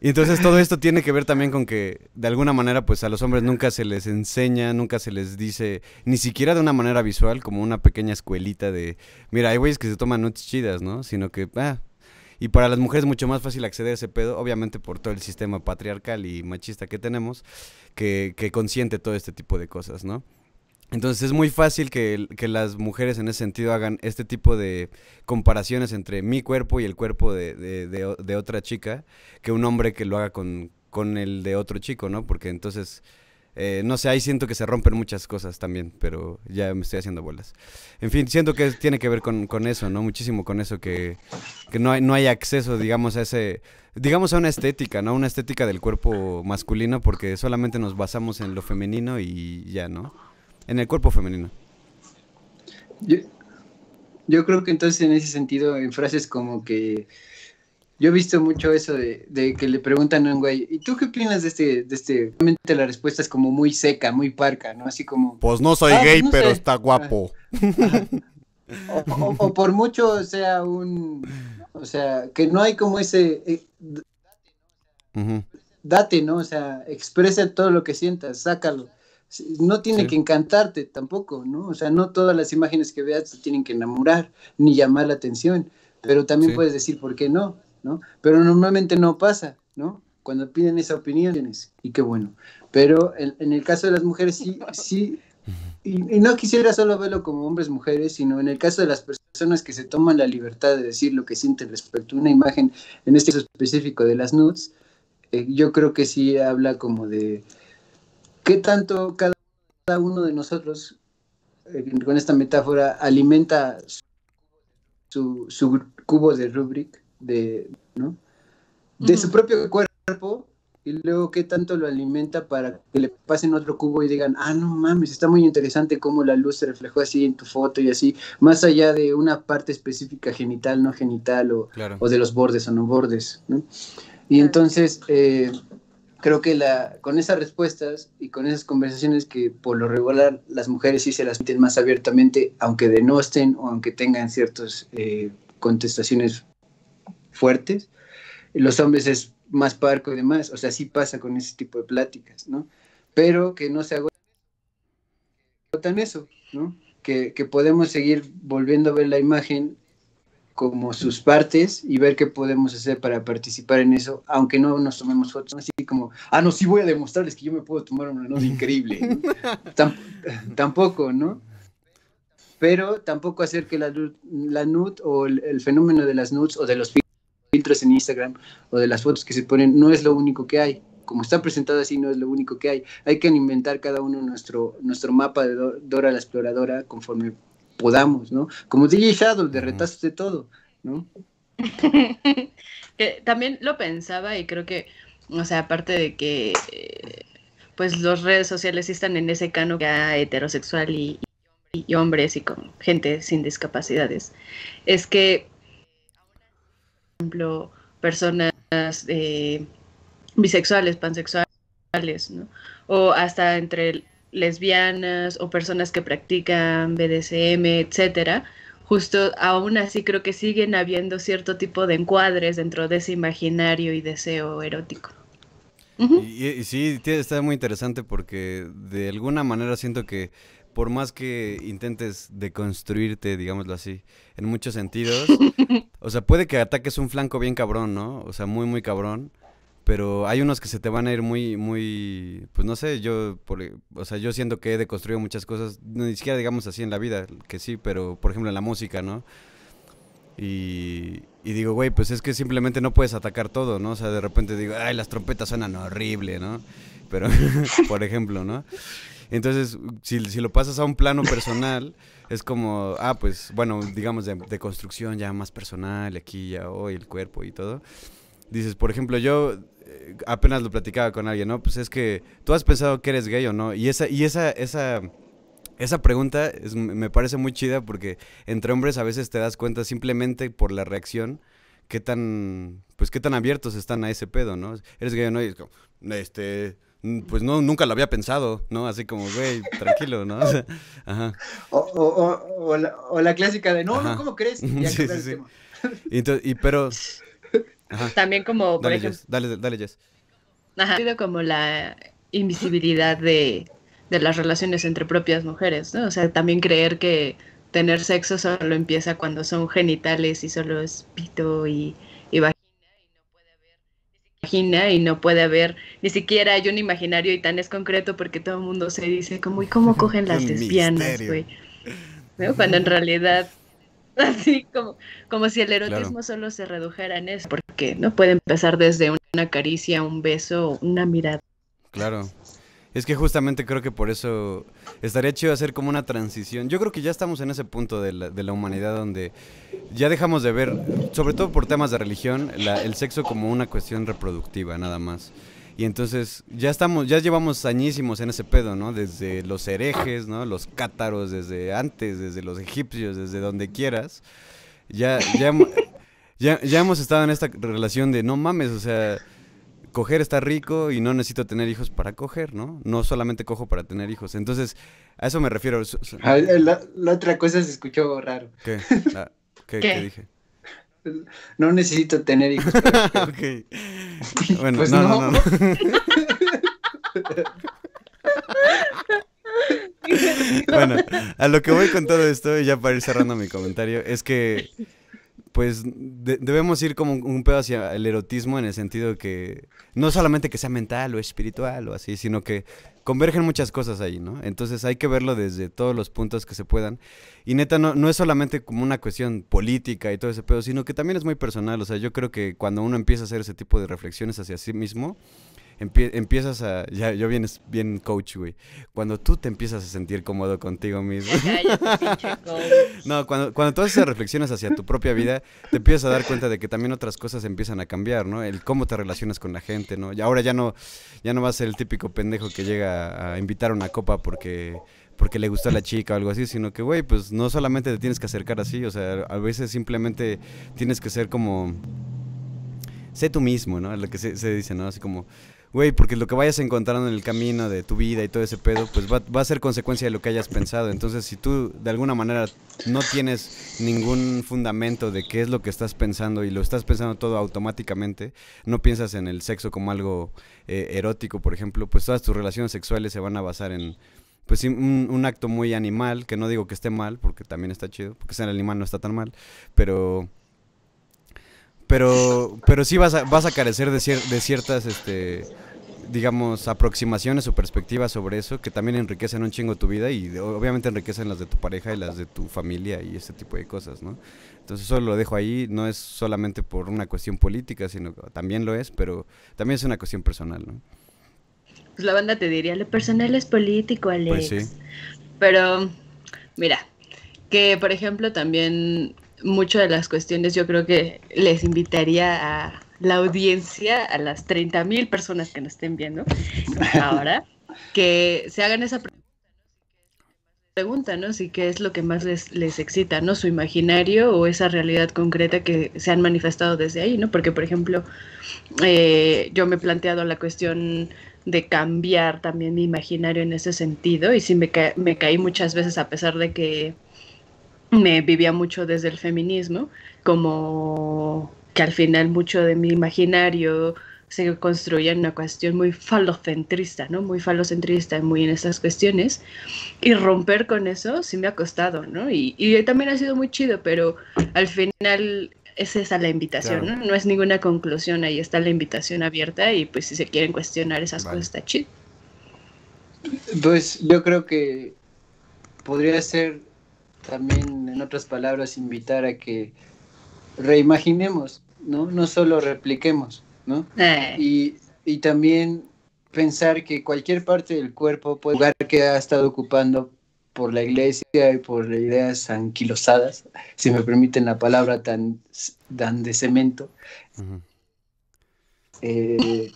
Y entonces todo esto tiene que ver también con que de alguna manera pues a los hombres nunca se les enseña, nunca se les dice, ni siquiera de una manera visual, como una pequeña escuelita de, mira, hay güeyes que se toman notes chidas, ¿no? Sino que, ah, y para las mujeres es mucho más fácil acceder a ese pedo, obviamente por todo el sistema patriarcal y machista que tenemos, que, que consiente todo este tipo de cosas, ¿no? Entonces es muy fácil que, que las mujeres en ese sentido hagan este tipo de comparaciones entre mi cuerpo y el cuerpo de, de otra chica que un hombre que lo haga con, con el de otro chico, ¿no? Porque entonces eh, no sé, ahí siento que se rompen muchas cosas también, pero ya me estoy haciendo bolas. En fin, siento que tiene que ver con, con eso, ¿no? Muchísimo con eso, que, que no, hay, no hay acceso, digamos, a ese, digamos, a una estética, ¿no? Una estética del cuerpo masculino, porque solamente nos basamos en lo femenino y ya, ¿no? En el cuerpo femenino.
Yo, yo creo que entonces en ese sentido, en frases como que yo he visto mucho eso de, de, que le preguntan a un güey, ¿y tú qué opinas de este, de este? Realmente la respuesta es como muy seca, muy parca, ¿no? Así como...
Pues no soy
"Ah, pues
gay,
no
pero
sé".
está guapo.
O, o- o por mucho sea un... O sea, que no hay como ese... eh, date, ¿no? O sea, expresa todo lo que sientas, sácalo. No tiene
Sí.
que encantarte tampoco, ¿no? O sea, no todas las imágenes que veas te tienen que enamorar ni llamar la atención, pero también
Sí.
puedes decir por qué no, ¿no? Pero normalmente no pasa, ¿no? Cuando piden esa opinión, tienes, y qué bueno. Pero en, en el caso de las mujeres sí, sí, y, y no quisiera solo verlo como hombres, mujeres, sino en el caso de las personas que se toman la libertad de decir lo que sienten respecto a una imagen, en este caso específico de las nudes, eh, yo creo que sí habla como de qué tanto cada uno de nosotros, eh, con esta metáfora, alimenta su, su cubo de Rubik, de, ¿no? de su propio cuerpo, y luego qué tanto lo alimenta para que le pasen otro cubo y digan, ah, no mames, está muy interesante cómo la luz se reflejó así en tu foto y así, más allá de una parte específica genital, no genital, o,
Claro.
o de los bordes o no bordes, ¿no? Y entonces eh, creo que la, con esas respuestas y con esas conversaciones que por lo regular las mujeres sí se las meten más abiertamente, aunque denosten o aunque tengan ciertas eh, contestaciones fuertes, los hombres es más parco y demás, o sea, sí pasa con ese tipo de pláticas, ¿no? Pero que no se agotan eso, ¿no? Que, que podemos seguir volviendo a ver la imagen como sus partes y ver qué podemos hacer para participar en eso, aunque no nos tomemos fotos, así como, ah, no, sí voy a demostrarles que yo me puedo tomar una nota increíble. tampoco, ¿no? Pero tampoco hacer que la, la o el, el fenómeno de las nudes o de los fil- filtros en Instagram o de las fotos que se ponen no es lo único que hay. Como está presentado así, no es lo único que hay. Hay que inventar cada uno nuestro, nuestro mapa de Do- Dora la exploradora conforme podamos, ¿no? Como DJ Shadow, de retazos de todo, ¿no?
que también lo pensaba y creo que, o sea, aparte de que eh, pues las redes sociales sí están en ese cano ya heterosexual y, y- y hombres y con gente sin discapacidades, es que, por ejemplo, personas eh, bisexuales, pansexuales, ¿no? O hasta entre lesbianas o personas que practican BDSM, etcétera, justo aún así creo que siguen habiendo cierto tipo de encuadres dentro de ese imaginario y deseo erótico.
Y, y sí, está muy interesante porque de alguna manera siento que por más que intentes deconstruirte, digámoslo así, en muchos sentidos, o sea, puede que ataques un flanco bien cabrón, ¿no? O sea, muy, muy cabrón. Pero hay unos que se te van a ir muy, muy, pues no sé, yo, por, e- o sea, yo siento que he deconstruido muchas cosas, ni siquiera digamos así en la vida, que sí, pero por ejemplo en la música, ¿no? Y, digo, güey, pues es que simplemente no puedes atacar todo, ¿no? O sea, de repente digo, ay, las trompetas suenan horrible, ¿no? Pero, por ejemplo, ¿no? Entonces, si, si lo pasas a un plano personal, es como, ah, pues, bueno, digamos de, construcción ya más personal, aquí ya hoy el cuerpo y todo. Dices, por ejemplo, yo apenas lo platicaba con alguien, ¿no? Pues es que tú has pensado que eres gay o no. Y esa, y esa, esa, esa pregunta es- me parece muy chida porque entre hombres a veces te das cuenta simplemente por la reacción qué tan, pues qué tan abiertos están a ese pedo, ¿no? Eres gay o no, y es como, este, pues no, nunca lo había pensado, ¿no? Así como, güey, tranquilo, ¿no? O sea, ajá.
O, o- o- la, la clásica de, no,
Ajá.
no, ¿cómo crees? Ya
Sí, sí, sí. Y, ento- y pero, ajá,
También como, por
dale,
ejemplo,
dale, dale.
Ajá, como la invisibilidad de, de las relaciones entre propias mujeres, ¿no? O sea, también creer que tener sexo solo empieza cuando son genitales y solo es pito y, y vagina y no puede haber ni siquiera hay un imaginario y tan es concreto porque todo el mundo se dice como ¿y cómo cogen las lesbianas, güey? ¿No? Cuando en realidad así como, como si el erotismo
Claro.
solo se redujera en eso, porque no puede empezar desde una caricia, un beso, una mirada.
Claro. Es que justamente creo que por eso estaría chido hacer como una transición. Yo creo que ya estamos en ese punto de la, humanidad donde ya dejamos de ver, sobre todo por temas de religión, el sexo como una cuestión reproductiva, nada más. Y entonces ya estamos, ya llevamos añísimos en ese pedo, ¿no? Desde los herejes, ¿no? Los cátaros, desde antes, desde los egipcios, desde donde quieras. Ya, ya, ya hemos estado en esta relación de no mames, o sea, coger está rico y no necesito tener hijos para coger, ¿no? No solamente cojo para tener hijos. Entonces, a eso me refiero.
La, la otra cosa se escuchó raro.
¿Qué? Ah, ¿qué,
¿Qué?
qué dije?
No necesito tener hijos. para-
ok. Bueno,
Pues
no. no. no. bueno, a lo que voy con todo esto, y ya para ir cerrando mi comentario, es que pues de- debemos ir como un, un pedo hacia el erotismo en el sentido que no solamente que sea mental o espiritual o así, sino que convergen muchas cosas ahí, ¿no? Entonces hay que verlo desde todos los puntos que se puedan. Y neta, no, no es solamente como una cuestión política y todo ese pedo, sino que también es muy personal. O sea, yo creo que cuando uno empieza a hacer ese tipo de reflexiones hacia sí mismo, empie- empiezas a... Ya, yo bien, bien coach, güey. Cuando tú te empiezas a sentir cómodo contigo mismo.
Cállate, pinche coach.
No, cuando, cuando tú haces esas reflexiones hacia tu propia vida, te empiezas a dar cuenta de que también otras cosas empiezan a cambiar, ¿no? El cómo te relacionas con la gente, ¿no? Y ahora ya no, ya no vas a ser el típico pendejo que llega a invitar a una copa porque, porque le gustó a la chica o algo así, sino que, güey, pues no solamente te tienes que acercar así, o sea, a veces simplemente tienes que ser como... Sé tú mismo, ¿no? Lo que se, se dice, ¿no? Así como... Güey, porque lo que vayas encontrando en el camino de tu vida y todo ese pedo, pues va, va a ser consecuencia de lo que hayas pensado. Entonces, si tú de alguna manera no tienes ningún fundamento de qué es lo que estás pensando y lo estás pensando todo automáticamente, no piensas en el sexo como algo eh, erótico, por ejemplo, pues todas tus relaciones sexuales se van a basar en, pues un, un acto muy animal, que no digo que esté mal, porque también está chido, porque ser animal no está tan mal, pero... Pero, pero sí vas a, vas a carecer de, cier- de ciertas, este, digamos, aproximaciones o perspectivas sobre eso que también enriquecen un chingo tu vida y obviamente enriquecen las de tu pareja y las de tu familia y ese tipo de cosas, ¿no? Entonces solo lo dejo ahí, no es solamente por una cuestión política, sino también lo es, pero también es una cuestión personal, ¿no?
Pues la banda te diría, lo personal es político, Alex.
Pues sí.
Pero, mira, que por ejemplo también muchas de las cuestiones yo creo que les invitaría a la audiencia, a las 30 mil personas que nos estén viendo ahora, que se hagan esa pre- pregunta, ¿no? Si qué es lo que más les, les excita, ¿no? Su imaginario o esa realidad concreta que se han manifestado desde ahí, ¿no? Porque, por ejemplo, eh, yo me he planteado la cuestión de cambiar también mi imaginario en ese sentido y sí me, ca- me caí muchas veces a pesar de que me vivía mucho desde el feminismo, como que al final mucho de mi imaginario se construye en una cuestión muy falocentrista, ¿no? Muy falocentrista, muy en esas cuestiones. Y romper con eso sí me ha costado, ¿no? Y, y también ha sido muy chido, pero al final es esa la invitación,
Claro.
¿no? No es ninguna conclusión, ahí está la invitación abierta y pues si se quieren cuestionar esas
Vale.
cosas está chido.
Pues yo creo que podría ser también, en otras palabras, invitar a que reimaginemos, ¿no? No solo repliquemos, ¿no?
Eh,
Y, y también pensar que cualquier parte del cuerpo puede lugar que ha estado ocupando por la iglesia y por ideas anquilosadas, si me permiten la palabra tan, tan de cemento, eh,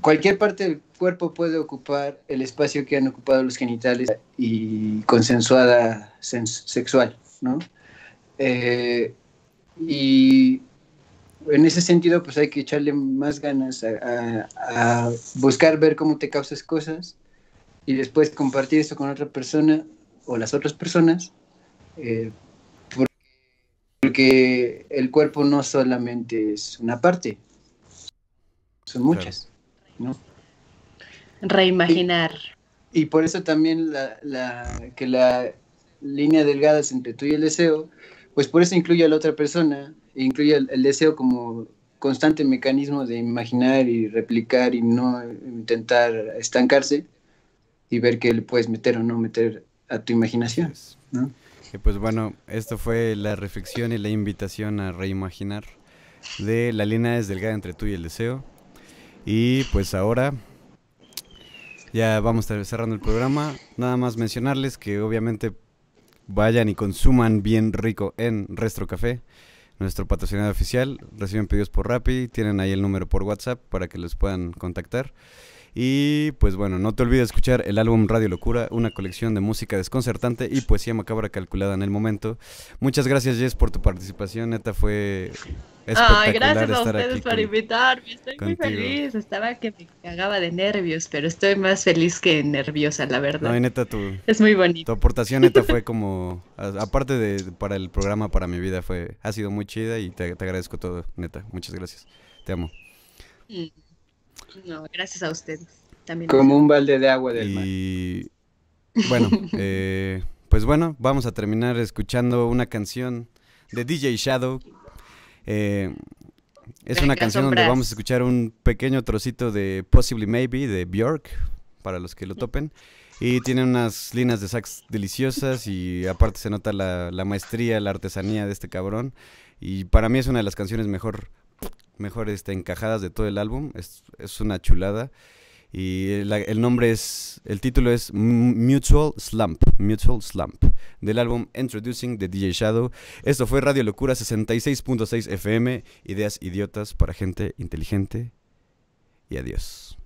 cualquier parte del cuerpo puede ocupar el espacio que han ocupado los genitales y consensuada sens- sexual, ¿no? Eh, y en ese sentido, pues hay que echarle más ganas a, a- a buscar ver cómo te causas cosas y después compartir eso con otra persona o las otras personas, eh, por- porque el cuerpo no solamente es una parte, son muchas, ¿no?
Reimaginar.
Y por eso también la, la- que la línea delgada es entre tú y el deseo, pues por eso incluye a la otra persona, e incluye el, el deseo como constante mecanismo de imaginar y replicar y no intentar estancarse y ver qué le puedes meter o no meter a tu imaginación, ¿no?
Y pues bueno, esto fue la reflexión y la invitación a reimaginar de la línea es delgada entre tú y el deseo. Y pues ahora Ya vamos cerrando el programa. Nada más mencionarles que obviamente vayan y consuman bien rico en Restro Café, nuestro patrocinador oficial. Reciben pedidos por Rappi, tienen ahí el número por WhatsApp para que los puedan contactar. Y pues bueno, no te olvides escuchar el álbum Radio Locura, una colección de música desconcertante y poesía macabra calculada en el momento. Muchas gracias Jess por tu participación, neta fue
Ay, gracias a ustedes por invitarme. Estoy muy feliz. Estaba que me cagaba de nervios, pero estoy más feliz que nerviosa, la verdad.
No, y neta tu,
Es muy
tu aportación neta fue como, aparte de para el programa, para mi vida, fue ha sido muy chida y te, te agradezco todo, neta. Muchas gracias. Te amo.
Mm. No, gracias a ustedes. También.
Como un balde de agua del mar.
Y bueno, eh, pues bueno, vamos a terminar escuchando una canción de DJ Shadow. Eh, es una canción donde vamos a escuchar un pequeño trocito de Possibly Maybe de Björk, para los que lo topen. Y tiene unas líneas de sax deliciosas y aparte se nota la, la maestría, la artesanía de este cabrón. Y para mí es una de las canciones mejor, mejor este, encajadas de todo el álbum. Es, es una chulada. Y el, nombre es, el título es Mutual Slump, Mutual Slump, del álbum Introducing the DJ Shadow. Esto fue Radio Locura 66.6 FM, ideas idiotas para gente inteligente. Y adiós.